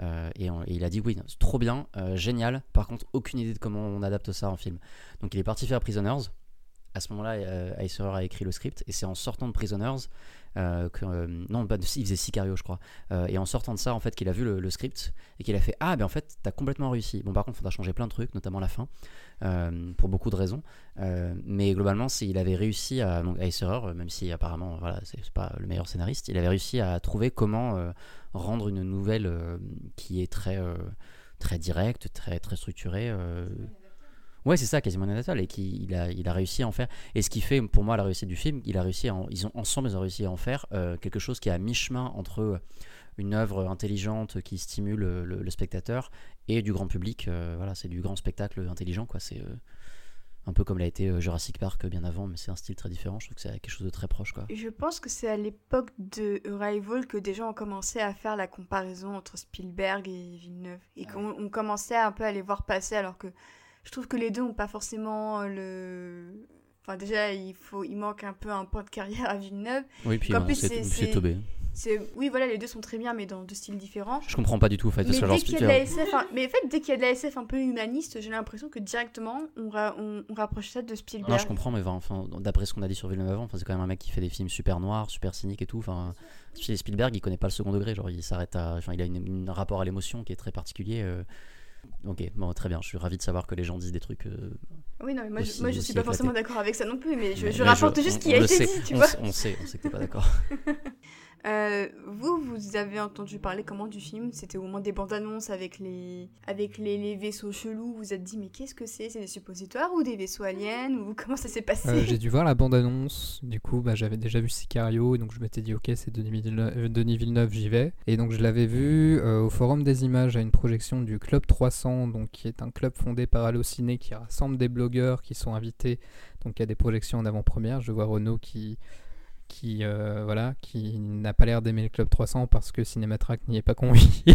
Euh, et, il a dit oui, trop bien, euh, génial. Par contre, aucune idée de comment on adapte ça en film. Donc il est parti faire Prisoners. À ce moment-là, euh, Eiserer a écrit le script et c'est en sortant de Prisoners euh, euh, non, de, il faisait Sicario, je crois. Euh, et en sortant de ça, en fait, qu'il a vu le, script et qu'il a fait ah ben en fait t'as complètement réussi. Bon par contre, faudra changer plein de trucs, notamment la fin, pour beaucoup de raisons. Mais globalement, c'est- il avait réussi à donc euh, même si apparemment voilà c'est pas le meilleur scénariste, il avait réussi à trouver comment rendre une nouvelle qui est très très directe, très très structurée. Ouais, c'est ça, quasiment natal, et qui il a, il a réussi à en faire. Et ce qui fait, pour moi, la réussite du film, il a réussi, à en- ils ont ensemble, ils ont réussi à en faire euh, quelque chose qui est à mi-chemin entre euh, une œuvre intelligente qui stimule euh, le, le spectateur et du grand public. euh, voilà, c'est du grand spectacle intelligent, quoi. C'est euh, un peu comme l'a été Jurassic Park bien avant, mais c'est un style très différent. Je trouve que c'est quelque chose de très proche, quoi. Je pense que c'est à l'époque de Arrival que des gens ont commencé à faire la comparaison entre Spielberg et Villeneuve. Et qu'on on commençait un peu à les voir passer alors que je trouve que les deux n'ont pas forcément le... Enfin déjà, il, faut, il manque un peu un point de carrière à Villeneuve. Oui, puis Qu'en euh, plus, c'est Tobé. Oui, voilà, les deux sont très bien, mais dans deux styles différents. Je comprends pas du tout, en fait, Mais dès qu'il y a de la SF, hein, mais en fait, dès qu'il y a de la SF un peu humaniste, j'ai l'impression que directement on, ra- on, on rapproche ça de Spielberg. Non, je comprends, mais enfin, d'après ce qu'on a dit sur Villeneuve avant, enfin, c'est quand même un mec qui fait des films super noirs, super cyniques et tout. Enfin, Spielberg, il connaît pas le second degré, genre il s'arrête à, enfin, il a une- un rapport à l'émotion qui est très particulier. euh. Ok, bon, très bien. Je suis ravi de savoir que les gens disent des trucs. euh, Oui, non, mais moi, je, moi, je suis pas éclaté. forcément d'accord avec ça non plus, mais je, mais- je mais rapporte juste on- ce qui a été sait, dit, tu on, vois. on sait, on sait que t'es pas d'accord. Euh, vous, vous avez entendu parler comment du film? C'était au moment des bandes annonces avec les avec les, les vaisseaux chelous. Vous vous êtes dit mais qu'est-ce que c'est? C'est des suppositoires ou des vaisseaux aliens? Ou comment ça s'est passé? Euh, j'ai dû voir la bande-annonce. Du coup, bah, j'avais déjà vu Sicario. Et donc, je m'étais dit, ok, c'est Denis Villeneuve, Denis Villeneuve, j'y vais. Et donc, je l'avais vu euh, au Forum des Images à une projection du Club 300, donc, qui est un club fondé par Allociné qui rassemble des blogueurs qui sont invités. Donc, il y a des projections en avant-première. Je vois Renaud qui. Qui, euh, voilà, qui n'a pas l'air d'aimer le Club 300 parce que Cinématrack n'y est pas convié.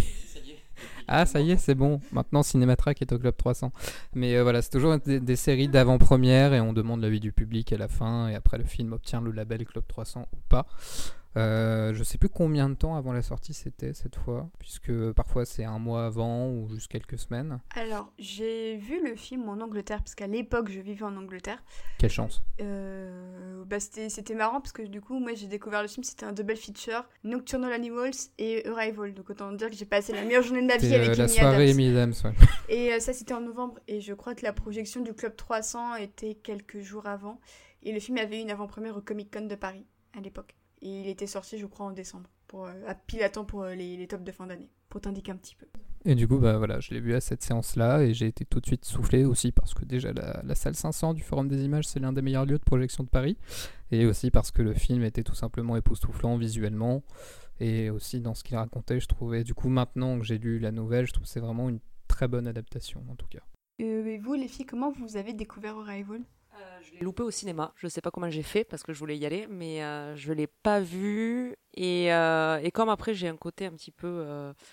Ah, ça y est, c'est bon. Maintenant, Cinématrack est au Club 300. Mais euh, voilà, c'est toujours des, des séries d'avant-première et on demande l'avis du public à la fin. Et après, le film obtient le label Club 300 ou pas. Euh, je sais plus combien de temps avant la sortie c'était cette fois, puisque parfois c'est un mois avant ou juste quelques semaines. Alors, j'ai vu le film en Angleterre, parce qu'à l'époque, je vivais en Angleterre. Quelle chance. Euh, bah, c'était marrant, parce que du coup, moi, j'ai découvert le film, c'était un double feature, Nocturnal Animals et Arrival. Donc, autant dire que j'ai passé la meilleure journée de ma vie C'était avec euh, la Amy soirée Adams. Amy Adams, ouais. Et euh, ça, c'était en novembre. Et je crois que la projection du Club 300 était quelques jours avant. Et le film avait une avant-première au Comic Con de Paris à l'époque. Et il était sorti, je crois, en décembre, pour, euh, à pile à temps pour euh, les, les tops de fin d'année, pour t'indiquer un petit peu. Et du coup, bah voilà, je l'ai vu à cette séance-là et j'ai été tout de suite soufflé aussi parce que déjà la, la salle 500 du Forum des Images, c'est l'un des meilleurs lieux de projection de Paris. Et aussi parce que le film était tout simplement époustouflant visuellement et aussi dans ce qu'il racontait, je trouvais. Du coup, maintenant que j'ai lu la nouvelle, je trouve que c'est vraiment une très bonne adaptation en tout cas. Euh, et vous, les filles, comment vous avez découvert Arrival Euh, je l'ai loupé au cinéma. Je sais pas comment j'ai fait parce que je voulais y aller, mais euh, je l'ai pas vu. Et, euh, et comme après j'ai un côté un petit peu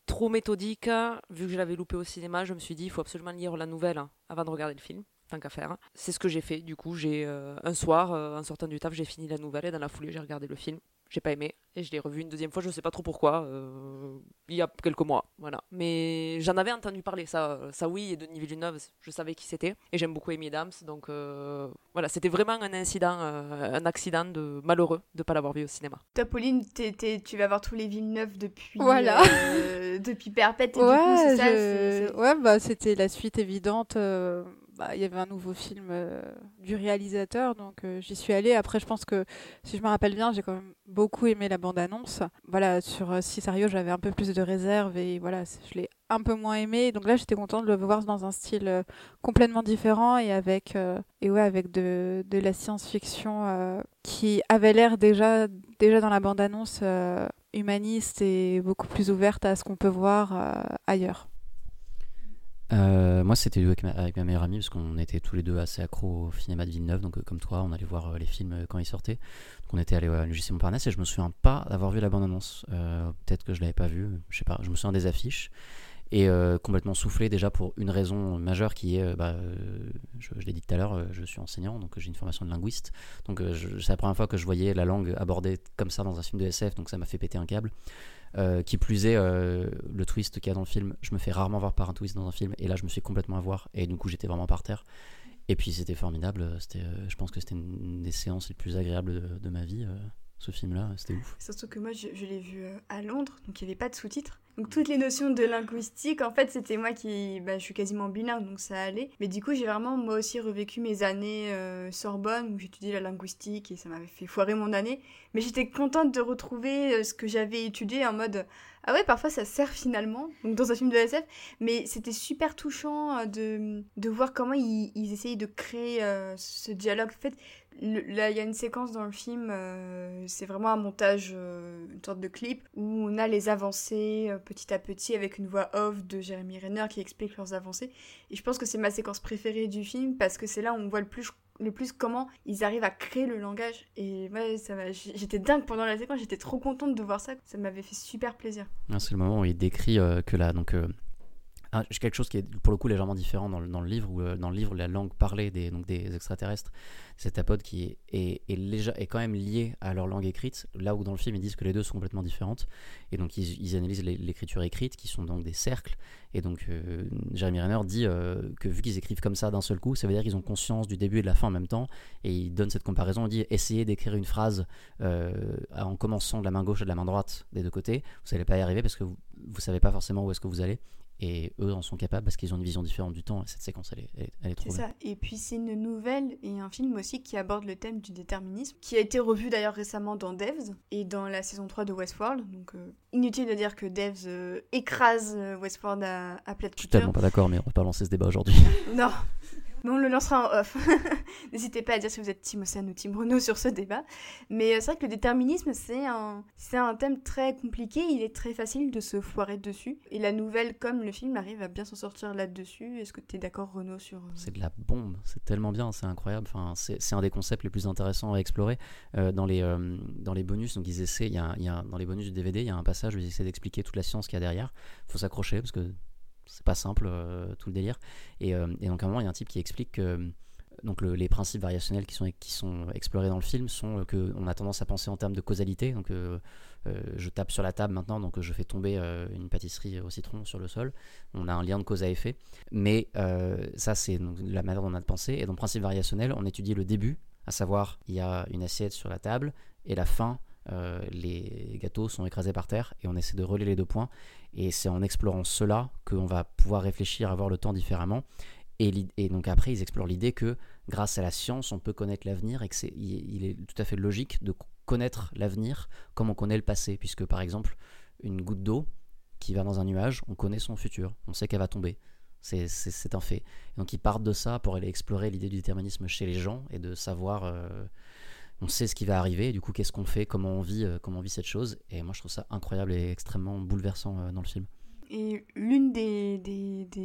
trop méthodique, vu que je l'avais loupé au cinéma, je me suis dit il faut absolument lire la nouvelle hein, avant de regarder le film. Tant qu'à faire. C'est ce que j'ai fait. Du coup, j'ai un soir, en sortant du taf, j'ai fini la nouvelle et dans la foulée, j'ai regardé le film. J'ai pas aimé et je l'ai revu une deuxième fois. Je sais pas trop pourquoi. euh, il y a quelques mois, voilà. Mais j'en avais entendu parler. Ça, ça oui. Et Denis Villeneuve, je savais qui c'était. Et j'aime beaucoup Amy Adams. Donc euh, voilà, c'était vraiment un incident, euh, un accident de malheureux de pas l'avoir vu au cinéma. Toi, Pauline, t'es- t'es- tu vas voir tous les Villeneuve depuis, Voilà. euh, depuis Perpète. Et du coup, Ouais, c'est ça, je- c'est- c'est- ouais, bah, c'était la suite évidente. Bah, y avait un nouveau film euh, du réalisateur, donc euh, j'y suis allée. Après, je pense que, si je me rappelle bien, j'ai quand même beaucoup aimé la bande-annonce. Voilà, sur euh, j'avais un peu plus de réserve et voilà, je l'ai un peu moins aimé. Donc là, j'étais contente de le voir dans un style euh, complètement différent et avec, et ouais, avec de, de la science-fiction qui avait l'air déjà, déjà dans la bande-annonce humaniste et beaucoup plus ouverte à ce qu'on peut voir ailleurs. Euh, moi, c'était avec ma, meilleure amie, parce qu'on était tous les deux assez accros au cinéma de Villeneuve, donc euh, comme toi, on allait voir euh, les films quand ils sortaient. Donc on était allé à l'UGC Montparnasse et je me souviens pas d'avoir vu la bande-annonce. Peut-être que je l'avais pas vue, je sais pas. Je me souviens des affiches et complètement soufflé déjà pour une raison majeure qui est, bah, je, je l'ai dit tout à l'heure, je suis enseignant, donc j'ai une formation de linguiste. Donc c'est la première fois que je voyais la langue abordée comme ça dans un film de SF, donc ça m'a fait péter un câble. Euh, qui plus est, euh, le twist qu'il y a dans le film, je me fais rarement voir par un twist dans un film, et là je me suis complètement à voir, et du coup j'étais vraiment par terre. Et puis c'était formidable, c'était, euh, je pense que c'était une des séances les plus agréables de, ma vie, ce film-là, c'était ouf. Surtout que moi, je, l'ai vu euh, à Londres, donc il n'y avait pas de sous-titres. Donc toutes les notions de linguistique, en fait, c'était moi qui... Bah, je suis quasiment bilingue, donc ça allait. Mais du coup, j'ai vraiment, moi aussi, revécu mes années euh, Sorbonne, où j'étudiais la linguistique, et ça m'avait fait foirer mon année. Mais j'étais contente de retrouver euh, ce que j'avais étudié en mode... Ah ouais, parfois ça sert finalement, donc dans un film de SF, mais c'était super touchant de, de voir comment ils, ils essayaient de créer ce dialogue. En fait, là, il y a une séquence dans le film, euh, c'est vraiment un montage, euh, une sorte de clip, où on a les avancées euh, petit à petit avec une voix off de Jeremy Renner qui explique leurs avancées. Et je pense que c'est ma séquence préférée du film parce que c'est là où on voit le plus, le plus comment ils arrivent à créer le langage. Et m'a- j'étais dingue pendant la séquence, j'étais trop contente de voir ça, ça m'avait fait super plaisir. Ah, C'est le moment où il décrit que là, donc, quelque chose qui est pour le coup légèrement différent dans le, livre, où euh, dans le livre, la langue parlée des, donc, des extraterrestres, c'est apode qui est, est, est, est quand même liée à leur langue écrite, là où dans le film ils disent que les deux sont complètement différentes. Et donc ils, analysent l'écriture écrite, qui sont donc des cercles. Et donc euh, Jeremy Renner dit euh, que vu qu'ils écrivent comme ça d'un seul coup, ça veut dire qu'ils ont conscience du début et de la fin en même temps. Et il donne cette comparaison, il dit essayez d'écrire une phrase euh, en commençant de la main gauche et de la main droite des deux côtés, vous n'allez pas y arriver parce que vous ne savez pas forcément où est-ce que vous allez. Et eux en sont capables parce qu'ils ont une vision différente du temps. Et cette séquence, elle est, elle est, elle est trop C'est bien. ça. Et puis c'est une nouvelle et un film aussi qui aborde le thème du déterminisme, qui a été revu d'ailleurs récemment dans Devs et dans la saison 3 de Westworld. Donc euh, inutile de dire que Devs euh, écrase euh, Westworld à, à plate Je suis tellement pas d'accord, mais on va pas lancer ce débat aujourd'hui. Non, mais on le lancera en off. N'hésitez pas à dire si vous êtes Team Océane ou Team Renault sur ce débat. Mais euh, c'est vrai que le déterminisme, c'est un, c'est un thème très compliqué. Il est très facile de se foirer dessus. Et la nouvelle, comme le film, arrive à bien s'en sortir là-dessus. Est-ce que tu es d'accord, Renault, sur. euh, C'est de la bombe, c'est tellement bien, c'est incroyable. Enfin, c'est un des concepts les plus intéressants à explorer. Euh, dans, les, dans les bonus, donc ils essaient, il y a, il y a dans les bonus du DVD, il y a un passage où ils essaient d'expliquer toute la science qu'il y a derrière. faut s'accrocher parce que c'est pas simple euh, tout le délire. Et, euh, et donc à un moment, il y a un type qui explique que donc les principes variationnels qui sont, explorés dans le film sont qu'on a tendance à penser en termes de causalité. Donc je tape sur la table maintenant, donc je fais tomber une pâtisserie au citron sur le sol. On a un lien de cause à effet. Mais ça, c'est la manière dont on a de penser. Et dans le principe variationnel, on étudie le début, à savoir il y a une assiette sur la table, et la fin, les gâteaux sont écrasés par terre, et on essaie de relier les deux points. Et c'est en explorant cela qu'on va pouvoir réfléchir à voir le temps différemment. Et, donc après, ils explorent l'idée que grâce à la science, on peut connaître l'avenir et que c'est, il, est tout à fait logique de connaître l'avenir comme on connaît le passé, puisque par exemple, une goutte d'eau qui va dans un nuage, on connaît son futur, on sait qu'elle va tomber. C'est, un fait. donc ils partent de ça pour aller explorer l'idée du déterminisme chez les gens et de savoir, euh, on sait ce qui va arriver, du coup qu'est-ce qu'on fait, comment on vit, euh, comment on vit cette chose. Et moi je trouve ça incroyable et extrêmement bouleversant euh, dans le film. Et l'une des,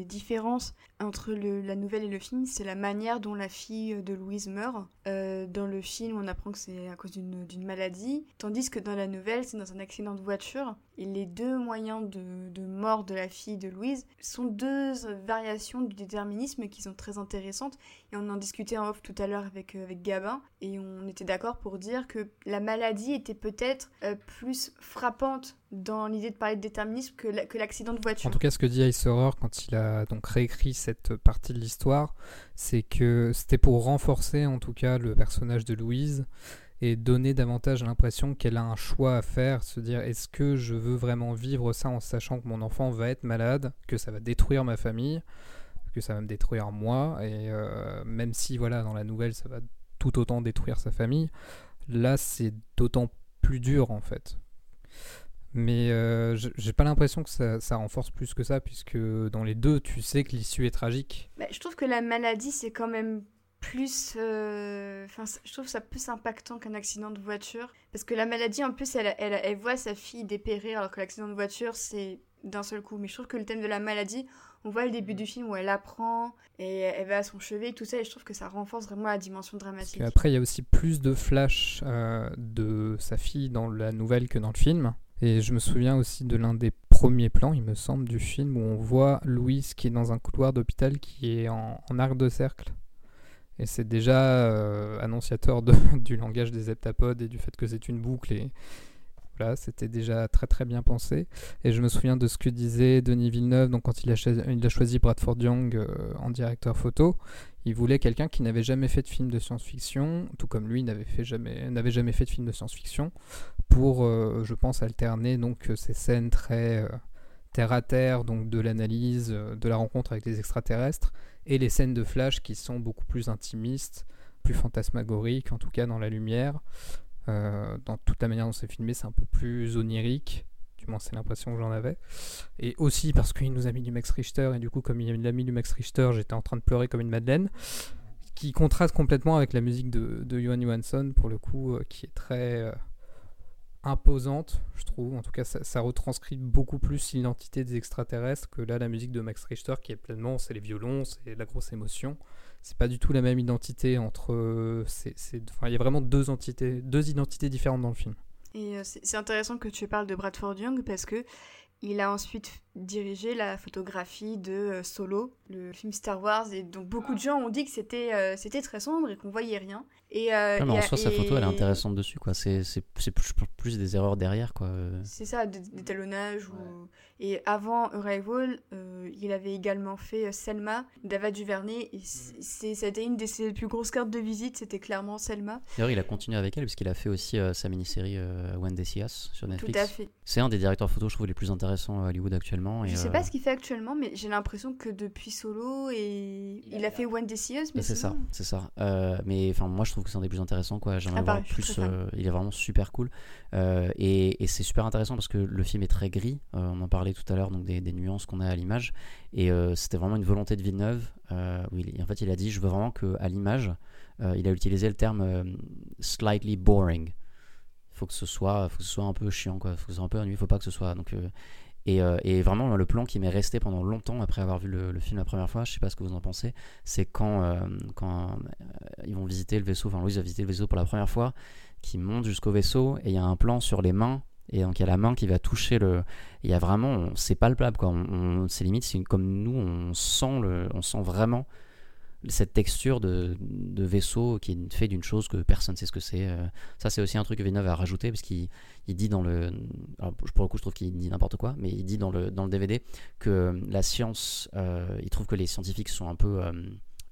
différences entre la nouvelle et le film, c'est la manière dont la fille de Louise meurt. Euh, dans le film, on apprend que c'est à cause d'une maladie, tandis que dans la nouvelle, c'est dans un accident de voiture. Et les deux moyens de, mort de la fille de Louise sont deux variations du déterminisme qui sont très intéressantes. Et on en discutait en off tout à l'heure avec, euh, avec Gabin, et on était d'accord pour dire que la maladie était peut-être euh, plus frappante dans l'idée de parler de déterminisme que l'accident de voiture. En tout cas, ce que dit Horror quand il a donc réécrit cette partie de l'histoire, c'est que c'était pour renforcer en tout cas le personnage de Louise et donner davantage l'impression qu'elle a un choix à faire, se dire est-ce que je veux vraiment vivre ça en sachant que mon enfant va être malade, que ça va détruire ma famille, que ça va me détruire moi, et euh, même si voilà dans la nouvelle ça va tout autant détruire sa famille, là c'est d'autant plus dur en fait. Mais euh, j'ai pas l'impression que ça, renforce plus que ça, puisque dans les deux, tu sais que l'issue est tragique. Bah, je trouve que la maladie, c'est quand même plus. Euh, enfin, je trouve ça plus impactant qu'un accident de voiture. Parce que la maladie, en plus, elle, elle, elle voit sa fille dépérir, alors que l'accident de voiture, c'est d'un seul coup. Mais je trouve que le thème de la maladie, on voit le début du film où elle apprend et elle va à son chevet, tout ça, et je trouve que ça renforce vraiment la dimension dramatique. Après, il y a aussi plus de flash euh, de sa fille dans la nouvelle que dans le film. Et je me souviens aussi de l'un des premiers plans, il me semble, du film où on voit Louise qui est dans un couloir d'hôpital qui est en, arc de cercle. Et c'est déjà euh, annonciateur du langage des heptapodes et du fait que c'est une boucle. Et voilà, c'était déjà très très bien pensé. Et je me souviens de ce que disait Denis Villeneuve donc quand il a, choisi Bradford Young euh, en directeur photo. Il voulait quelqu'un qui n'avait jamais fait de film de science-fiction, tout comme lui n'avait jamais, jamais fait de film de science-fiction, pour, euh, je pense, alterner donc ces scènes très terre à terre, donc de l'analyse, de la rencontre avec les extraterrestres, et les scènes de flash qui sont beaucoup plus intimistes, plus fantasmagoriques, en tout cas dans la lumière. dans toute la manière dont c'est filmé, c'est un peu plus onirique. Du moins, c'est l'impression que j'en avais. Et aussi parce qu'il nous a mis du Max Richter, et du coup, comme il a mis du Max Richter, j'étais en train de pleurer comme une madeleine. Qui contraste complètement avec la musique de, de Johan Johansson, pour le coup, qui est très imposante, je trouve. En tout cas, ça, retranscrit beaucoup plus l'identité des extraterrestres que là, la musique de Max Richter, qui est pleinement, c'est les violons, c'est la grosse émotion. C'est pas du tout la même identité entre. il y a vraiment deux entités, deux identités différentes dans le film. Et euh, c'est intéressant que tu parles de Bradford Young parce que il a ensuite dirigé la photographie de euh, Solo, le film Star Wars, et donc beaucoup de gens ont dit que c'était euh, c'était très sombre et qu'on voyait rien. Et, euh, mais en soi, sa photo, elle est intéressante dessus, quoi. C'est plus, plus des erreurs derrière, quoi. C'est ça, d'étalonnage. Ou... Et avant Arrival, euh, il avait également fait Selma d'Ava Duvernay. Et c'était une de ses plus grosses cartes de visite, c'était clairement Selma. D'ailleurs, il a continué avec elle, puisqu'il a fait aussi sa mini-série When They See Us sur Netflix. Tout à fait. C'est un des directeurs photo, je trouve, les plus intéressants à Hollywood actuellement. Et je sais pas ce qu'il fait actuellement, mais j'ai l'impression que depuis Solo, et... il, a, fait See Us. Mais c'est ça, c'est ça. mais enfin, moi, je trouve c'est un des plus intéressants quoi. J'aimerais ah, voir plus euh, il est vraiment super cool. Euh, et, c'est super intéressant parce que le film est très gris euh, on en parlait tout à l'heure donc des, nuances qu'on a à l'image. Et c'était vraiment une volonté de Villeneuve où il, en fait il a dit je veux vraiment que à l'image il a utilisé le terme slightly boring. Faut que ce soit faut que ce soit un peu chiant quoi. Faut que ce soit un peu ennuyeux faut pas que ce soit donc euh, et, vraiment, le plan qui m'est resté pendant longtemps après avoir vu le, film la première fois, je sais pas ce que vous en pensez, c'est quand, euh, quand euh, ils vont visiter le vaisseau, enfin Louise va visiter le vaisseau pour la première fois, qui monte jusqu'au vaisseau, et il y a un plan sur les mains, et donc il y a la main qui va toucher le. Il y a vraiment. C'est palpable, quoi. On, c'est limite, c'est comme nous, on sent, le, on sent vraiment cette texture de, vaisseau qui est fait d'une chose que personne ne sait ce que c'est. euh. ça, c'est aussi un truc que Villeneuve a rajouté parce qu'il il dit dans le. Alors, pour le coup, je trouve qu'il dit n'importe quoi, mais il dit dans le, dans le DVD que la science. euh, il trouve que les scientifiques sont un peu.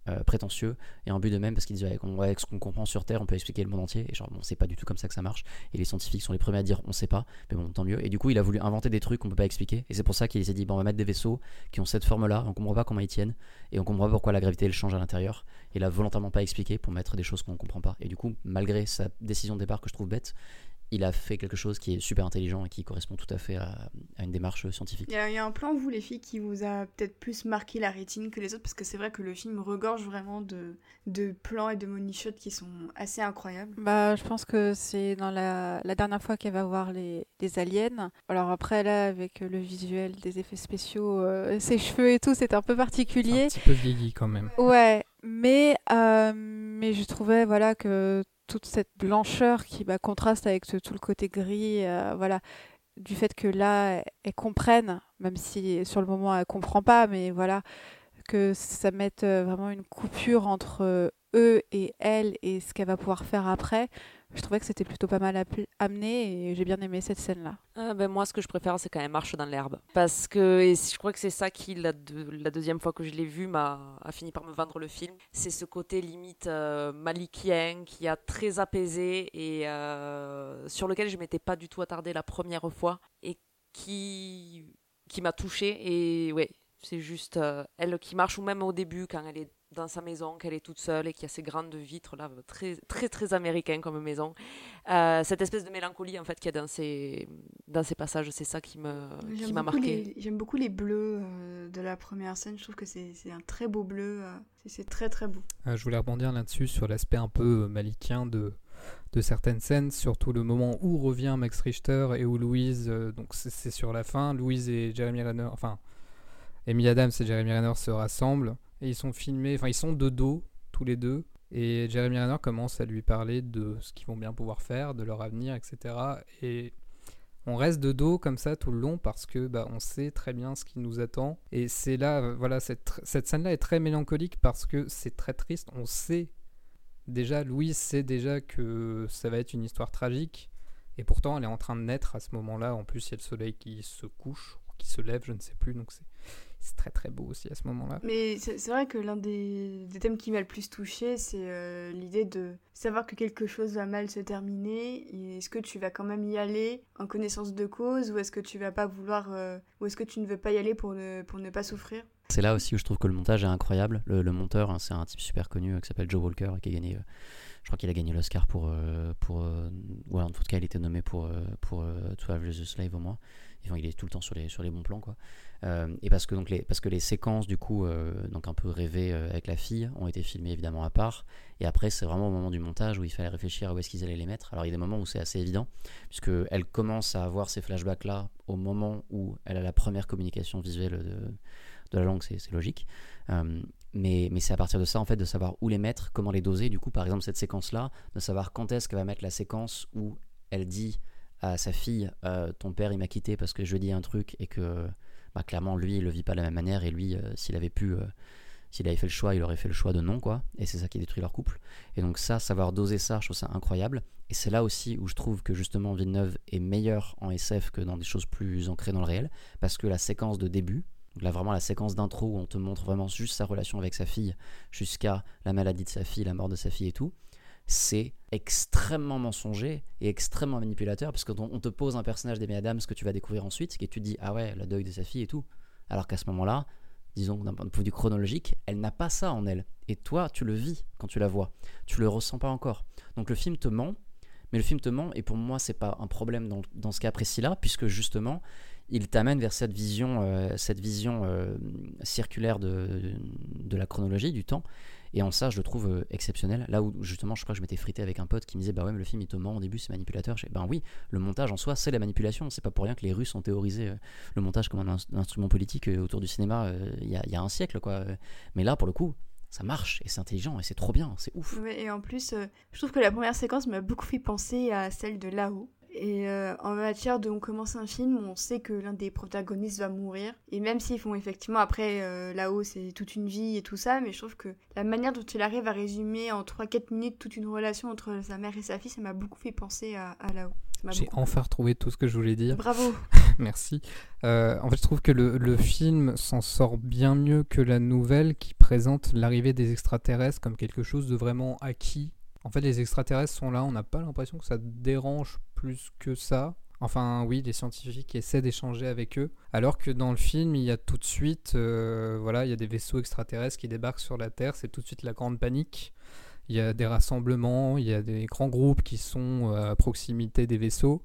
Euh, prétentieux et un but de même parce qu'ils disent avec ce qu'on comprend sur Terre on peut expliquer le monde entier et genre bon c'est pas du tout comme ça que ça marche et les scientifiques sont les premiers à dire on sait pas mais bon tant mieux et du coup il a voulu inventer des trucs qu'on peut pas expliquer et c'est pour ça qu'il s'est dit bon on va mettre des vaisseaux qui ont cette forme là on comprend pas comment ils tiennent et on comprend pas pourquoi la gravité elle change à l'intérieur il a volontairement pas expliqué pour mettre des choses qu'on comprend pas et du coup malgré sa décision de départ que je trouve bête il a fait quelque chose qui est super intelligent et qui correspond tout à fait à, à une démarche scientifique Il y, a, il y a un plan, vous les filles, qui vous a peut-être plus marqué la rétine que les autres, parce que c'est vrai que le film regorge vraiment de, de plans et de money shots qui sont assez incroyables. Bah, je pense que c'est dans la, la dernière fois qu'elle va voir les, les aliens. Alors après, là, avec le visuel des effets spéciaux, euh, ses cheveux et tout, c'est un peu C'est un particulier. petit peu vieilli quand même. Ouais, mais, euh, mais je trouvais voilà, que toute cette blancheur qui bah, contraste avec tout le côté gris, euh, voilà, du fait que là, elles comprennent, même si sur le moment elles comprend pas, mais voilà, que ça mette euh, vraiment une coupure entre euh, eux et elle et ce qu'elle va pouvoir faire après. Je trouvais que c'était plutôt pas mal amené et j'ai bien aimé cette scène-là. Ah, ben, moi, ce que je préfère, c'est quand elle marche dans l'herbe. Parce que je crois que c'est ça qui, la deuxième fois que je l'ai vu, m'a a fini par me vendre le film. C'est ce côté limite euh, malikien qui a très apaisé et euh, sur lequel je m'étais pas du tout attardée la première fois et qui, qui m'a touchée. Et ouais, c'est juste euh, elle qui marche, ou même au début, quand elle est dans sa maison, qu'elle est toute seule et qu'il y a ces grandes vitres là, très très très américain comme maison. Euh, cette espèce de mélancolie en fait qu'il y a dans ces dans ces passages, c'est ça qui me qui m'a marqué. j'aime beaucoup les bleus euh, de la première scène. Je trouve que c'est, c'est un très beau bleu. euh, c'est, très très beau. Euh, je voulais rebondir là-dessus sur l'aspect un peu malikien de, de certaines scènes, surtout le moment où revient Max Richter et où Louise, euh, donc c'est, c'est sur la fin, Louise et Jeremy Renner, enfin, Amy Adams et Jeremy Renner se rassemblent et ils sont filmés, enfin ils sont de dos tous les deux et Jeremy Renner commence à lui parler de ce qu'ils vont bien pouvoir faire, de leur avenir, etc. Et on reste de dos comme ça tout le long parce que bah, on sait très bien ce qui nous attend. Et c'est là, euh, voilà, cette, cette scène-là est très mélancolique parce que c'est très triste. On sait déjà, Louise sait déjà que ça va être une histoire tragique. Et pourtant, elle est en train de naître à ce moment-là. En plus, il y a le soleil qui se couche, ou qui se lève, je ne sais plus. Donc c'est c'est très très beau aussi à ce moment-là. Mais c'est, vrai que l'un des, des thèmes qui m'a le plus touché, c'est euh, l'idée de savoir que quelque chose va mal se terminer. Est-ce que tu vas quand même y aller en connaissance de cause ou est-ce que tu vas pas vouloir, euh, ou est-ce que tu ne veux pas y aller pour ne, pour ne pas souffrir? C'est là aussi où je trouve que le montage est incroyable. Le, le monteur, hein, c'est un type super connu euh, qui s'appelle Joe Walker et qui a gagné, euh, je crois qu'il a gagné l'Oscar pour, euh, pour euh, ouais, en tout cas il était nommé pour euh, pour euh, 12 Years a Slave au moins. Il est tout le temps sur les bons plans quoi. Euh, et parce que donc les parce que les séquences du coup euh, donc un peu rêvées euh, avec la fille ont été filmées évidemment à part. Et après c'est vraiment au moment du montage où il fallait réfléchir à où est-ce qu'ils allaient les mettre. Alors il y a des moments où c'est assez évident puisque elle commence à avoir ces flashbacks là au moment où elle a la première communication visuelle de la langue, c'est logique. Mais c'est à partir de ça, en fait, de savoir où les mettre, comment les doser. Du coup, par exemple, cette séquence-là, de savoir quand est-ce qu'elle va mettre la séquence où elle dit à sa fille euh, Ton père, il m'a quitté parce que je lui ai dit un truc et que bah, clairement, lui, il le vit pas de la même manière. Et lui, euh, s'il avait pu. euh, s'il avait fait le choix, il aurait fait le choix de non, quoi. Et c'est ça qui détruit leur couple. Et donc, ça, savoir doser ça, je trouve ça incroyable. Et c'est là aussi où je trouve que justement Villeneuve est meilleur en SF que dans des choses plus ancrées dans le réel. Parce que la séquence de début, là, vraiment, la séquence d'intro où on te montre vraiment juste sa relation avec sa fille, jusqu'à la maladie de sa fille, la mort de sa fille et tout, c'est extrêmement mensonger et extrêmement manipulateur parce qu'on on te pose un personnage d'Amy Adams que tu vas découvrir ensuite et tu te dis ah ouais, le deuil de sa fille et tout. Alors qu'à ce moment-là, disons d'un point de vue chronologique, elle n'a pas ça en elle. Et toi, tu le vis quand tu la vois. Tu le ressens pas encore. Donc le film te ment, mais le film te ment et pour moi, c'est pas un problème dans, ce cas précis-là, puisque justement, il t'amène vers cette vision, euh, cette vision euh, circulaire de la chronologie, du temps. Et en ça, je le trouve euh, exceptionnel. Là où justement, je crois que je m'étais frité avec un pote qui me disait Bah ouais, mais le film il te ment au début, c'est manipulateur. Je dis, Ben oui, le montage en soi, c'est la manipulation. C'est pas pour rien que les Russes ont théorisé euh, le montage comme un, ins- un instrument politique euh, autour du cinéma il y, a, un siècle, quoi. Mais là, pour le coup, ça marche et c'est intelligent et c'est trop bien, c'est ouf. Et en plus, je trouve que la première séquence m'a beaucoup fait penser à celle de là-haut. Et euh, en matière de on commence un film, on sait que l'un des protagonistes va mourir. Et même s'ils font effectivement après euh, là-haut, c'est toute une vie et tout ça, mais je trouve que la manière dont il arrive à résumer en 3-4 minutes toute une relation entre sa mère et sa fille, ça m'a beaucoup fait penser à, à là-haut. J'ai enfin retrouvé tout ce que je voulais dire. Bravo. Merci. Euh, en fait, je trouve que le, le film s'en sort bien mieux que la nouvelle qui présente l'arrivée des extraterrestres comme quelque chose de vraiment acquis. En fait, les extraterrestres sont là, on n'a pas l'impression que ça dérange plus que ça. Enfin, oui, les scientifiques essaient d'échanger avec eux, alors que dans le film, il y a tout de suite, euh, voilà, il y a des vaisseaux extraterrestres qui débarquent sur la Terre, c'est tout de suite la grande panique. Il y a des rassemblements, il y a des grands groupes qui sont euh, à proximité des vaisseaux.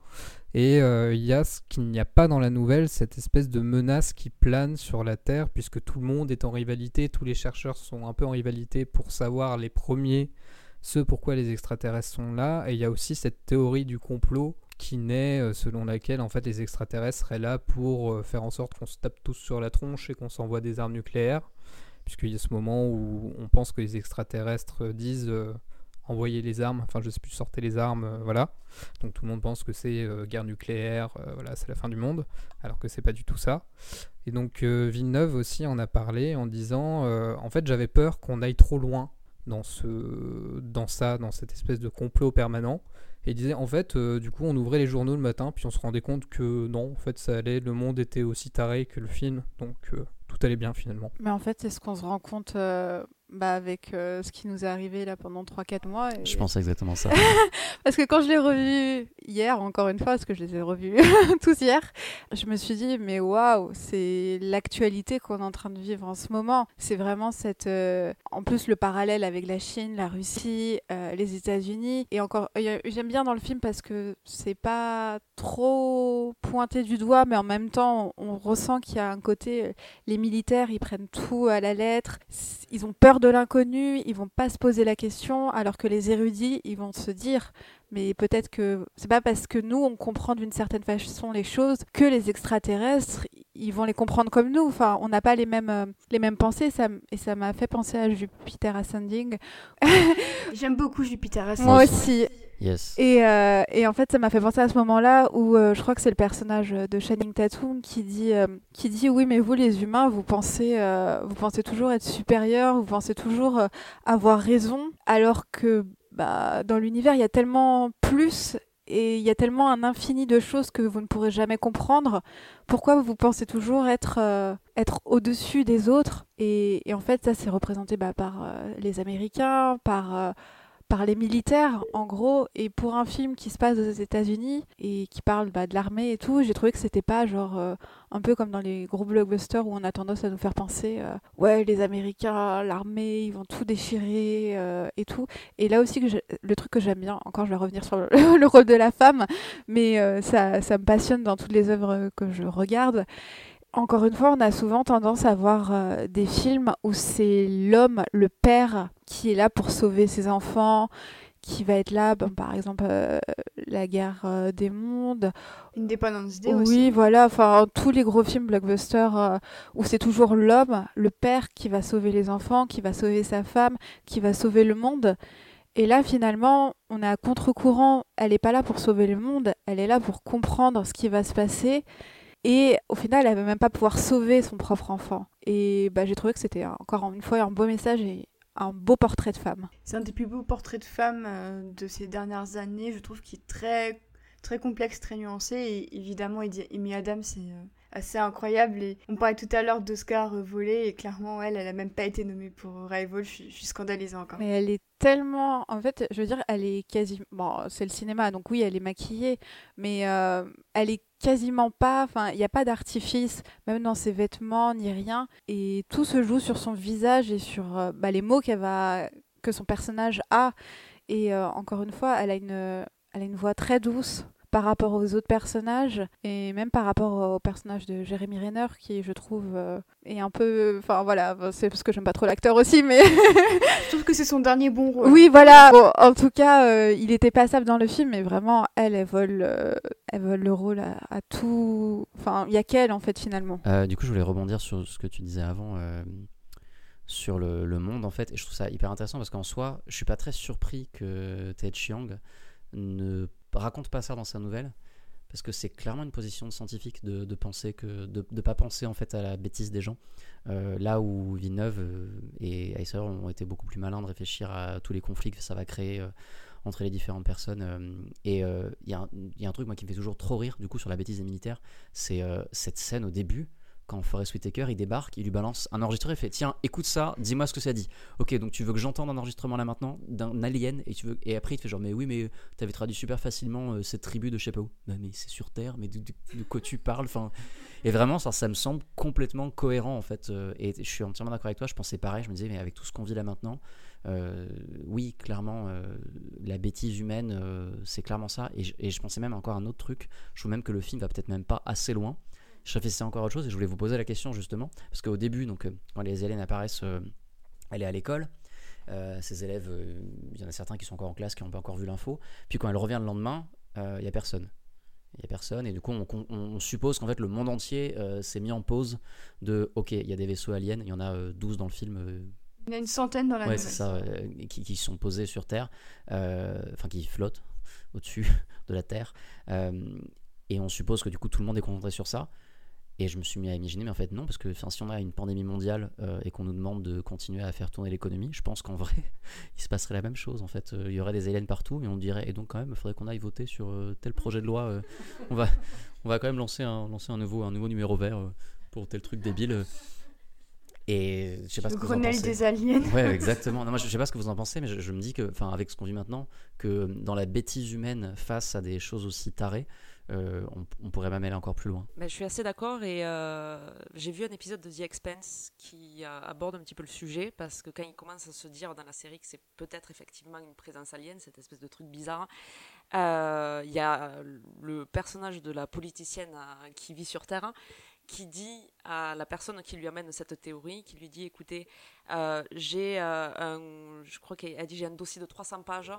Et euh, il y a ce qu'il n'y a pas dans la nouvelle, cette espèce de menace qui plane sur la Terre, puisque tout le monde est en rivalité, tous les chercheurs sont un peu en rivalité pour savoir les premiers ce pourquoi les extraterrestres sont là. Et il y a aussi cette théorie du complot qui naît euh, selon laquelle en fait les extraterrestres seraient là pour euh, faire en sorte qu'on se tape tous sur la tronche et qu'on s'envoie des armes nucléaires, puisqu'il y a ce moment où on pense que les extraterrestres disent euh, envoyer les armes, enfin je sais plus sortez les armes, euh, voilà. Donc tout le monde pense que c'est guerre nucléaire, voilà, c'est la fin du monde, alors que c'est pas du tout ça. Et donc Villeneuve aussi en a parlé en disant, en fait j'avais peur qu'on aille trop loin dans ce, dans ça, dans cette espèce de complot permanent. Et disait en fait, euh, du coup, on ouvrait les journaux le matin, puis on se rendait compte que non, en fait, ça allait, le monde était aussi taré que le film, donc euh, tout allait bien finalement. Mais en fait, c'est ce qu'on se rend compte euh, bah, avec euh, ce qui nous est arrivé là pendant 3-4 mois. et- Je pense exactement ça. Parce que quand je l'ai revu hier, encore une fois, parce que je les ai revus tous hier, je me suis dit, mais waouh, c'est l'actualité qu'on est en train de vivre en ce moment. C'est vraiment cette. euh, En plus, le parallèle avec la Chine, la Russie, euh, les États-Unis. Et encore, j'aime bien dans le film parce que c'est pas trop pointé du doigt, mais en même temps, on, on ressent qu'il y a un côté. Les militaires, ils prennent tout à la lettre. Ils ont peur de l'inconnu, ils vont pas se poser la question, alors que les érudits, ils vont se dire mais peut-être que c'est pas parce que nous on comprend d'une certaine façon les choses que les extraterrestres ils vont les comprendre comme nous. Enfin, on n'a pas les mêmes euh, les mêmes pensées. Ça, et ça m'a fait penser à Jupiter Ascending. J'aime beaucoup Jupiter Ascending. Moi aussi. Yes. Et, euh, et en fait, ça m'a fait penser à ce moment-là où euh, je crois que c'est le personnage de Channing Tatum qui dit, euh, qui dit oui, mais vous les humains, vous pensez, euh, vous pensez toujours être supérieurs, vous pensez toujours euh, avoir raison, alors que bah, dans l'univers, il y a tellement plus et il y a tellement un infini de choses que vous ne pourrez jamais comprendre. Pourquoi vous pensez toujours être, euh, être au-dessus des autres? Et, et en fait, ça, c'est représenté bah, par euh, les Américains, par... euh, par les militaires, en gros, et pour un film qui se passe aux États-Unis et qui parle bah, de l'armée et tout, j'ai trouvé que c'était pas genre euh, un peu comme dans les gros blockbusters où on a tendance à nous faire penser euh, ouais les Américains, l'armée, ils vont tout déchirer euh, et tout. Et là aussi que le truc que j'aime bien, encore je vais revenir sur le, le rôle de la femme, mais ça, ça me passionne dans toutes les œuvres que je regarde. Encore une fois, on a souvent tendance à voir euh, des films où c'est l'homme, le père, qui est là pour sauver ses enfants, qui va être là, par exemple, euh, la guerre euh, des mondes. Independence Day Oui, aussi. voilà, enfin, tous les gros films blockbusters où c'est toujours l'homme, le père, qui va sauver les enfants, qui va sauver sa femme, qui va sauver le monde. Et là, finalement, on est à contre-courant. Elle n'est pas là pour sauver le monde, elle est là pour comprendre ce qui va se passer. Et au final, elle va même pas pouvoir sauver son propre enfant. Et bah, j'ai trouvé que c'était encore une fois un beau message et un beau portrait de femme. C'est un des plus beaux portraits de femmes euh, de ces dernières années. Je trouve qu'il est très, très complexe, très nuancé. Et évidemment, Amy Adams, c'est euh, assez incroyable. Et on parlait tout à l'heure d'Oscar euh, volé. Et clairement, elle, elle a même pas été nommée pour Rival. Je je suis scandalisée encore. Mais elle est tellement. En fait, je veux dire, elle est quasi. Bon, c'est le cinéma, donc oui, elle est maquillée, mais euh, elle est quasiment pas. Enfin, il n'y a pas d'artifice, même dans ses vêtements, ni rien. Et tout se joue sur son visage et sur euh, bah, les mots qu'elle va... que son personnage a. Et encore une fois, elle a une, elle a une voix très douce par rapport aux autres personnages et même par rapport au personnage de Jérémy Renner qui je trouve euh, est un peu enfin voilà c'est parce que j'aime pas trop l'acteur aussi mais Je trouve que c'est son dernier bon rôle. oui, voilà. Bon, en tout cas, euh, il était passable dans le film, mais vraiment, elle, elle vole, euh, elle vole le rôle à, à tout. Enfin, il y a qu'elle en fait finalement. Euh, du coup, je voulais rebondir sur ce que tu disais avant, euh, sur le, le monde en fait, et je trouve ça hyper intéressant parce qu'en soi, je suis pas très surpris que Ted Chiang ne raconte pas ça dans sa nouvelle, parce que c'est clairement une position de scientifique de, penser que de ne pas penser en fait à la bêtise des gens. Euh, là où Villeneuve euh, et Acer ont été beaucoup plus malins de réfléchir à tous les conflits que ça va créer euh, entre les différentes personnes. et il y, y, a un truc moi qui me fait toujours trop rire du coup sur la bêtise des militaires, c'est cette scène au début quand Forest Whitaker il débarque, il lui balance un enregistreur et fait Tiens, écoute ça, dis-moi ce que ça dit. Ok, donc tu veux que j'entende un enregistrement là maintenant d'un alien et tu veux et après il te fait genre Mais oui, mais t'avais traduit super facilement euh, cette tribu de je sais pas où. Bah, mais c'est sur Terre, mais de, quoi tu parles enfin, Et vraiment, ça, ça me semble complètement cohérent en fait. Euh, et je suis entièrement d'accord avec toi, je pensais pareil, je me disais Mais avec tout ce qu'on vit là maintenant, euh, oui, clairement, la bêtise humaine, c'est clairement ça. Et je, et je pensais même encore à un autre truc. Je trouve même que le film va peut-être même pas assez loin je réfléchissais encore à autre chose et je voulais vous poser la question justement, parce qu'au début, donc, euh, quand les élèves apparaissent, euh, elle est à l'école, euh, ces élèves, il y en a certains qui sont encore en classe, qui n'ont pas encore vu l'info, puis quand elle revient le lendemain, il n'y a personne. Il n'y a personne, et du coup, on, suppose qu'en fait, le monde entier s'est mis en pause de ok, il y a des vaisseaux aliens, il y en a 12 dans le film. il y en a une centaine dans la Ouais, c'est ça, qui, qui, sont posés sur Terre, enfin qui flottent au-dessus de la Terre. et on suppose que du coup, tout le monde est concentré sur ça. Et je me suis mis à imaginer, mais en fait non, parce que si on a une pandémie mondiale euh, et qu'on nous demande de continuer à faire tourner l'économie, je pense qu'en vrai, il se passerait la même chose. En fait, euh, il y aurait des aliens partout, mais on dirait, et donc quand même, il faudrait qu'on aille voter sur euh, tel projet de loi. on, va, on va quand même lancer un, lancer un, nouveau, un nouveau numéro vert pour tel truc débile. Et je sais pas le ce que vous en pensez. des aliens. Ouais, exactement. Non, moi, je, sais pas ce que vous en pensez, mais je, je me dis que, enfin, avec ce qu'on vit maintenant, que dans la bêtise humaine face à des choses aussi tarées, euh, on, pourrait même aller encore plus loin. Mais je suis assez d'accord et euh, j'ai vu un épisode de The Expense qui aborde un petit peu le sujet parce que quand il commence à se dire dans la série que c'est peut-être effectivement une présence alien, cette espèce de truc bizarre, euh, il y a le personnage de la politicienne qui vit sur Terre qui dit à la personne qui lui amène cette théorie, qui lui dit écoutez, j'ai je crois qu'elle dit j'ai un dossier de 300 pages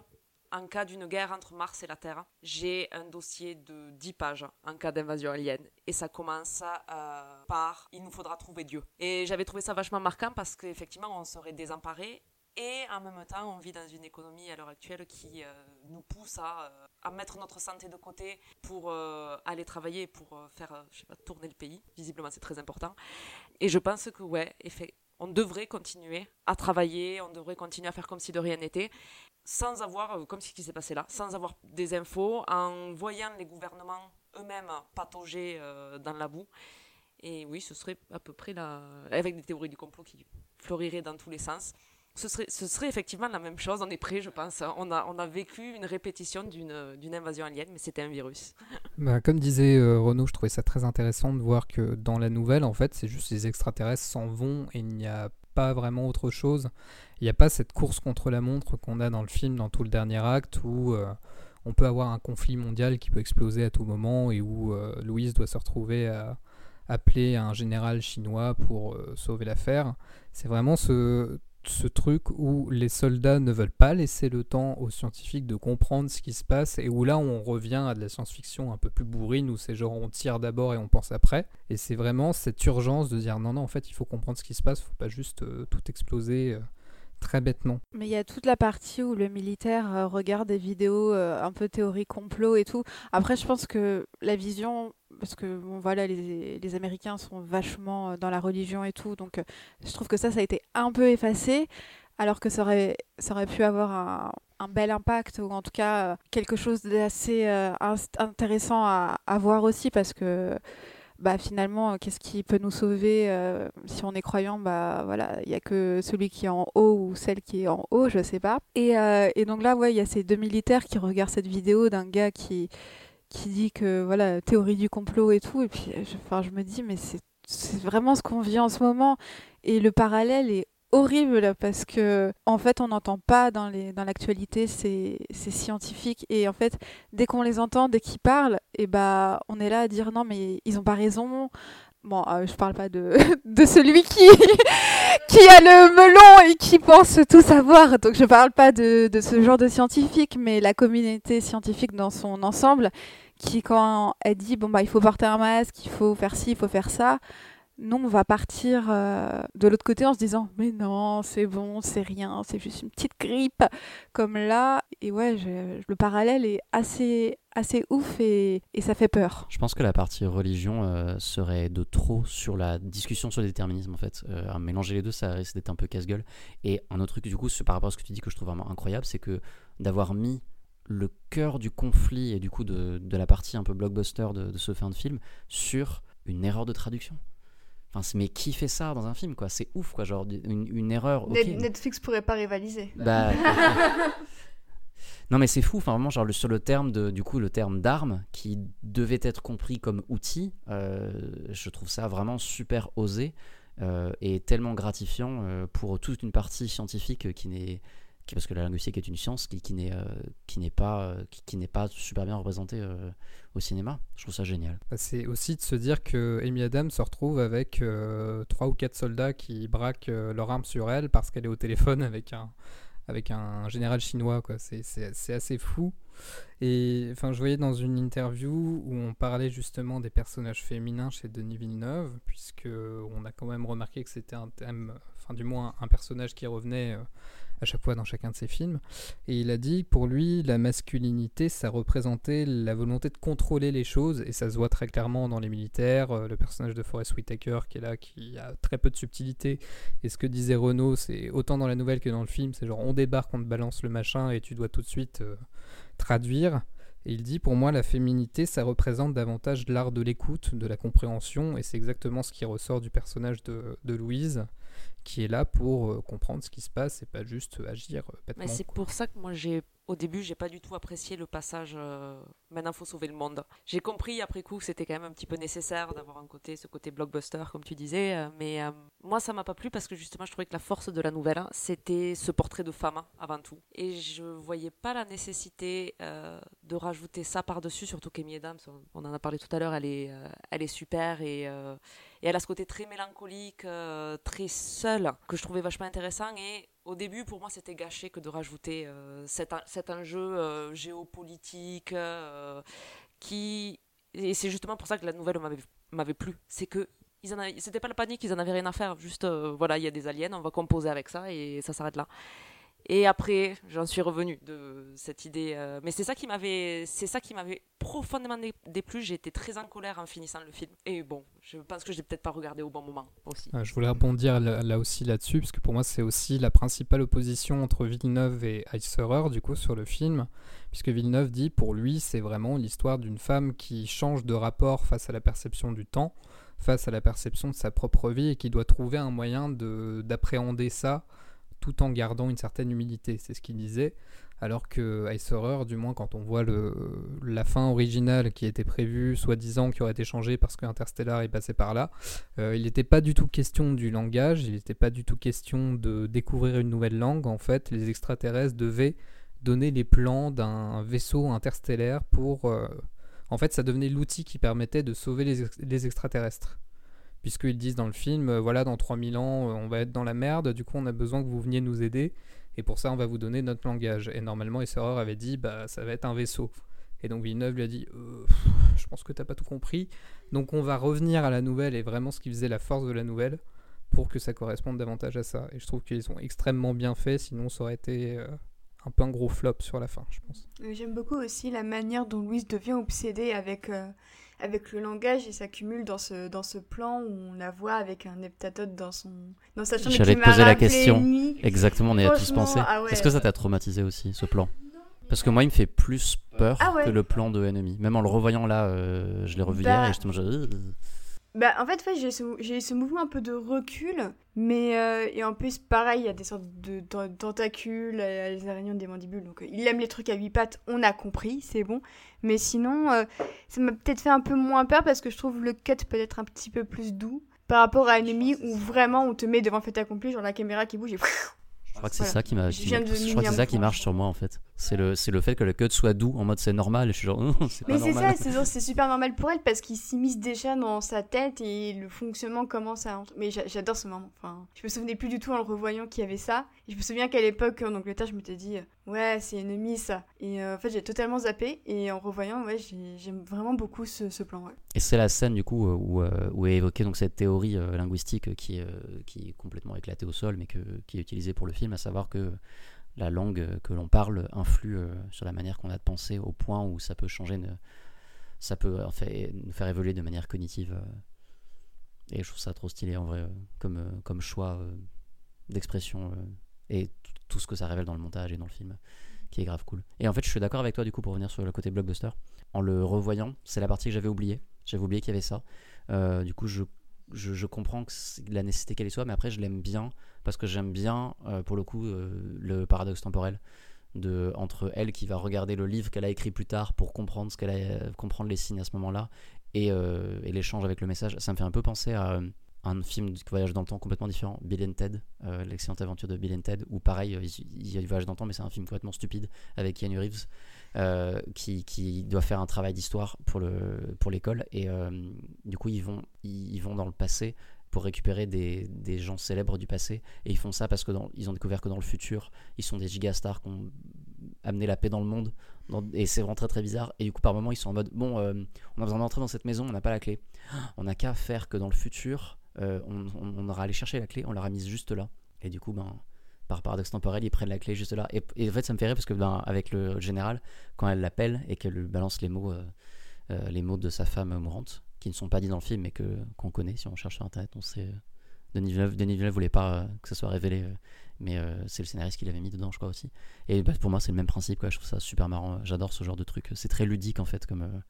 en cas d'une guerre entre Mars et la Terre, j'ai un dossier de 10 pages en cas d'invasion alien. Et ça commence euh, par Il nous faudra trouver Dieu. Et j'avais trouvé ça vachement marquant parce qu'effectivement, on serait désemparé. Et en même temps, on vit dans une économie à l'heure actuelle qui euh, nous pousse à, euh, à, mettre notre santé de côté pour aller travailler, pour faire tourner le pays. Visiblement, c'est très important. Et je pense que, ouais, on devrait continuer à travailler, on devrait continuer à faire comme si de rien n'était sans avoir, euh, comme ce qui s'est passé là, sans avoir des infos, en voyant les gouvernements eux-mêmes patauger euh, dans la boue. Et oui, ce serait à peu près là, avec des théories du complot qui fleuriraient dans tous les sens. Ce serait, ce serait effectivement la même chose, on est prêt, je pense. On a, on a vécu une répétition d'une invasion alien, mais c'était un virus. Bah, comme disait euh, Renaud, je trouvais ça très intéressant de voir que dans la nouvelle, en fait, c'est juste les extraterrestres s'en vont et il n'y a pas vraiment autre chose. Il n'y a pas cette course contre la montre qu'on a dans le film, dans tout le dernier acte, où euh, on peut avoir un conflit mondial qui peut exploser à tout moment et où euh, Louise doit se retrouver à appeler un général chinois pour euh, sauver l'affaire. C'est vraiment ce, ce truc où les soldats ne veulent pas laisser le temps aux scientifiques de comprendre ce qui se passe et où là on revient à de la science-fiction un peu plus bourrine où c'est genre on tire d'abord et on pense après. Et c'est vraiment cette urgence de dire non non en fait il faut comprendre ce qui se passe, faut pas juste tout exploser très bêtement. Mais il y a toute la partie où le militaire euh, regarde des vidéos euh, un peu théorie complot et tout. Après, je pense que la vision, parce que voilà, les, Américains sont vachement euh, dans la religion et tout, donc je trouve que ça, ça a été un peu effacé, alors que ça aurait, pu avoir un, bel impact, ou en tout cas quelque chose d'assez intéressant à, voir aussi, parce que bah finalement, qu'est-ce qui peut nous sauver euh, si on est croyant? Bah voilà, il y a que celui qui est en haut ou celle qui est en haut, je sais pas. Et, euh, et donc là, ouais, il y a ces deux militaires qui regardent cette vidéo d'un gars qui qui dit que voilà théorie du complot et tout. Et puis, je, enfin, je me dis mais c'est vraiment ce qu'on vit en ce moment. Et le parallèle est horrible parce que en fait on n'entend pas dans les dans l'actualité ces, ces scientifiques et en fait dès qu'on les entend dès qu'ils parlent et eh bah on est là à dire non mais ils ont pas raison. Bon euh, je parle pas de de celui qui qui a le melon et qui pense tout savoir. Donc je parle pas de de ce genre de scientifique mais la communauté scientifique dans son ensemble qui quand elle dit bon bah il faut porter un masque il faut faire ci il faut faire ça nous, on va partir euh, de l'autre côté en se disant mais non, c'est bon, c'est rien, c'est juste une petite grippe comme là. Et ouais, le parallèle est assez assez ouf et, et ça fait peur. Je pense que la partie religion euh, serait de trop sur la discussion sur le déterminisme en fait. Euh, mélanger les deux, ça risque d'être un peu casse-gueule. Et un autre truc du coup, par rapport à ce que tu dis que je trouve vraiment incroyable, c'est que d'avoir mis le cœur du conflit et du coup de, de la partie un peu blockbuster de, de, ce fin de film sur une erreur de traduction. Enfin, mais qui fait ça dans un film quoi? C'est ouf quoi, genre une, une erreur. Okay. Netflix pourrait pas rivaliser. Bah, non mais c'est fou, enfin vraiment genre le, sur le terme de du coup le terme d'arme qui devait être compris comme outil, euh, je trouve ça vraiment super osé euh, et tellement gratifiant euh, pour toute une partie scientifique qui n'est parce que la linguistique est une science qui, n'est qui n'est pas super bien représentée au cinéma. Je trouve ça génial. C'est aussi de se dire que Amy Adams se retrouve avec trois ou quatre soldats qui braquent leur arme sur elle parce qu'elle est au téléphone avec un avec un général chinois. C'est assez fou. Et enfin, je voyais dans une interview où on parlait justement des personnages féminins chez Denis Villeneuve, puisque on a quand même remarqué que c'était un thème, enfin du moins un personnage qui revenait euh, à chaque fois dans chacun de ses films. Et il a dit pour lui, la masculinité, ça représentait la volonté de contrôler les choses, et ça se voit très clairement dans les militaires. Euh, le personnage de Forrest Whitaker qui est là, qui a très peu de subtilité. Et ce que disait Renault, c'est autant dans la nouvelle que dans le film, c'est genre on débarque, on te balance le machin, et tu dois tout de suite euh, traduire. Et il dit, pour moi, la féminité, ça représente davantage l'art de l'écoute, de la compréhension, et c'est exactement ce qui ressort du personnage de, de Louise, qui est là pour euh, comprendre ce qui se passe et pas juste agir euh, bêtement. Mais c'est pour ça que moi, j'ai au début, j'ai pas du tout apprécié le passage euh, maintenant faut sauver le monde. J'ai compris après coup que c'était quand même un petit peu nécessaire d'avoir un côté ce côté blockbuster comme tu disais, euh, mais euh, moi ça m'a pas plu parce que justement je trouvais que la force de la nouvelle c'était ce portrait de femme avant tout et je voyais pas la nécessité de rajouter ça par-dessus surtout qu'Amy Adams on en a parlé tout à l'heure, elle est elle est super et et elle a ce côté très mélancolique, très seul que je trouvais vachement intéressant et au début, pour moi, c'était gâché que de rajouter euh, cet, cet, enjeu euh, géopolitique euh, qui. Et c'est justement pour ça que la nouvelle m'avait plu. C'est que c'était pas la panique, ils en avaient rien à faire. Juste, voilà, il y a des aliens, on va composer avec ça et ça s'arrête là. Et après, j'en suis revenu de cette idée. Euh, mais c'est ça qui m'avait, c'est ça qui m'avait profondément déplu. Été très en colère en finissant le film. Et bon, je pense que je l'ai peut-être pas regardé au bon moment aussi. je voulais rebondir là, aussi là-dessus, parce que pour moi, c'est aussi la principale opposition entre Villeneuve et Heisserer, du coup, sur le film. Puisque Villeneuve dit, pour lui, c'est vraiment l'histoire d'une femme qui change de rapport face à la perception du temps, face à la perception de sa propre vie, et qui doit trouver un moyen d'appréhender ça tout en gardant une certaine humilité, c'est ce qu'il disait. Alors que Ice Horror, du moins quand on voit la fin originale qui était prévue, soi-disant qui aurait été changée parce que Interstellar est passé par là, euh, il n'était pas du tout question du langage, il n'était pas du tout question de découvrir une nouvelle langue. En fait, les extraterrestres devaient donner les plans d'un vaisseau interstellaire pour... Euh, en fait, ça devenait l'outil qui permettait de sauver les extraterrestres puisqu'ils disent dans le film, euh, voilà, dans 3000 ans, euh, on va être dans la merde, du coup, on a besoin que vous veniez nous aider, et pour ça, on va vous donner notre langage. Et normalement, Esserer avait dit, bah, ça va être un vaisseau. Et donc Villeneuve lui a dit, euh, je pense que t'as pas tout compris, donc on va revenir à la nouvelle et vraiment ce qui faisait la force de la nouvelle pour que ça corresponde davantage à ça. Et je trouve qu'ils sont extrêmement bien faits, sinon ça aurait été un peu un gros flop sur la fin, je pense. J'aime beaucoup aussi la manière dont Louise devient obsédée avec avec le langage et s'accumule dans ce, dans ce plan où on la voit avec un heptatode dans, son, dans sa chambre. J'allais te poser la question. Exactement, on y a tous pensé. Ah Est-ce que ça t'a traumatisé aussi, ce plan? Parce que moi, il me fait plus peur ah que le plan de Ennemi. Même en le revoyant là, euh, je l'ai revu hier bah et je te bah, en fait, j'ai ce, ce, mouvement un peu de recul, mais euh, et en plus, pareil, il y a des sortes de, tentacules, les araignées des mandibules, donc euh, il aime les trucs à huit pattes, on a compris, c'est bon. Mais sinon, euh, ça m'a peut-être fait un peu moins peur parce que je trouve le cut peut-être un petit peu plus doux par rapport à Enemy où vraiment on te met devant fait accompli, genre la caméra qui bouge et je crois que c'est ça qui m'a. Je, crois que c'est ça qui marche sur moi en fait. C'est le, c'est le fait que le cut soit doux en mode c'est normal. Je suis genre, c'est Mais c'est ça, c'est, c'est super normal pour elle parce qu'il s'immisce déjà dans sa tête et le fonctionnement commence à. Mais j'adore ce moment. Enfin, je me souvenais plus du tout en le revoyant qu'il y avait ça. Et je me souviens qu'à l'époque en Angleterre, je m'étais dit, ouais, c'est ennemi ça. Et euh, en fait, j'ai totalement zappé. Et en revoyant, ouais, j'aime vraiment beaucoup ce, ce plan. Ouais. Et c'est la scène du coup où, euh, où est évoquée donc cette théorie euh, linguistique qui, qui est complètement éclatée au sol, mais que, qui est utilisée pour le film, à savoir que la langue que l'on parle influe sur la manière qu'on a de penser au point où ça peut changer, ça peut nous faire évoluer de manière cognitive. et je trouve ça trop stylé en vrai comme, comme choix d'expression et tout ce que ça révèle dans le montage et dans le film qui est grave cool. Et en fait, je suis d'accord avec toi du coup pour revenir sur le côté blockbuster. En le revoyant, c'est la partie que j'avais oubliée. J'avais oublié qu'il y avait ça. Euh, du coup, je, je, comprends que la nécessité qu'elle soit, mais après, je l'aime bien parce que j'aime bien, euh, pour le coup, euh, le paradoxe temporel de entre elle qui va regarder le livre qu'elle a écrit plus tard pour comprendre ce qu'elle a, comprendre les signes à ce moment-là et, l'échange avec le message. Ça me fait un peu penser à un film de voyage dans le temps complètement différent, Bill and Ted, euh, l'excellente aventure de Bill and Ted, où pareil, euh, il voyage dans le temps, mais c'est un film complètement stupide avec Keanu Reeves, euh, qui, qui, doit faire un travail d'histoire pour l'école, pour et du coup ils vont, ils, vont dans le passé pour récupérer des, gens célèbres du passé, et ils font ça parce que ils ont découvert que dans le futur, ils sont des gigastars qui ont amené la paix dans le monde, et c'est vraiment très très bizarre, et du coup par moment ils sont en mode, bon, on a besoin d'entrer dans cette maison, on n'a pas la clé, on n'a qu'à faire que dans le futur, euh, on, aura allé chercher la clé, on l'aura mise juste là. Et du coup, ben, par paradoxe temporel, ils prennent la clé juste là. Et, en fait, ça me fait rire parce que ben, avec le général, quand elle l'appelle et qu'elle balance les mots, euh, euh, les mots de sa femme mourante, qui ne sont pas dits dans le film, mais que qu'on connaît si on cherche sur internet, on sait. Denis Villeneuve, Denis Villeneuve voulait pas que ça soit révélé, mais c'est le scénariste qui l'avait mis dedans, je crois aussi. Et bah, pour moi, c'est le même principe, quoi. Je trouve ça super marrant. J'adore ce genre de truc. C'est très ludique en fait, comme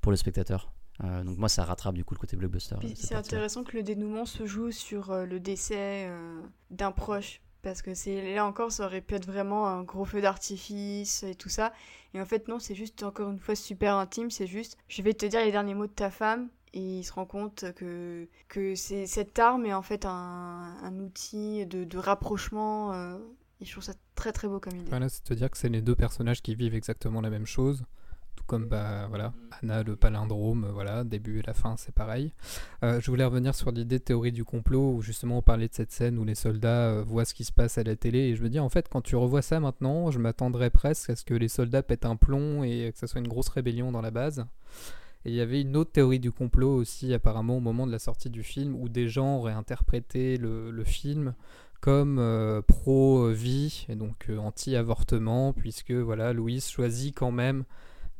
pour le spectateur. Euh, donc moi ça rattrape du coup le côté blockbuster. C'est intéressant que le dénouement se joue sur euh, le décès euh, d'un proche parce que c'est là encore ça aurait pu être vraiment un gros feu d'artifice et tout ça. Et en fait non c'est juste encore une fois super intime. C'est juste je vais te dire les derniers mots de ta femme et il se rend compte que, que c'est cette arme est en fait un, un outil de, de rapprochement et je trouve ça très très beau comme idée. Voilà, c'est à dire que c'est les deux personnages qui vivent exactement la même chose comme bah, voilà, Anna, le palindrome, voilà, début et la fin, c'est pareil. Euh, je voulais revenir sur l'idée de théorie du complot, où justement on parlait de cette scène où les soldats euh, voient ce qui se passe à la télé, et je me dis en fait, quand tu revois ça maintenant, je m'attendrais presque à ce que les soldats pètent un plomb et que ça soit une grosse rébellion dans la base. Et il y avait une autre théorie du complot aussi, apparemment, au moment de la sortie du film, où des gens auraient interprété le, film comme euh, pro-vie et donc anti-avortement, puisque voilà, Louise choisit quand même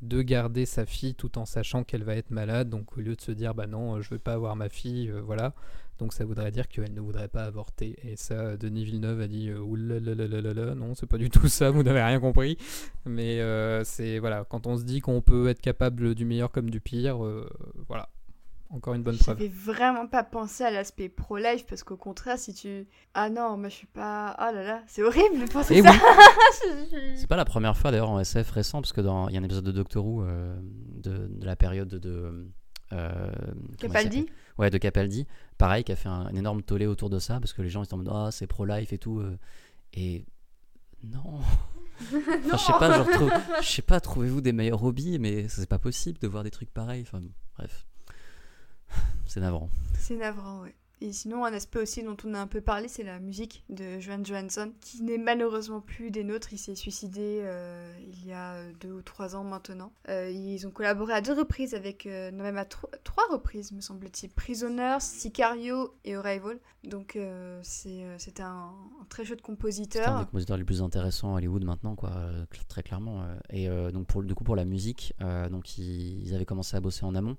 de garder sa fille tout en sachant qu'elle va être malade. Donc au lieu de se dire bah non, je veux pas avoir ma fille, euh, voilà. Donc ça voudrait dire qu'elle ne voudrait pas avorter. Et ça, Denis Villeneuve a dit euh, oulalalala, non, c'est pas du tout ça, vous n'avez rien compris. Mais euh, c'est voilà, quand on se dit qu'on peut être capable du meilleur comme du pire, voilà, encore une bonne preuve. J'avais vraiment pas pensé à l'aspect pro-life parce qu'au contraire, si tu. Ah non, moi je suis pas. Ah là là, c'est horrible de penser ça. c'est pas la première fois d'ailleurs en SF récent parce que dans il y a un épisode de Doctor Who euh, de, la période de. Euh, Capaldi Ouais, de Capaldi. Pareil, qui a fait un, énorme tollé autour de ça parce que les gens ils sont en mode Ah, c'est pro-life et tout. Euh. et. Non. je sais pas, genre, je sais pas, trouvez-vous des meilleurs hobbies, mais c'est pas possible de voir des trucs pareils. Enfin, bref. C'est navrant. C'est navrant, ouais. Et sinon, un aspect aussi dont on a un peu parlé, c'est la musique de Johan Johansson, qui n'est malheureusement plus des nôtres. Il s'est suicidé euh, il y a deux ou trois ans maintenant. Euh, ils ont collaboré à deux reprises avec, euh, non même à trois reprises, me semble-t-il, Prisoners, Sicario et Arrival. Donc c'était un, très chouette compositeur. C'est un des compositeurs les plus intéressants à Hollywood maintenant, quoi, très clairement. Et donc pour, du coup pour la musique, donc ils avaient commencé à bosser en amont.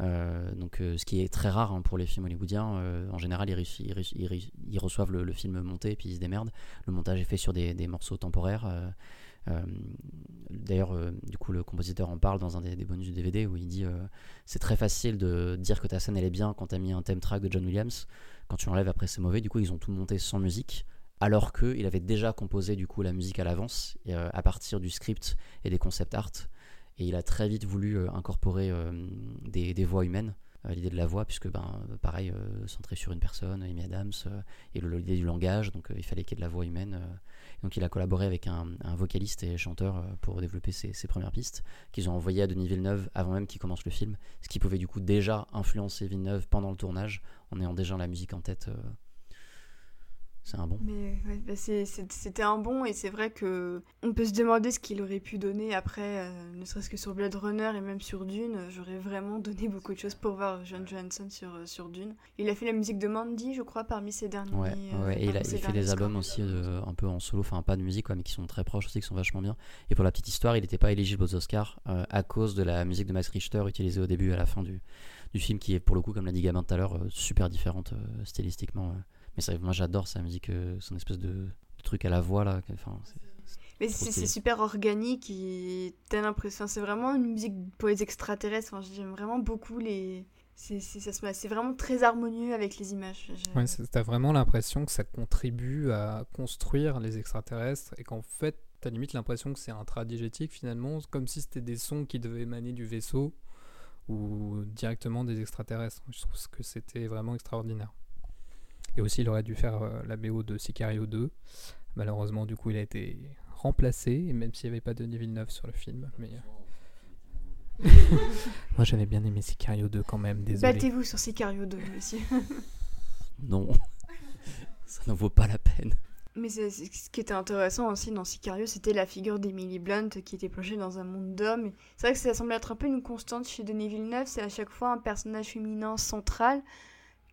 Euh, donc, euh, ce qui est très rare hein, pour les films hollywoodiens. Euh, en général, ils, reçoivent le, film monté et puis ils se démerdent. Le montage est fait sur des, morceaux temporaires. D'ailleurs, du coup, le compositeur en parle dans un des, bonus du DVD où il dit c'est très facile de dire que ta scène elle est bien quand tu as mis un theme track de John Williams. Quand tu enlèves après, c'est mauvais. Du coup, ils ont tout monté sans musique alors qu'il avait déjà composé du coup la musique à l'avance à partir du script et des concept art et il a très vite voulu euh, incorporer euh, des, voix humaines euh, l'idée de la voix, puisque ben, pareil, centré sur une personne, Amy Adams, et l'idée du langage, donc il fallait qu'il y ait de la voix humaine. donc il a collaboré avec un, vocaliste et chanteur pour développer ses, premières pistes, qu'ils ont envoyé à Denis Villeneuve avant même qu'il commence le film, ce qui pouvait du coup déjà influencer Villeneuve pendant le tournage, en ayant déjà la musique en tête c'est un bon. Mais ouais, bah, c'était un bon et c'est vrai que on peut se demander ce qu'il aurait pu donner après, euh, ne serait-ce que sur Blade Runner et même sur Dune. J'aurais vraiment donné beaucoup de choses pour voir John Johansson sur, euh, sur Dune. Il a fait la musique de Mandy, je crois, parmi ses derniers. Ouais, euh, ouais, et il, a, il fait des albums aussi euh, un peu en solo, enfin pas de musique, quoi, mais qui sont très proches aussi, qui sont vachement bien. Et pour la petite histoire, il n'était pas éligible aux Oscars à cause de la musique de Max Richter utilisée au début et à la fin du, du film, qui est pour le coup, comme l'a dit Gabin tout à l'heure, super différente stylistiquement. Mais ça, moi j'adore sa musique, euh, son espèce de, de truc à la voix là. Enfin, Mais c'est super organique et t'as l'impression. C'est vraiment une musique pour les extraterrestres. Enfin, J'aime vraiment beaucoup les. C'est vraiment très harmonieux avec les images. Je- Ouais, t'as vraiment l'impression que ça contribue à construire les extraterrestres et qu'en fait, t'as limite l'impression que c'est intradigétique finalement, comme si c'était des sons qui devaient émaner du vaisseau ou directement des extraterrestres. Je trouve que c'était vraiment extraordinaire. Et aussi, il aurait dû faire euh, la BO de Sicario 2. Malheureusement, du coup, il a été remplacé, et même s'il n'y avait pas Denis Villeneuve sur le film. Mais... euh, Moi, j'avais bien aimé Sicario 2 quand même, désolé. Battez-vous sur Sicario 2, monsieur. Non, ça n'en vaut pas la peine. Mais ce qui était intéressant aussi dans Sicario, c'était la figure d'Emily Blunt qui était plongée dans un monde d'hommes. C'est vrai que ça semble être un peu une constante chez Denis Villeneuve, c'est à chaque fois un personnage féminin central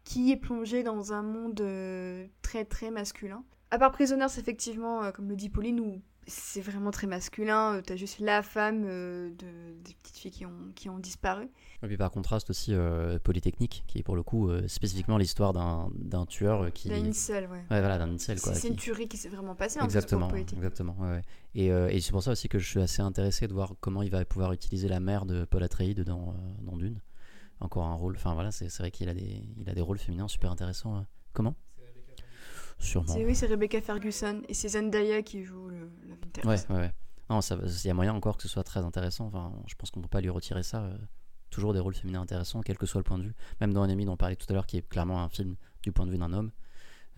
qui est plongé dans un monde euh, très très masculin. À part Prisoners, effectivement, euh, comme le dit Pauline, où c'est vraiment très masculin, euh, t'as juste la femme euh, de, des petites filles qui ont, qui ont disparu. Et puis par contraste aussi euh, Polytechnique, qui est pour le coup euh, spécifiquement l'histoire d'un d'un tueur qui... Une seule, ouais. Ouais, voilà, d'un incel quoi. C'est qui- une tuerie qui s'est vraiment passée. en plus, Exactement, pour exactement. ouais, ouais. Et, et c'est pour ça aussi que je suis assez intéressé de voir comment il va pouvoir utiliser la mère de Paul Atreides dans, dans Dune. Encore un rôle. Enfin voilà, c'est c'est vrai qu'il a des, il a des rôles féminins super intéressants. euh. Comment? Sûrement. C'est- Oui, c'est Rebecca Ferguson et c'est Zendaya qui joue le, la. Ouais, ouais, ouais. Non, il y a moyen encore que ce soit très intéressant. Enfin, je pense qu'on peut pas lui retirer ça. euh, toujours des rôles féminins intéressants, quel que soit le point de vue. Même dans Enemy, dont on parlait tout à l'heure, qui est clairement un film du point de vue d'un homme.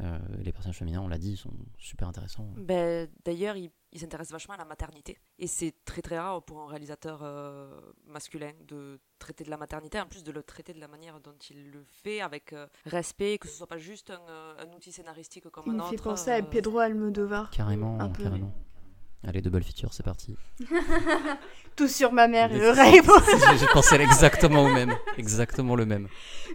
euh, les personnages féminins, on l'a dit, sont super intéressants. Ben, D'ailleurs, il, il s'intéresse vachement à la maternité. Et c'est très très rare pour un réalisateur euh, masculin de traiter de la maternité, en plus de le traiter de la manière dont il le fait, avec euh, respect, que ce soit pas juste un, euh, un outil scénaristique comme Il un me autre. fait penser à Pedro Almodovar. Carrément, Un peu, carrément. Allez, double feature, c'est parti. Tout sur ma mère et le rêve. J'ai pensé exactement au même. Exactement le même.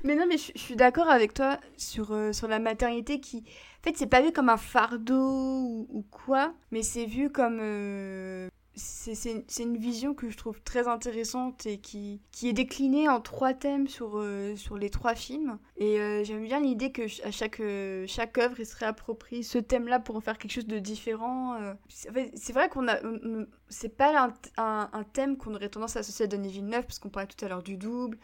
Mais non, mais je, je suis d'accord avec toi sur, euh, sur la maternité qui. En fait, c'est pas vu comme un fardeau ou, ou quoi, mais c'est vu comme. euh, c'est- une vision que je trouve très intéressante et qui, qui est déclinée en trois thèmes sur, euh, sur les trois films. Et euh, j'aime bien l'idée que à chaque, euh, chaque œuvre, il se réapproprie ce thème-là pour en faire quelque chose de différent. C'est vrai qu'on a. C'est pas un, un, un thème qu'on aurait tendance à associer à Denis Villeneuve, parce qu'on parlait tout à l'heure du double.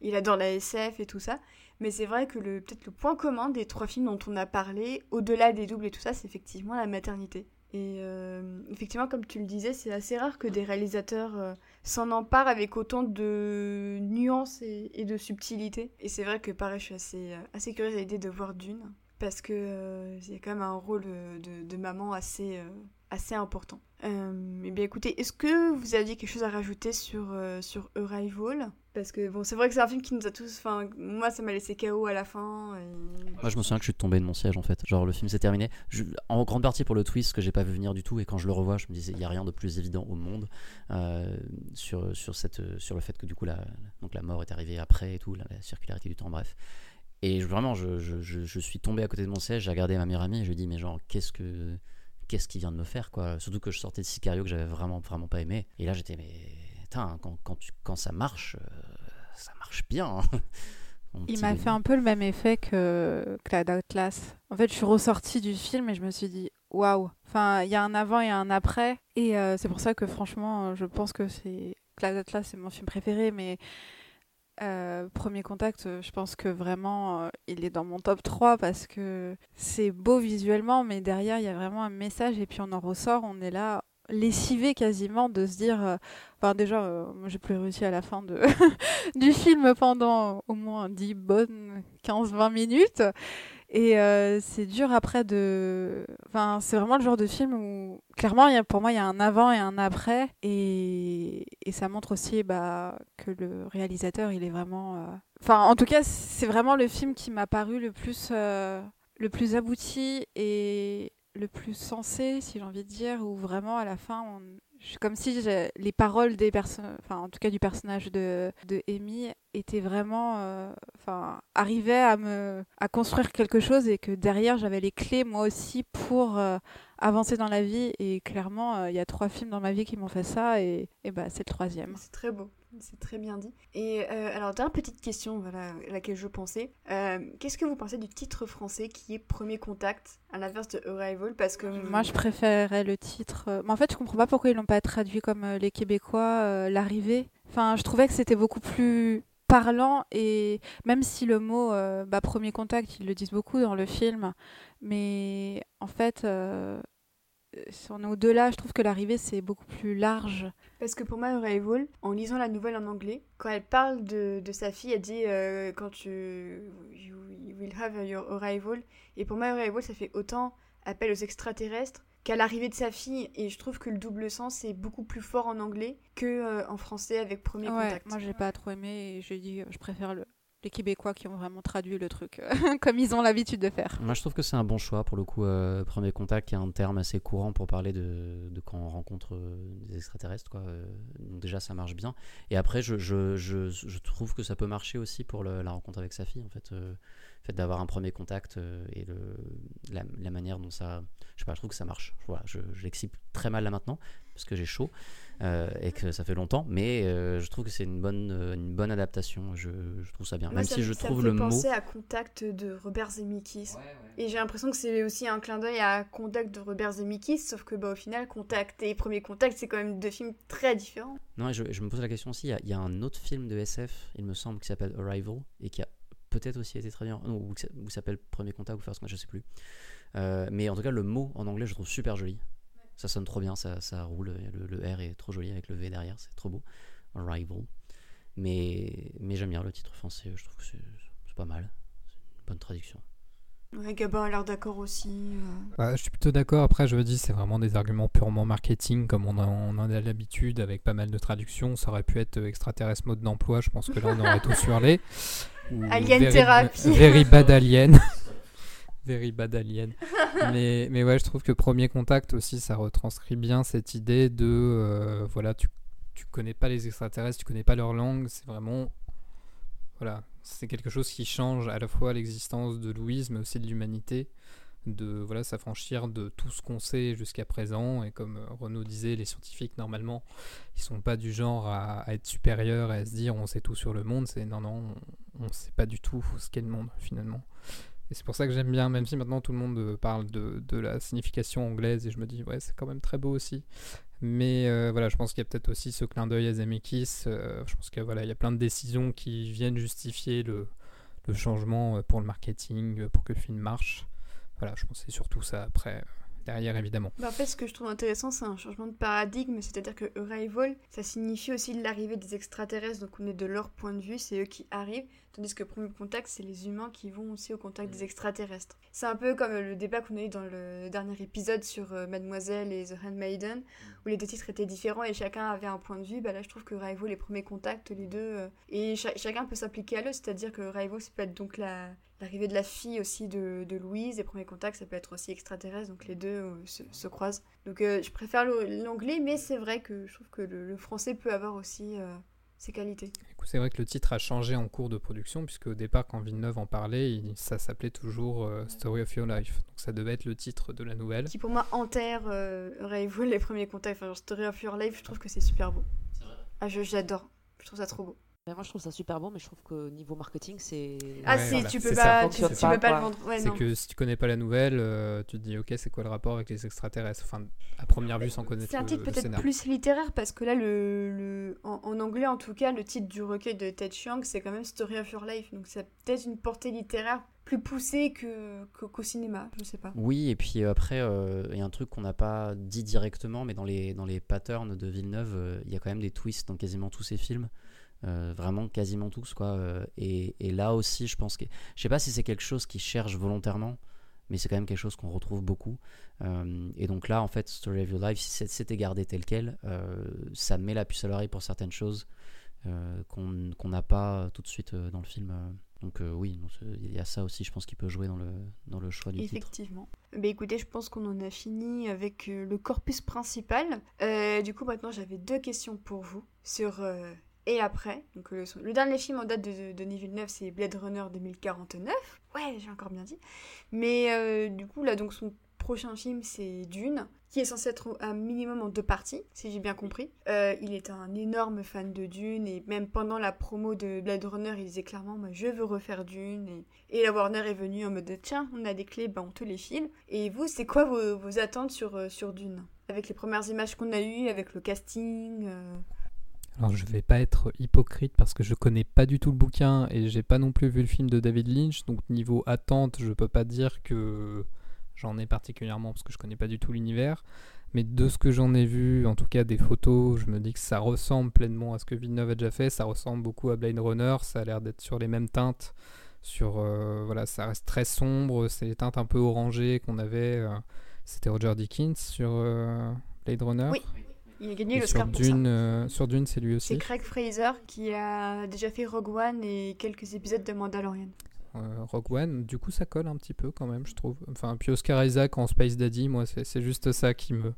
Il adore la SF et tout ça. Mais c'est vrai que peut-être le point commun des trois films dont on a parlé, au-delà des doubles et tout ça, c'est effectivement la maternité. Et euh, effectivement, comme tu le disais, c'est assez rare que des réalisateurs euh, s'en emparent avec autant de nuances et, de subtilité. Et c'est vrai que pareil, je suis assez, euh, assez curieuse à l'idée de voir Dune, parce que euh, y a quand même un rôle euh, de, maman assez, euh, assez important. Eh bien écoutez, est-ce que vous aviez quelque chose à rajouter sur, euh, sur Arrival? Parce que bon, c'est vrai que c'est un film qui nous a tous... Enfin, moi, ça m'a laissé KO à la fin. Moi, je me souviens que je suis tombé de mon siège en fait. Genre, le film s'est terminé. En grande partie pour le twist que j'ai pas vu venir du tout. Et quand je le revois, je me disais, il y a rien de plus évident au monde sur, sur, cette, sur le fait que du coup, la, donc la mort est arrivée après et tout, la, la circularité du temps, bref. Et je- vraiment, je, je, suis tombé à côté de mon siège, j'ai regardé ma meilleure amie et je lui ai dit, mais genre, qu'est-ce que. Qu'est-ce qu'il vient de me faire quoi? Surtout que je sortais de Sicario que j'avais vraiment vraiment pas aimé. Et là j'étais mais putain quand, quand, tu- quand ça marche, euh, ça marche bien. hein. Il m'a fait un peu le même effet que Cloud Atlas. En fait, je suis ressortie du film et je me suis dit waouh. Enfin, il y a un avant et un après. Et euh, c'est pour ça que franchement, je pense que c'est Cloud Atlas, c'est mon film préféré. Mais euh, Premier Contact, euh, je pense que vraiment, euh, il est dans mon top 3 parce que c'est beau visuellement, mais derrière, il y a vraiment un message. Et puis on en ressort, on est là lessivé quasiment de se dire enfin déjà j'ai plus réussi à la fin du film pendant au moins 10 bonnes 15-20 minutes. Et euh, c'est dur après de... Enfin, c'est vraiment le genre de film où, clairement, y a, pour moi, il y a un avant et un après. Et, ça montre aussi bah, que le réalisateur, il est vraiment... euh, Enfin, en tout cas, c'est vraiment le film qui m'a paru le plus... euh, le plus abouti et le plus sensé, si j'ai envie de dire, où vraiment à la fin, on... comme si les paroles des personnes, enfin en tout cas du personnage de, Amy, étaient vraiment, euh, arrivaient à me, à construire quelque chose et que derrière j'avais les clés moi aussi pour euh, avancer dans la vie. Et clairement, euh, il y a trois films dans ma vie qui m'ont fait ça et, et bah c'est le troisième. C'est très beau. C'est très bien dit. Et euh, alors, dernière petite question voilà, à laquelle je pensais. Euh, qu'est-ce que vous pensez du titre français qui est Premier Contact, à l'inverse de Arrival Parce que... Moi, je préférerais le titre... Euh, mais en fait, je comprends pas pourquoi ils l'ont pas traduit comme les Québécois, L'arrivée. Enfin, je trouvais que c'était beaucoup plus parlant et même si le mot bah, premier contact ils le disent beaucoup dans le film mais en fait si on est au-delà, je trouve que l'arrivée c'est beaucoup plus large. Parce que pour moi, Arrival, en lisant la nouvelle en anglais, quand elle parle de, de sa fille, elle dit euh, quand tu you, will have your arrival. Et pour moi, Arrival, ça fait autant appel aux extraterrestres qu'à l'arrivée de sa fille. Et je trouve que le double sens est beaucoup plus fort en anglais que euh, en français avec Premier ouais, Contact. Moi, j'ai pas trop aimé et j'ai dit je préfère le, les Québécois qui ont vraiment traduit le truc euh, comme ils ont l'habitude de faire. Moi, je trouve que c'est un bon choix pour le coup. Euh, premier contact, qui est un terme assez courant pour parler de, quand on rencontre euh, des extraterrestres. Quoi. donc, déjà, ça marche bien. Et après, je, trouve que ça peut marcher aussi pour la rencontre avec sa fille. En fait, fait d'avoir un premier contact et la, manière dont ça. Je sais je trouve que ça marche. Voilà, je, je l'excipe très mal là maintenant parce que j'ai chaud. Euh, et que ça fait longtemps, mais euh, je trouve que c'est une bonne, euh, une bonne adaptation. Je, je trouve ça bien, Moi, même ça, si je ça trouve me fait le penser mot. à Contact de Robert Zemeckis. Et j'ai l'impression que c'est aussi un clin d'œil à Contact de Robert Zemeckis, sauf que bah, au final, Contact et Premier Contact, c'est quand même deux films très différents. Non, et je, je me pose la question aussi. Il y, a, il y, a, un autre film de SF, il me semble, qui s'appelle Arrival et qui a peut-être aussi été très bien, non, ou qui s'appelle Premier Contact ou First Contact, je sais plus. Euh, mais en tout cas, le mot en anglais, je trouve super joli. Ça sonne trop bien, ça, ça roule. Le, le, R est trop joli avec le V derrière, c'est trop beau. Arrival. Mais, mais j'aime bien le titre français, je trouve que c'est pas mal. C'est une bonne traduction. Ouais, Gabin a l'air d'accord aussi. Euh... Bah, je suis plutôt d'accord. Après, je me dis, c'est vraiment des arguments purement marketing, comme on, a, on en a l'habitude avec pas mal de traductions. Ça aurait pu être extraterrestre mode d'emploi. Je pense que là, on aurait tous hurlé. Alien very, thérapie. Very bad alien. Very bad alien. mais, mais ouais, je trouve que Premier Contact aussi, ça retranscrit bien cette idée de euh, voilà, tu, tu connais pas les extraterrestres, tu connais pas leur langue, c'est vraiment. Voilà, c'est quelque chose qui change à la fois l'existence de Louise, mais aussi de l'humanité, de voilà, s'affranchir de tout ce qu'on sait jusqu'à présent. Et comme Renaud disait, les scientifiques, normalement, ils sont pas du genre à, à être supérieurs et à se dire on sait tout sur le monde. C'est non, non, on, on sait pas du tout ce qu'est le monde finalement. Et c'est pour ça que j'aime bien, même si maintenant tout le monde parle de, de, la signification anglaise, et je me dis, ouais, c'est quand même très beau aussi. Mais euh, voilà, je pense qu'il y a peut-être aussi ce clin d'œil à Zemeckis. Euh, je pense qu'il voilà, y a plein de décisions qui viennent justifier le, le, changement pour le marketing, pour que le film marche. Voilà, je pense que c'est surtout ça après. Derrière, évidemment. Bah en fait, ce que je trouve intéressant, c'est un changement de paradigme, c'est-à-dire que Arrival, ça signifie aussi l'arrivée des extraterrestres, donc on est de leur point de vue, c'est eux qui arrivent, tandis que Premier Contact, c'est les humains qui vont aussi au contact des extraterrestres. C'est un peu comme le débat qu'on a eu dans le dernier épisode sur euh, Mademoiselle et The Handmaiden, où les deux titres étaient différents et chacun avait un point de vue. Bah là, je trouve que Arrival, les premiers contacts, les deux, euh, et ch chacun peut s'appliquer à l'autre, c'est-à-dire que Arrival, ça peut être donc la l'arrivée de la fille aussi de, de, Louise, et premier contact, ça peut être aussi extraterrestre, donc les deux euh, se, se, croisent. Donc euh, je préfère l'anglais, mais c'est vrai que je trouve que le, le français peut avoir aussi euh, ses qualités. C'est vrai que le titre a changé en cours de production, puisque au départ, quand Villeneuve en parlait, il, ça s'appelait toujours euh, Story of Your Life. Donc ça devait être le titre de la nouvelle. Qui pour moi enterre euh, Arrival, les premiers contacts. Enfin, genre, Story of Your Life, je trouve que c'est super beau. Ah, j'adore. Je trouve ça trop beau. Mais moi, je trouve ça super bon, mais je trouve que niveau marketing, c'est. Ah, ouais, si, voilà. tu peux pas, tu, tu peux pas le vendre. Ouais, c'est que si tu connais pas la nouvelle, euh, tu te dis, ok, c'est quoi le rapport avec les extraterrestres? Enfin, à première vue, sans connaître C'est un titre peut-être plus littéraire, parce que là, le, le en, en, anglais, en tout cas, le titre du recueil de Ted Chiang, c'est quand même Story of Your Life. Donc, ça a peut-être une portée littéraire plus poussée que, qu'au, qu'au cinéma, je sais pas. Oui, et puis après, il euh, y a un truc qu'on n'a pas dit directement, mais dans les, dans les patterns de Villeneuve, il euh, y a quand même des twists dans quasiment tous ses films. Euh, vraiment quasiment tous quoi euh, et, là aussi je pense que je sais pas si c'est quelque chose qui cherche volontairement mais c'est quand même quelque chose qu'on retrouve beaucoup euh, et donc là en fait Story of Your Life si c'était gardé tel quel ça met la puce à l'oreille pour certaines choses qu'on qu'on n'a pas tout de suite dans le film Donc oui, il y a ça aussi, je pense, qui peut jouer dans le, dans le choix du titre. Effectivement. Bah écoutez, je pense qu'on en a fini avec le corpus principal. Du coup, maintenant, j'avais deux questions pour vous sur et après. Donc, le, dernier film en date de, de Denis Villeneuve, c'est Blade Runner 2049. Ouais, j'ai encore bien dit. Mais euh, du coup, là, donc son prochain film, c'est Dune, qui est censé être un minimum en deux parties, si j'ai bien compris. Euh, il est un énorme fan de Dune et même pendant la promo de Blade Runner, il disait clairement je veux refaire Dune et, la Warner est venue en mode tiens on a des clés, ben on te les file. Et vous c'est quoi vos, attentes sur, euh, sur Dune? Avec les premières images qu'on a eues, avec le casting Alors je vais pas être hypocrite parce que je connais pas du tout le bouquin et j'ai pas non plus vu le film de David Lynch, donc niveau attente, je peux pas dire que j'en ai particulièrement parce que je connais pas du tout l'univers. Mais de ce que j'en ai vu, en tout cas des photos, je me dis que ça ressemble pleinement à ce que Villeneuve a déjà fait. Ça ressemble beaucoup à Blade Runner. Ça a l'air d'être sur les mêmes teintes. Sur euh, voilà, ça reste très sombre. C'est les teintes un peu orangées qu'on avait. euh, C'était Roger Dickens sur euh, Blade Runner. Oui, il a gagné l'Oscar ça. Dune, euh, sur Dune, c'est lui aussi. C'est Craig Fraser qui a déjà fait Rogue One et quelques épisodes de Mandalorian. Euh, Rogue One, du coup ça colle un petit peu quand même, je trouve. Enfin, puis Oscar Isaac en Space Daddy, moi c'est juste ça qui me,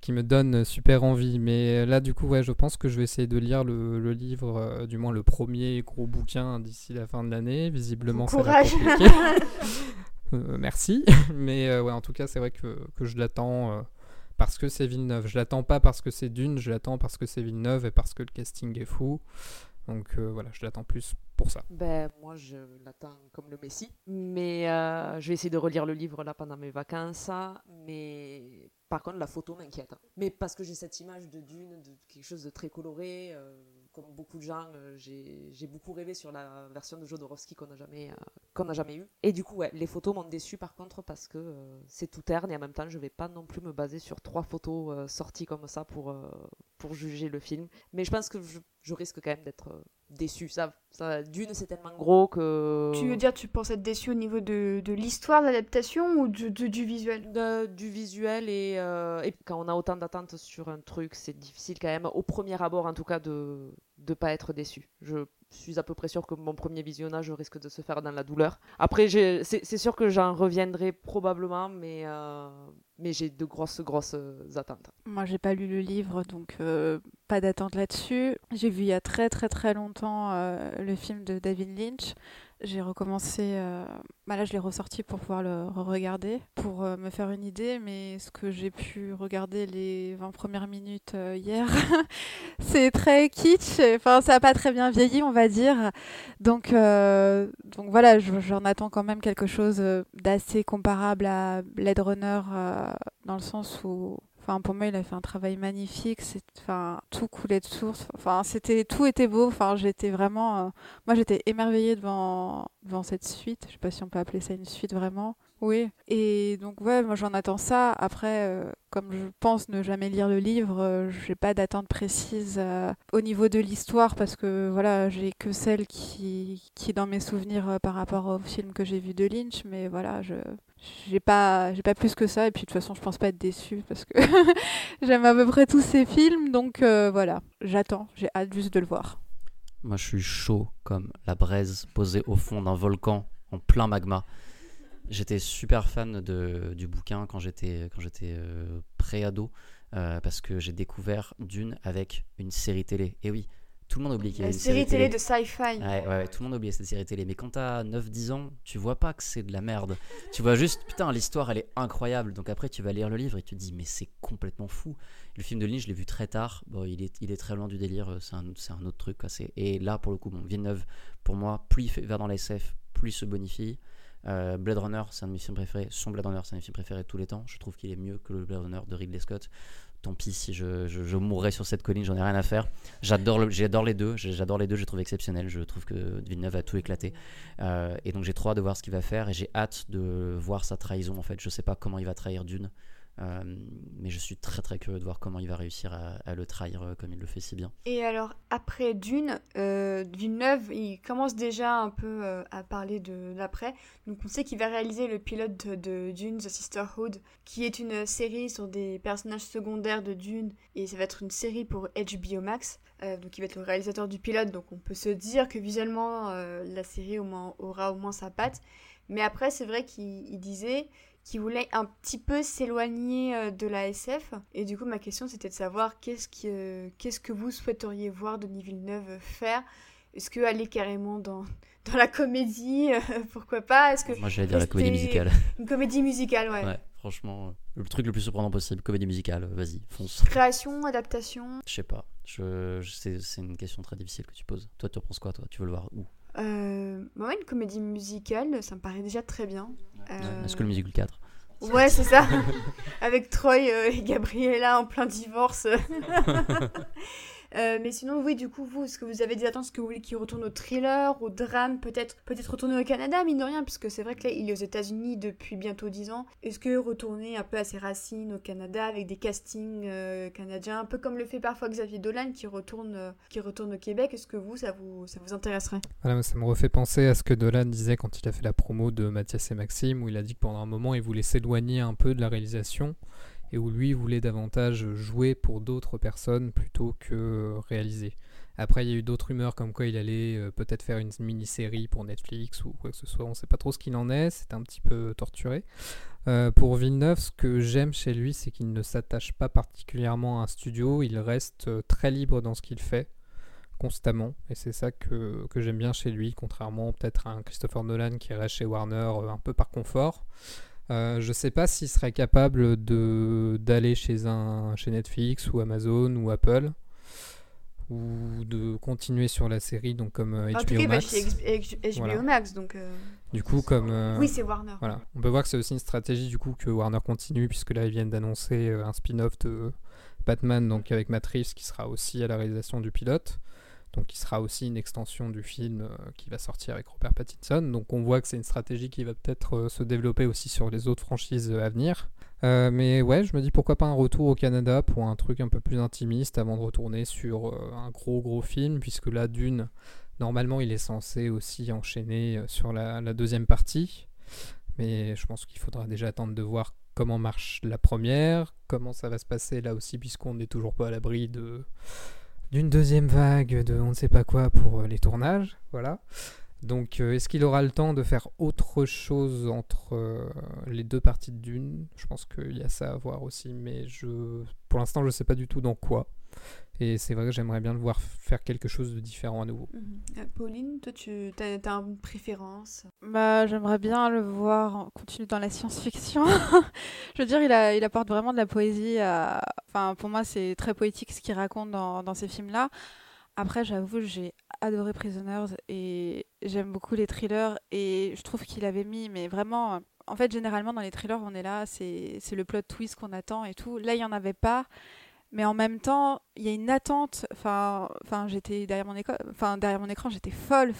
qui me donne super envie. Mais là, du coup, ouais, je pense que je vais essayer de lire le, le livre, euh, du moins le premier gros bouquin d'ici la fin de l'année. Visiblement, ça va être Courage compliqué. Euh, merci. Mais ouais, en tout cas, c'est vrai que, que je l'attends parce que c'est Villeneuve. Je l'attends pas parce que c'est Dune, je l'attends parce que c'est Villeneuve et parce que le casting est fou. Donc euh, voilà, je l'attends plus pour ça. Ben, moi, je l'attends comme le Messie. Mais euh, je vais essayer de relire le livre là pendant mes vacances. Mais par contre, la photo m'inquiète. Mais parce que j'ai cette image de Dune, de quelque chose de très coloré. euh, comme beaucoup de gens, euh, j'ai beaucoup rêvé sur la version de Jodorowsky qu'on n'a jamais, euh, jamais eue. Et du coup, ouais, les photos m'ont déçu par contre parce que euh, c'est tout terne et en même temps, je vais pas non plus me baser sur trois photos sorties comme ça pour, pour juger le film. Mais je pense que je, je risque quand même d'être euh, déçu. Ça, ça, Dune, c'est tellement gros que. Tu veux dire, tu penses être déçu au niveau de, de l'histoire, de l'adaptation ou de- de- du visuel? De- du visuel et, euh, et quand on a autant d'attentes sur un truc, c'est difficile quand même, au premier abord en tout cas, de ne pas être déçu. Je suis à peu près sûr que mon premier visionnage risque de se faire dans la douleur. Après, c'est sûr que j'en reviendrai probablement, mais, euh, j'ai de grosses, grosses attentes. Moi, j'ai pas lu le livre, donc euh, pas d'attente là-dessus. J'ai vu il y a très très très longtemps euh, le film de David Lynch. J'ai recommencé, euh, bah là je l'ai ressorti pour pouvoir le regarder, pour euh, me faire une idée, mais ce que j'ai pu regarder les 20 premières minutes euh, hier, c'est très kitsch, enfin ça n'a pas très bien vieilli on va dire. Donc, euh, donc voilà, je- j'en attends quand même quelque chose d'assez comparable à Blade Runner dans le sens où Enfin, pour moi, il a fait un travail magnifique. Enfin, tout coulait de source. Enfin, c'était, tout était beau. Enfin, j'étais vraiment, euh, moi, j'étais émerveillée devant, devant cette suite. Je sais pas si on peut appeler ça une suite vraiment. Oui. Et donc, ouais, moi, j'en attends ça. Après, euh, comme je pense ne jamais lire le livre, euh, j'ai pas d'attente précise euh, au niveau de l'histoire parce que voilà, j'ai que celle qui, qui est dans mes souvenirs par rapport au film que j'ai vu de Lynch. Mais voilà, je, j'ai pas j'ai pas plus que ça et puis de toute façon je pense pas être déçue parce que j'aime à peu près tous ces films donc euh, voilà j'attends j'ai hâte juste de le voir Moi, je suis chaud comme la braise posée au fond d'un volcan en plein magma. J'étais super fan de, du bouquin quand j'étais quand j'étais euh, pré-ado euh, parce que j'ai découvert Dune avec une série télé. Et oui, tout le monde oublie qu'il y a une série télé de sci-fi. Ouais, ouais, ouais, tout le monde a oublié cette série télé. Mais quand t'as 9-10 ans, tu vois pas que c'est de la merde. Tu vois juste, putain, l'histoire elle est incroyable. Donc après, tu vas lire le livre et tu te dis, mais c'est complètement fou. Le film de Lynch, je l'ai vu très tard. Bon, il est, il est très loin du délire. C'est un, un autre truc. Quoi. Et là, pour le coup, bon, Villeneuve, pour moi, plus il fait- va dans la SF, plus il se bonifie. Euh, Blade Runner, c'est un de mes films préférés. Son Blade Runner, c'est un de mes films préférés de tous les temps. Je trouve qu'il est mieux que le Blade Runner de Ridley Scott. Tant pis si je, je, mourrais sur cette colline, j'en ai rien à faire. J'adore les deux. J'adore les deux. Je les trouve exceptionnels. Je trouve que Villeneuve a tout éclaté. Euh, et donc j'ai trop hâte de voir ce qu'il va faire et j'ai hâte de voir sa trahison en fait. Je sais pas comment il va trahir Dune. Euh, mais je suis très très curieux de voir comment il va réussir à, le trahir euh, comme il le fait si bien. Et alors, après Dune, euh, Villeneuve, il commence déjà un peu à parler de l'après. Donc on sait qu'il va réaliser le pilote de, Dune, The Sisterhood, qui est une série sur des personnages secondaires de Dune. Et ça va être une série pour HBO Max. donc il va être le réalisateur du pilote. Donc on peut se dire que visuellement, la série aura au moins sa patte. Mais après, c'est vrai qu'il disait qui voulait un petit peu s'éloigner euh, de la SF. Et du coup, ma question, c'était de savoir qu'est-ce, que qu'est-ce que vous souhaiteriez voir Denis Villeneuve faire? Est-ce que aller carrément dans, dans la comédie, euh, pourquoi pas? Est-ce que Moi, j'allais dire la comédie musicale. Une comédie musicale, ouais. ouais franchement, le truc le plus surprenant possible, comédie musicale, vas-y, fonce. Création, adaptation? Je sais pas. Je, c'est, c'est une question très difficile que tu poses. Toi, tu penses quoi, toi? Tu veux le voir où? Euh, bah une comédie musicale, ça me paraît déjà très bien. Euh... Est-ce que le musical 4 Ouais, c'est ça. Avec Troy euh, et Gabriella en plein divorce. Euh, mais sinon, oui, du coup, vous, est-ce que vous avez des attentes Est-ce que vous voulez qu'il retourne au thriller, au drame, peut-être peut-être retourner au Canada, mine de rien, puisque c'est vrai que là, il est aux États-Unis depuis bientôt 10 ans. Est-ce que retourner un peu à ses racines au Canada avec des castings euh, canadiens, un peu comme le fait parfois Xavier Dolan qui retourne, euh, qui retourne au Québec, est-ce que vous, ça vous, ça vous intéresserait? Voilà, Ça me refait penser à ce que Dolan disait quand il a fait la promo de Mathias et Maxime, où il a dit que pendant un moment, il voulait s'éloigner un peu de la réalisation et où lui voulait davantage jouer pour d'autres personnes plutôt que réaliser. Après, il y a eu d'autres rumeurs comme quoi il allait euh, peut-être faire une mini-série pour Netflix ou quoi que ce soit. On ne sait pas trop ce qu'il en est. C'est un petit peu torturé. Euh, pour Villeneuve, ce que j'aime chez lui, c'est qu'il ne s'attache pas particulièrement à un studio. Il reste euh, très libre dans ce qu'il fait constamment. Et c'est ça que, que j'aime bien chez lui, contrairement peut-être à un Christopher Nolan qui reste chez Warner un peu par confort. Euh, je ne sais pas s'il serait capable d'aller chez, un, chez Netflix ou Amazon ou Apple ou de continuer sur la série donc comme HBO en tout cas, Max. chez HBO Max donc. Euh, du coup comme. Euh, oui c'est Warner. Voilà, on peut voir que c'est aussi une stratégie du coup que Warner continue puisque là ils viennent d'annoncer un spin-off de Batman donc avec Matt Reeves qui sera aussi à la réalisation du pilote donc qui sera aussi une extension du film euh, qui va sortir avec Robert Pattinson. Donc on voit que c'est une stratégie qui va peut-être euh, se développer aussi sur les autres franchises euh, à venir. mais ouais, je me dis pourquoi pas un retour au Canada pour un truc un peu plus intimiste avant de retourner sur un gros gros film, puisque là, d'une, normalement il est censé aussi enchaîner sur la, la deuxième partie. Mais je pense qu'il faudra déjà attendre de voir comment marche la première, comment ça va se passer là aussi, puisqu'on n'est toujours pas à l'abri de d'une deuxième vague de on ne sait pas quoi pour euh, les tournages. Voilà. Donc, euh, est-ce qu'il aura le temps de faire autre chose entre euh, les deux parties de Dune? Je pense qu'il y a ça à voir aussi, mais je, pour l'instant, je ne sais pas du tout dans quoi. Et c'est vrai que j'aimerais bien le voir faire quelque chose de différent à nouveau. Mhm. Pauline, toi, tu as, une préférence? Bah, J'aimerais bien le voir continuer dans la science-fiction. je veux dire, il, a, il apporte vraiment de la poésie. Enfin, pour moi, c'est très poétique ce qu'il raconte dans, dans ces films-là. Après, j'avoue, j'ai adoré Prisoners et j'aime beaucoup les thrillers. Et je trouve qu'il avait mis, mais vraiment, en fait, généralement, dans les thrillers, on est là, c'est le plot twist qu'on attend et tout. Là, il n'y en avait pas mais en même temps il y a une attente enfin j'étais derrière mon écran j'étais folle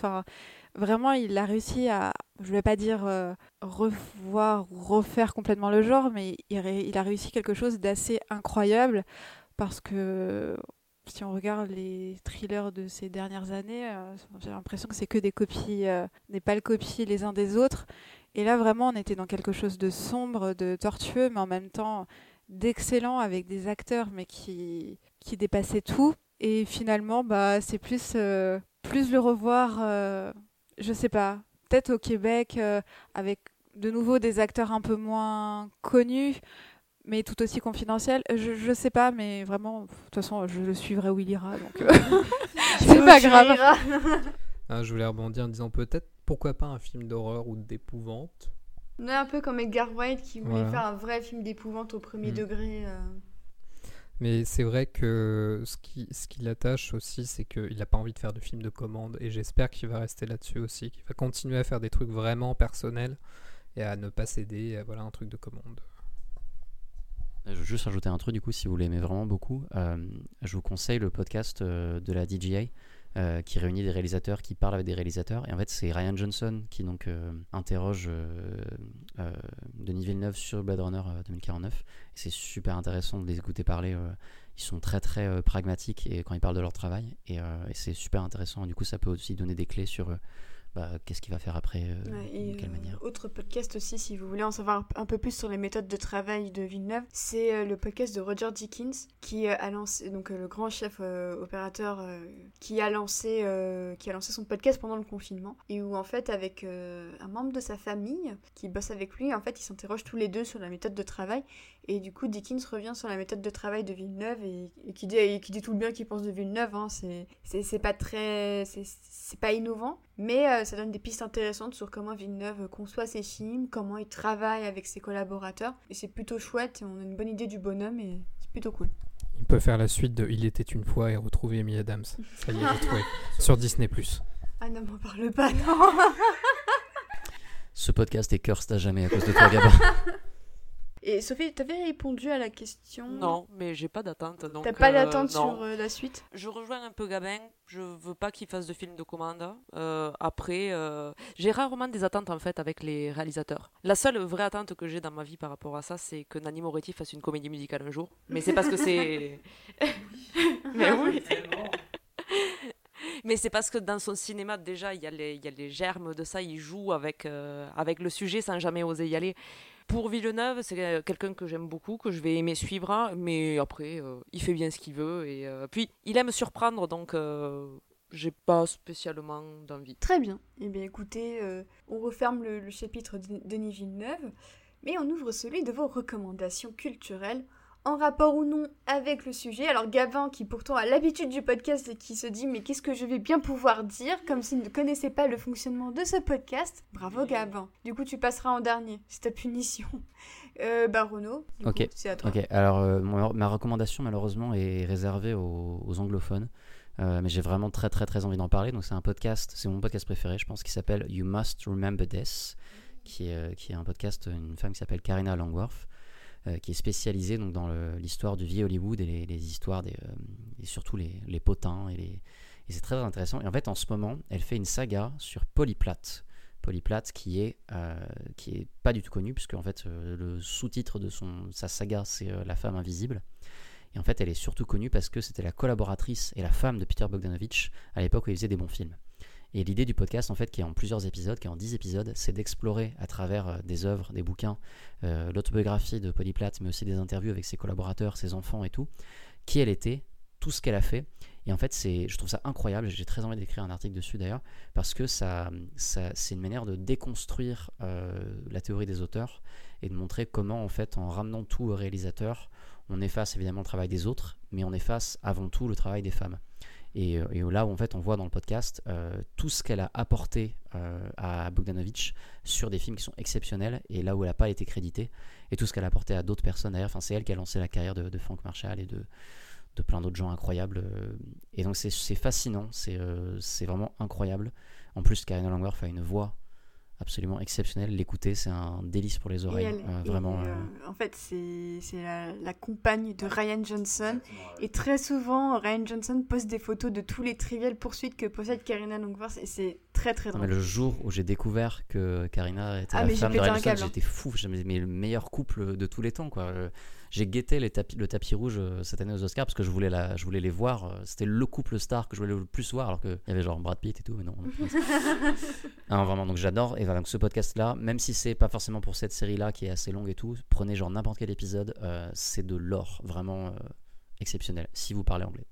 vraiment il a réussi à je vais pas dire euh, revoir refaire complètement le genre mais il, il a réussi quelque chose d'assez incroyable parce que si on regarde les thrillers de ces dernières années euh, j'ai l'impression que c'est que des copies euh, des pâles copies les uns des autres. Et là vraiment on était dans quelque chose de sombre de tortueux mais en même temps d'excellent avec des acteurs mais qui, qui dépassaient tout. Et finalement, bah, c'est plus, euh, plus le revoir, euh, je sais pas, peut-être au Québec euh, avec de nouveau des acteurs un peu moins connus, mais tout aussi confidentiels. Je, je sais pas, mais vraiment, de toute façon, je le suivrai où il ira, donc c'est pas grave. Ah, je voulais rebondir en disant peut-être pourquoi pas un film d'horreur ou d'épouvante on est un peu comme Edgar White qui voulait faire un vrai film d'épouvante au premier mm. degré. Euh. Mais c'est vrai que ce qui, ce qui l'attache aussi, c'est qu'il n'a pas envie de faire de film de commande. Et j'espère qu'il va rester là-dessus aussi, qu'il va continuer à faire des trucs vraiment personnels et à ne pas céder à voilà, un truc de commande. Je veux juste rajouter un truc, du coup, si vous l'aimez vraiment beaucoup. Euh, je vous conseille le podcast euh, de la DJA euh, qui réunit des réalisateurs, qui parle avec des réalisateurs. Et en fait, c'est Ryan Johnson qui donc euh, interroge euh, euh, Denis Villeneuve sur Blade Runner euh, 2049. Et c'est super intéressant de les écouter parler. ils sont très très pragmatiques et quand ils parlent de leur travail. Et, et c'est super intéressant. Du coup, ça peut aussi donner des clés sur bah, qu'est-ce qu'il va faire après, euh, Ouais, de quelle euh, manière. autre podcast aussi, si vous voulez en savoir un peu plus sur les méthodes de travail de Villeneuve, c'est euh, le podcast de Roger Dickens qui a lancé, donc le grand chef opérateur qui a lancé, qui a lancé son podcast pendant le confinement et où en fait avec un membre de sa famille qui bosse avec lui, en fait ils s'interrogent tous les deux sur la méthode de travail et du coup Dickens revient sur la méthode de travail de Villeneuve et, et qui dit, et qui dit tout le bien qu'il pense de Villeneuve. Hein, c'est pas très, c'est pas innovant, mais euh, ça donne des pistes intéressantes sur comment Villeneuve conçoit ses films, comment il travaille avec ses collaborateurs. Et c'est plutôt chouette, et on a une bonne idée du bonhomme et c'est plutôt cool. Il peut faire la suite de Il était une fois et retrouver Amy Adams. Ça y est, j'ai trouvé. Sur Disney+. Ah non, m'en parle pas, non Ce podcast est cursed à jamais à cause de toi, Gabin. Et Sophie, t'avais répondu à la question Non, mais j'ai pas d'attente. T'as pas euh, d'attente sur euh, la suite Je rejoins un peu Gabin. Je veux pas qu'il fasse de film de commande. Euh, après, euh, j'ai rarement des attentes en fait avec les réalisateurs. La seule vraie attente que j'ai dans ma vie par rapport à ça, c'est que Nanni Moretti fasse une comédie musicale un jour. Mais c'est parce que c'est. Mais oui. Mais c'est parce que dans son cinéma, déjà, il y, a les- il y a les germes de ça. Il joue avec, euh, avec le sujet sans jamais oser y aller. Pour Villeneuve, c'est euh, quelqu'un que j'aime beaucoup, que je vais aimer suivre, hein, mais après, euh, il fait bien ce qu'il veut. Et euh, puis, il aime surprendre, donc j'ai pas spécialement d'envie. Très bien. Eh bien écoutez, on referme le, le chapitre de Denis Villeneuve, mais on ouvre celui de vos recommandations culturelles, en rapport ou non avec le sujet. Alors Gavin, qui pourtant a l'habitude du podcast et qui se dit mais qu'est-ce que je vais bien pouvoir dire, comme s'il ne connaissait pas le fonctionnement de ce podcast. Bravo Gavin. Du coup tu passeras en dernier, c'est ta punition. Euh, bah Renaud, du Ok. coup, c'est à toi. Ok, alors euh, mon- ma recommandation malheureusement est réservée aux, aux anglophones, Euh, mais j'ai vraiment très très très envie d'en parler. Donc c'est un podcast, c'est mon podcast préféré, je pense, qui s'appelle You Must Remember This, qui est, qui est un podcast d'une femme qui s'appelle Karina Langworth, qui est spécialisée donc dans l'histoire du vieux Hollywood et les, histoires des, euh, et surtout les, potins et et c'est très intéressant. Et en fait, en ce moment, elle fait une saga sur Polyplate. Polyplate qui est euh, qui est pas du tout connu puisque en fait euh, le sous-titre de son sa saga c'est euh, La femme invisible. Et en fait, elle est surtout connue parce que c'était la collaboratrice et la femme de Peter Bogdanovich à l'époque où il faisait des bons films. Et l'idée du podcast, en fait, qui est en plusieurs épisodes, qui est en 10 épisodes, c'est d'explorer à travers euh, des œuvres, des bouquins, euh, l'autobiographie de Polyplate, mais aussi des interviews avec ses collaborateurs, ses enfants et tout, qui elle était, tout ce qu'elle a fait. Et en fait, je trouve ça incroyable. J'ai très envie d'écrire un article dessus d'ailleurs, parce que ça, ça, c'est une manière de déconstruire euh, la théorie des auteurs et de montrer comment, en fait, en ramenant tout au réalisateur, on efface évidemment le travail des autres, mais on efface avant tout le travail des femmes. Et, euh, et là en fait on voit dans le podcast euh, tout ce qu'elle a apporté euh, à Bogdanovich sur des films qui sont exceptionnels et là où elle n'a pas été créditée et tout ce qu'elle a apporté à d'autres personnes d'ailleurs. Enfin, c'est elle qui a lancé la carrière de, de Frank Marshall et de, de plein d'autres gens incroyables. Et donc c'est fascinant, c'est euh, vraiment incroyable. En plus, Karina Langworth a une voix absolument exceptionnelle. L'écouter, c'est un délice pour les oreilles. elle- euh, et, vraiment. euh, euh, en fait, c'est c'est la, la compagne de Ryan Johnson. Et très souvent, Ryan Johnson poste des photos de tous les triviales poursuites que possède Karina Longworth. Et c'est très très Non, mais drôle. le jour où j'ai découvert que Karina était Ah, la femme de Ryan Johnson, hein. j'étais fou. Le meilleur couple de tous les temps. quoi. J'ai guetté les tapis, le tapis rouge euh, cette année aux Oscars parce que je voulais, la, je voulais les voir. euh, C'était le couple star que je voulais le plus voir alors qu'il y avait genre Brad Pitt et tout. Mais non. non vraiment, donc j'adore. Et voilà, donc ce podcast-là, même si c'est pas forcément pour cette série-là qui est assez longue et tout, prenez genre n'importe quel épisode. euh, c'est de l'or vraiment euh, exceptionnel si vous parlez anglais.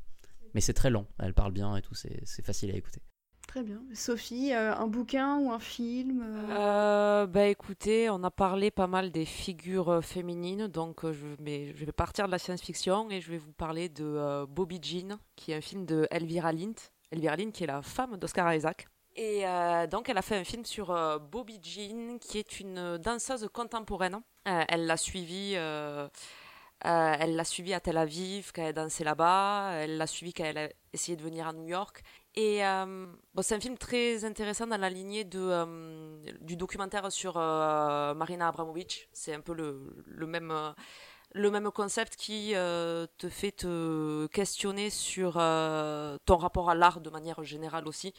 Mais c'est très long. Elle parle bien et tout. C'est facile à écouter. Très bien. Sophie, euh, un bouquin ou un film euh, Euh, bah écoutez, on a parlé pas mal des figures féminines, donc je, mais je vais partir de la science-fiction et je vais vous parler de Bobby Jean, qui est un film de Elvira Lint. Elvira Lint qui est la femme d'Oscar Isaac. Et donc elle a fait un film sur Bobby Jean, qui est une danseuse contemporaine. Elle l'a suivie. elle l'a suivie à Tel Aviv quand elle dansait là-bas. Elle l'a suivie quand elle a essayé de venir à New York. Et euh, c'est un film très intéressant dans la lignée euh, du documentaire sur euh, Marina Abramovic. C'est un peu le, même, le même concept qui te fait te questionner sur ton rapport à l'art de manière générale aussi.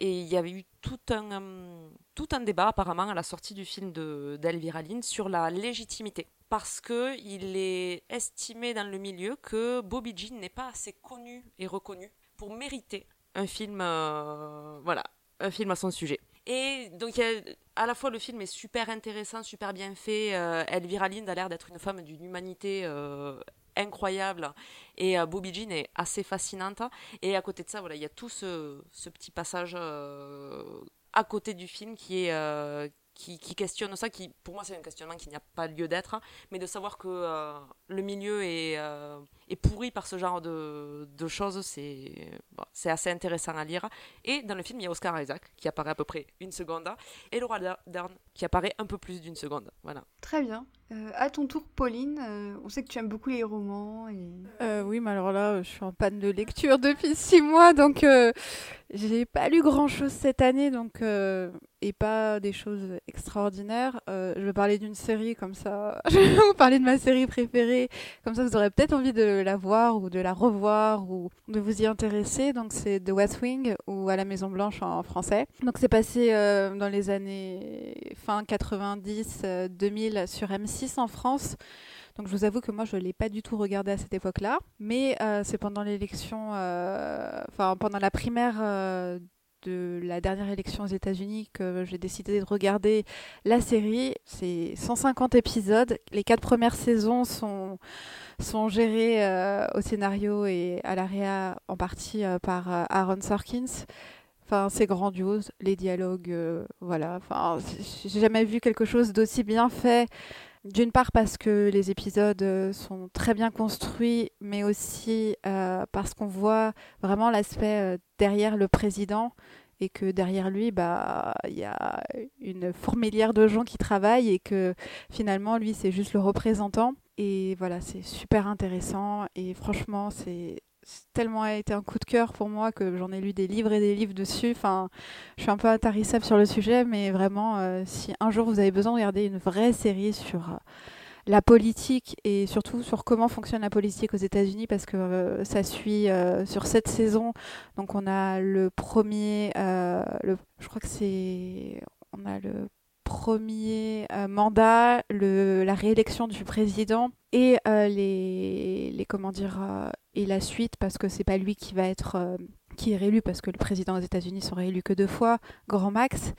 Et il y avait eu tout un, tout un débat apparemment à la sortie du film d'Elvira Lynn sur la légitimité. Parce qu'il est estimé dans le milieu que Bobby Jean n'est pas assez connu et reconnu pour mériter un film, voilà, un film à son sujet. Et donc, à la fois, le film est super intéressant, super bien fait. Euh, Elvira Lind a l'air d'être une femme d'une humanité euh, incroyable. Et euh, Bobby Jean est assez fascinante. Et à côté de ça, voilà, il y a tout ce, ce petit passage à côté du film qui est, qui, questionne ça, qui pour moi c'est un questionnement qui n'a pas lieu d'être, hein, mais de savoir que euh, le milieu est, euh, est, pourri par ce genre de, de choses, c'est bon, assez intéressant à lire. Et dans le film, il y a Oscar Isaac qui apparaît à peu près une seconde, et Laura Dern qui apparaît un peu plus d'une seconde. Voilà. Très bien. Euh, à ton tour, Pauline, on sait que tu aimes beaucoup les romans. Et... oui, mais alors là, je suis en panne de lecture depuis six mois, donc j'ai pas lu grand chose cette année, donc et pas des choses extraordinaires. Euh, je vais parler d'une série comme ça. je vais vous parler de ma série préférée. Comme ça, vous aurez peut-être envie de la voir ou de la revoir ou de vous y intéresser. Donc, c'est The West Wing ou À la Maison Blanche en français. Donc, c'est passé euh, dans les années fin 90, 2000 euh, sur M6 en France. Donc je vous avoue que moi je ne l'ai pas du tout regardé à cette époque-là, mais c'est pendant l'élection, enfin pendant la primaire de la dernière élection aux États-Unis que j'ai décidé de regarder la série. C'est 150 épisodes. Les quatre premières saisons sont, sont gérées euh, au scénario et à l'ARIA en partie euh, par euh, Aaron Sorkins. Enfin, c'est grandiose, les dialogues, voilà. Enfin, j'ai jamais vu quelque chose d'aussi bien fait. D'une part parce que les épisodes sont très bien construits, mais aussi parce qu'on voit vraiment l'aspect derrière le président et que derrière lui, bah, il y a une fourmilière de gens qui travaillent et que finalement, lui, c'est juste le représentant. Et voilà, c'est super intéressant et franchement, c'est tellement été un coup de cœur pour moi que j'en ai lu des livres et des livres dessus. Enfin, je suis un peu intarissable sur le sujet, mais vraiment, euh, si un jour vous avez besoin de regarder une vraie série sur euh, la politique et surtout sur comment fonctionne la politique aux États-Unis parce que euh, ça suit sur cette saison. Donc on a le premier, je crois que c'est, on a le premier mandat, le, la réélection du président et les, les, comment dire et la suite parce que c'est pas lui qui va être qui est réélu parce que le président des États-Unis sont réélus que deux fois, Grand Max.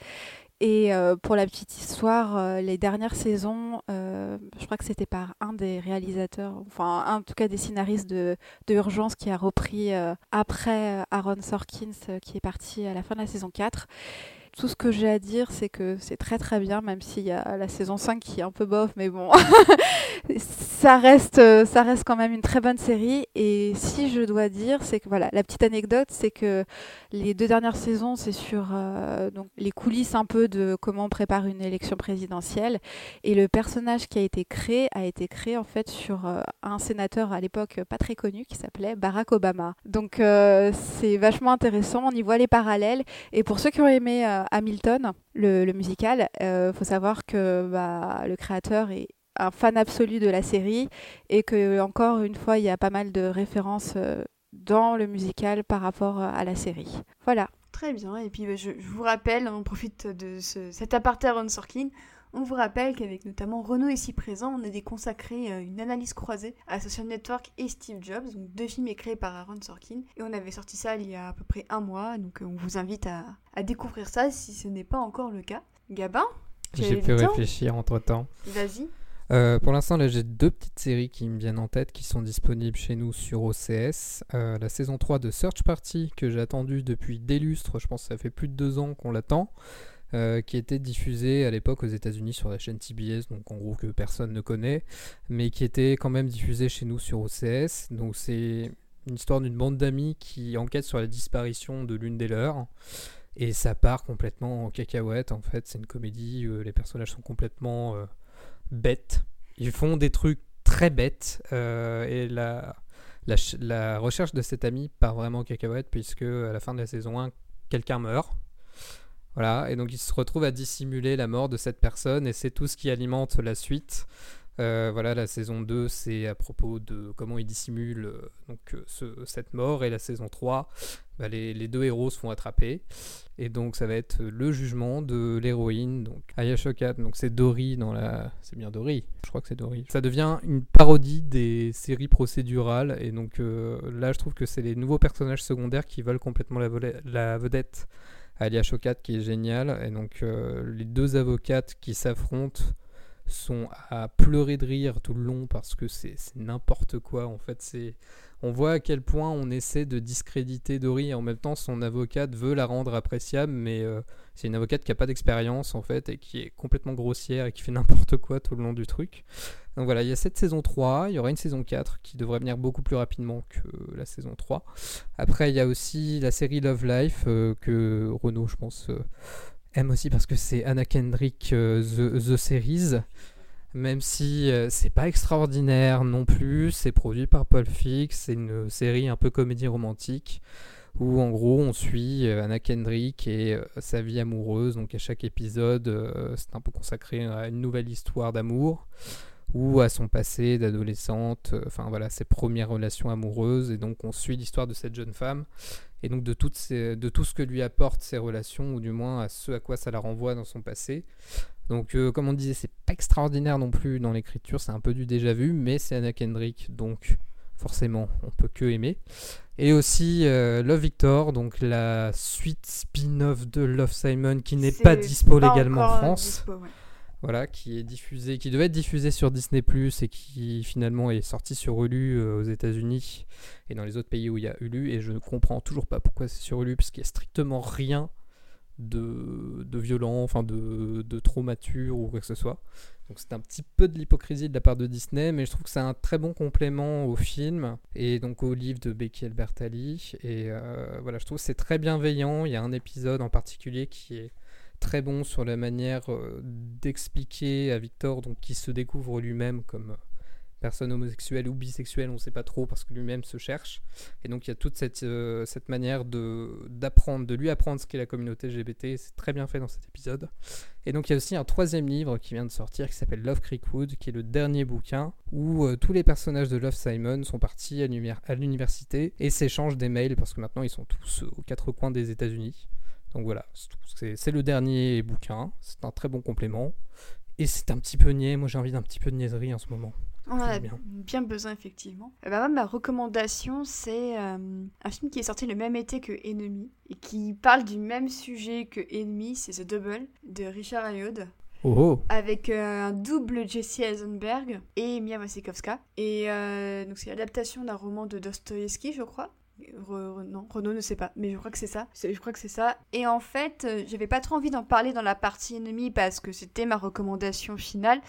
Et euh, pour la petite histoire, euh, les dernières saisons, euh, je crois que c'était par un des réalisateurs, enfin en tout cas des scénaristes de, de Urgence qui a repris après Aaron Sorkins qui est parti à la fin de la saison 4. Tout ce que j'ai à dire, c'est que c'est très très bien, même s'il y a la saison 5 qui est un peu bof, mais bon, ça, reste, euh, ça reste quand même une très bonne série. Et si je dois dire, c'est que voilà, la petite anecdote, c'est que les deux dernières saisons, c'est sur euh, donc, les coulisses un peu de comment on prépare une élection présidentielle. Et le personnage qui a été créé a été créé en fait sur euh, un sénateur à l'époque pas très connu qui s'appelait Barack Obama. Donc c'est vachement intéressant, on y voit les parallèles. Et pour ceux qui ont aimé Hamilton, le, musical, il euh, faut savoir que bah, le créateur est un fan absolu de la série et que encore une fois il y a pas mal de références euh, dans le musical par rapport à la série. Voilà. Très bien. Et puis bah, je, vous rappelle, on profite de cet aparté Ron Sorkin. On vous rappelle qu'avec notamment Renaud ici présent, on a consacré euh, une analyse croisée à Social Network et Steve Jobs, donc deux films créés par Aaron Sorkin. Et on avait sorti ça il y a à peu près un mois, donc euh, on vous invite à, découvrir ça si ce n'est pas encore le cas. Gabin J'ai pu réfléchir entre temps. Vas-y. Euh, pour l'instant, là, j'ai deux petites séries qui me viennent en tête qui sont disponibles chez nous sur OCS. la saison 3 de Search Party, que j'ai attendu depuis des lustres, je pense que ça fait plus de deux ans qu'on l'attend. Euh, qui était diffusé à l'époque aux États-Unis sur la chaîne TBS, donc en gros que personne ne connaît, mais qui était quand même diffusé chez nous sur OCS. Donc c'est une histoire d'une bande d'amis qui enquête sur la disparition de l'une des leurs. Et ça part complètement en cacahuète en fait. C'est une comédie, euh, les personnages sont complètement euh, bêtes. Ils font des trucs très bêtes. et la, la, la, recherche de cet ami part vraiment en cacahuète puisque à la fin de la saison 1, quelqu'un meurt. Voilà, et donc il se retrouve à dissimuler la mort de cette personne, et c'est tout ce qui alimente la suite. Euh, voilà, la saison 2, c'est à propos de comment il dissimule euh, donc, euh, ce- cette mort. Et la saison 3, bah, les, deux héros se font attraper. Et donc, ça va être le jugement de l'héroïne, donc Aya Shokat. Donc, c'est Dory dans la. C'est bien Dory, je crois que c'est Dory. Ça devient une parodie des séries procédurales. Et donc, là, je trouve que c'est les nouveaux personnages secondaires qui veulent complètement la vedette. Alia Shokat qui est géniale. Et donc, euh, les deux avocates qui s'affrontent sont à pleurer de rire tout le long parce que c'est n'importe quoi. En fait, c'est on voit à quel point on essaie de discréditer Dory et en même temps son avocate veut la rendre appréciable, mais euh, c'est une avocate qui a pas d'expérience en fait et qui est complètement grossière et qui fait n'importe quoi tout le long du truc. Donc voilà, il y a cette saison 3, il y aura une saison 4 qui devrait venir beaucoup plus rapidement que la saison 3. Après, il y a aussi la série Love Life euh, que Renaud, je pense, euh, aime aussi parce que c'est Anna Kendrick The, The Series. Même si euh, c'est pas extraordinaire non plus, c'est produit par Paul Fix, c'est une série un peu comédie romantique où en gros on suit euh, Anna Kendrick et euh, sa vie amoureuse. Donc à chaque épisode, c'est un peu consacré à une nouvelle histoire d'amour ou à son passé d'adolescente, enfin voilà, ses premières relations amoureuses. Et donc on suit l'histoire de cette jeune femme et donc de, de tout ce que lui apportent ces relations, ou du moins à ce à quoi ça la renvoie dans son passé. Donc euh, comme on disait, c'est pas extraordinaire non plus dans l'écriture, c'est un peu du déjà vu, mais c'est Anna Kendrick, donc forcément on peut que aimer. Et aussi euh, Love Victor, donc la suite spin-off de Love Simon qui n'est pas dispo pas légalement en euh, France. dispo, ouais. Voilà, qui est diffusé, qui devait être diffusé sur Disney et qui finalement est sorti sur Hulu euh, aux États-Unis et dans les autres pays où il y a Hulu. Et je ne comprends toujours pas pourquoi c'est sur Hulu, parce qu'il n'y a strictement rien de, de violent, enfin de, de trop mature ou quoi que ce soit. Donc c'est un petit peu de l'hypocrisie de la part de Disney, mais je trouve que c'est un très bon complément au film et donc au livre de Becky Albertalli. Et euh, voilà, je trouve que c'est très bienveillant. Il y a un épisode en particulier qui est très bon sur la manière euh, d'expliquer à Victor, donc qui se découvre lui-même comme personne homosexuelle ou bisexuelle, on ne sait pas trop parce que lui-même se cherche. Et donc il y a toute cette, euh, manière de d'apprendre, de lui apprendre ce qu'est la communauté LGBT. C'est très bien fait dans cet épisode. Et donc il y a aussi un troisième livre qui vient de sortir qui s'appelle Love Creekwood, qui est le dernier bouquin où euh, tous les personnages de Love Simon sont partis à l'univers- à l'université et s'échangent des mails parce que maintenant ils sont tous aux quatre coins des États-Unis. Donc voilà, c'est le dernier bouquin, c'est un très bon complément. Et c'est un petit peu niais, moi j'ai envie d'un petit peu de niaiserie en ce moment. On en a bien. bien besoin, effectivement. Euh, bah, ma recommandation, c'est euh, un film qui est sorti le même été que Enemy et qui parle du même sujet que Enemy, c'est The Double de Richard Ayoade. Oh oh avec euh, un double Jesse Eisenberg et Mia Wasikowska. Et donc c'est l'adaptation d'un roman de Dostoïevski, je crois. Re- non, Renaud ne sait pas, mais je crois que c'est ça. Je crois que c'est ça. Et en fait, j'avais pas trop envie d'en parler dans la partie ennemie parce que c'était ma recommandation finale.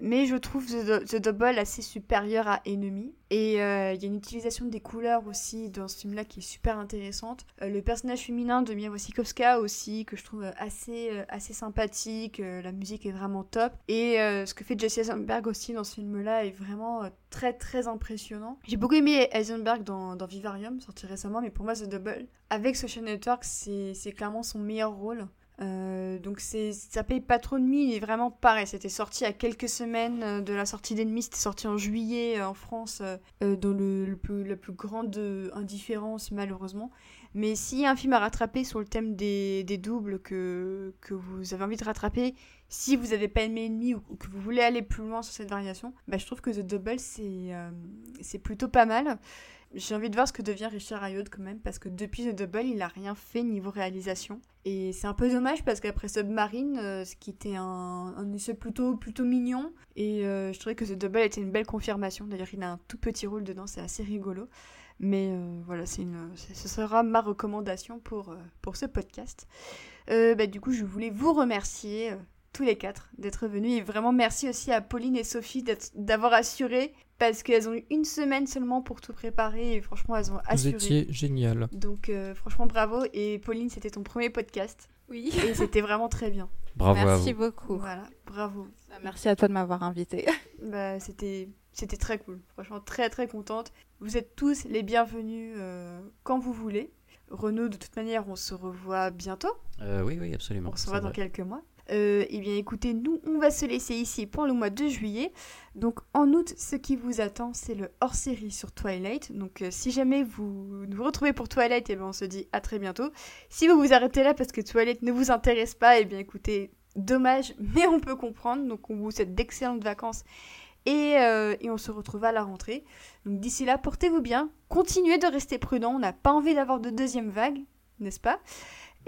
Mais je trouve The, Double assez supérieur à Enemy. Et euh, il y a une utilisation des couleurs aussi dans ce film-là qui est super intéressante. Euh, le personnage féminin de Mia Wasikowska aussi, que je trouve assez, euh, assez sympathique. La musique est vraiment top. Et ce que fait Jesse Eisenberg aussi dans ce film-là est vraiment très très impressionnant. J'ai beaucoup aimé Eisenberg dans, dans Vivarium, sorti récemment, mais pour moi The Double, avec Social Network, c'est clairement son meilleur rôle. Euh, donc c'est ça paye pas trop de mine, est vraiment pareil. C'était sorti à quelques semaines euh, de la sortie d'Enemy, c'était sorti en juillet euh, en France, dans le, la plus grande indifférence malheureusement. Mais s'il y a un film à rattraper sur le thème des, des doubles que, que vous avez envie de rattraper, si vous n'avez pas aimé Enemy ou, que vous voulez aller plus loin sur cette variation, bah, je trouve que The Double c'est c'est plutôt pas mal. J'ai envie de voir ce que devient Richard Ayoade quand même, parce que depuis The Double, il a rien fait niveau réalisation. Et c'est un peu dommage parce qu'après Submarine, euh, ce qui était un, un essai plutôt, plutôt mignon, et euh, je trouvais que The Double était une belle confirmation. D'ailleurs, il a un tout petit rôle dedans, c'est assez rigolo. Mais euh, voilà, c'est une, ce sera ma recommandation pour, pour ce podcast. Bah, du coup, je voulais vous remercier. Tous les quatre d'être venus et vraiment merci aussi à Pauline et Sophie d'avoir assuré parce qu'elles ont eu une semaine seulement pour tout préparer et franchement elles ont Vous assuré. étiez génial. Donc euh, franchement bravo et Pauline c'était ton premier podcast Oui. et c'était vraiment très bien. Bravo à Merci vous. beaucoup. Voilà, bravo. Bah, Merci à toi de m'avoir invité. Bah, c'était c'était très cool. Franchement très très contente. Vous êtes tous les bienvenus euh, quand vous voulez. Renaud, de toute manière, on se revoit bientôt. Euh, oui, oui, absolument. On se revoit dans vrai. quelques mois. Euh, eh bien écoutez, nous on va se laisser ici pour le mois de juillet. Donc en août, ce qui vous attend, c'est le hors-série sur Twilight. Donc euh, si jamais vous nous retrouvez pour Twilight, eh bien on se dit à très bientôt. Si vous vous arrêtez là parce que Twilight ne vous intéresse pas, eh bien écoutez, dommage, mais on peut comprendre. Donc on vous souhaite d'excellentes vacances et, euh, et, on se retrouve à la rentrée. Donc d'ici là, portez-vous bien, continuez de rester prudent, on n'a pas envie d'avoir de deuxième vague, n'est-ce pas?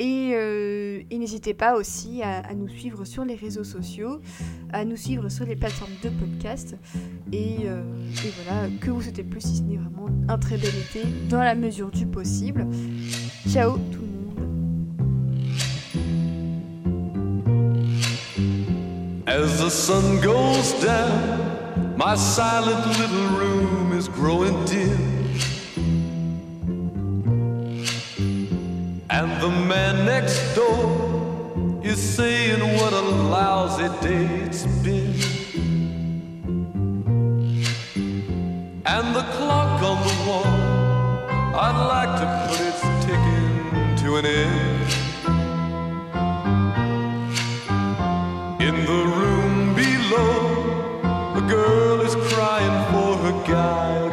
Euh, et, n'hésitez pas aussi à, nous suivre sur les réseaux sociaux, à nous suivre sur les plateformes de podcast. Et, euh, voilà, que vous souhaitez plus si ce n'est vraiment un très bel été dans la mesure du possible. Ciao tout le monde. As the sun goes down, my silent little room is growing dim. And the man next door is saying what a lousy day it's been. And the clock on the wall, I'd like to put its ticking to an end. In the room below, a girl is crying for her guy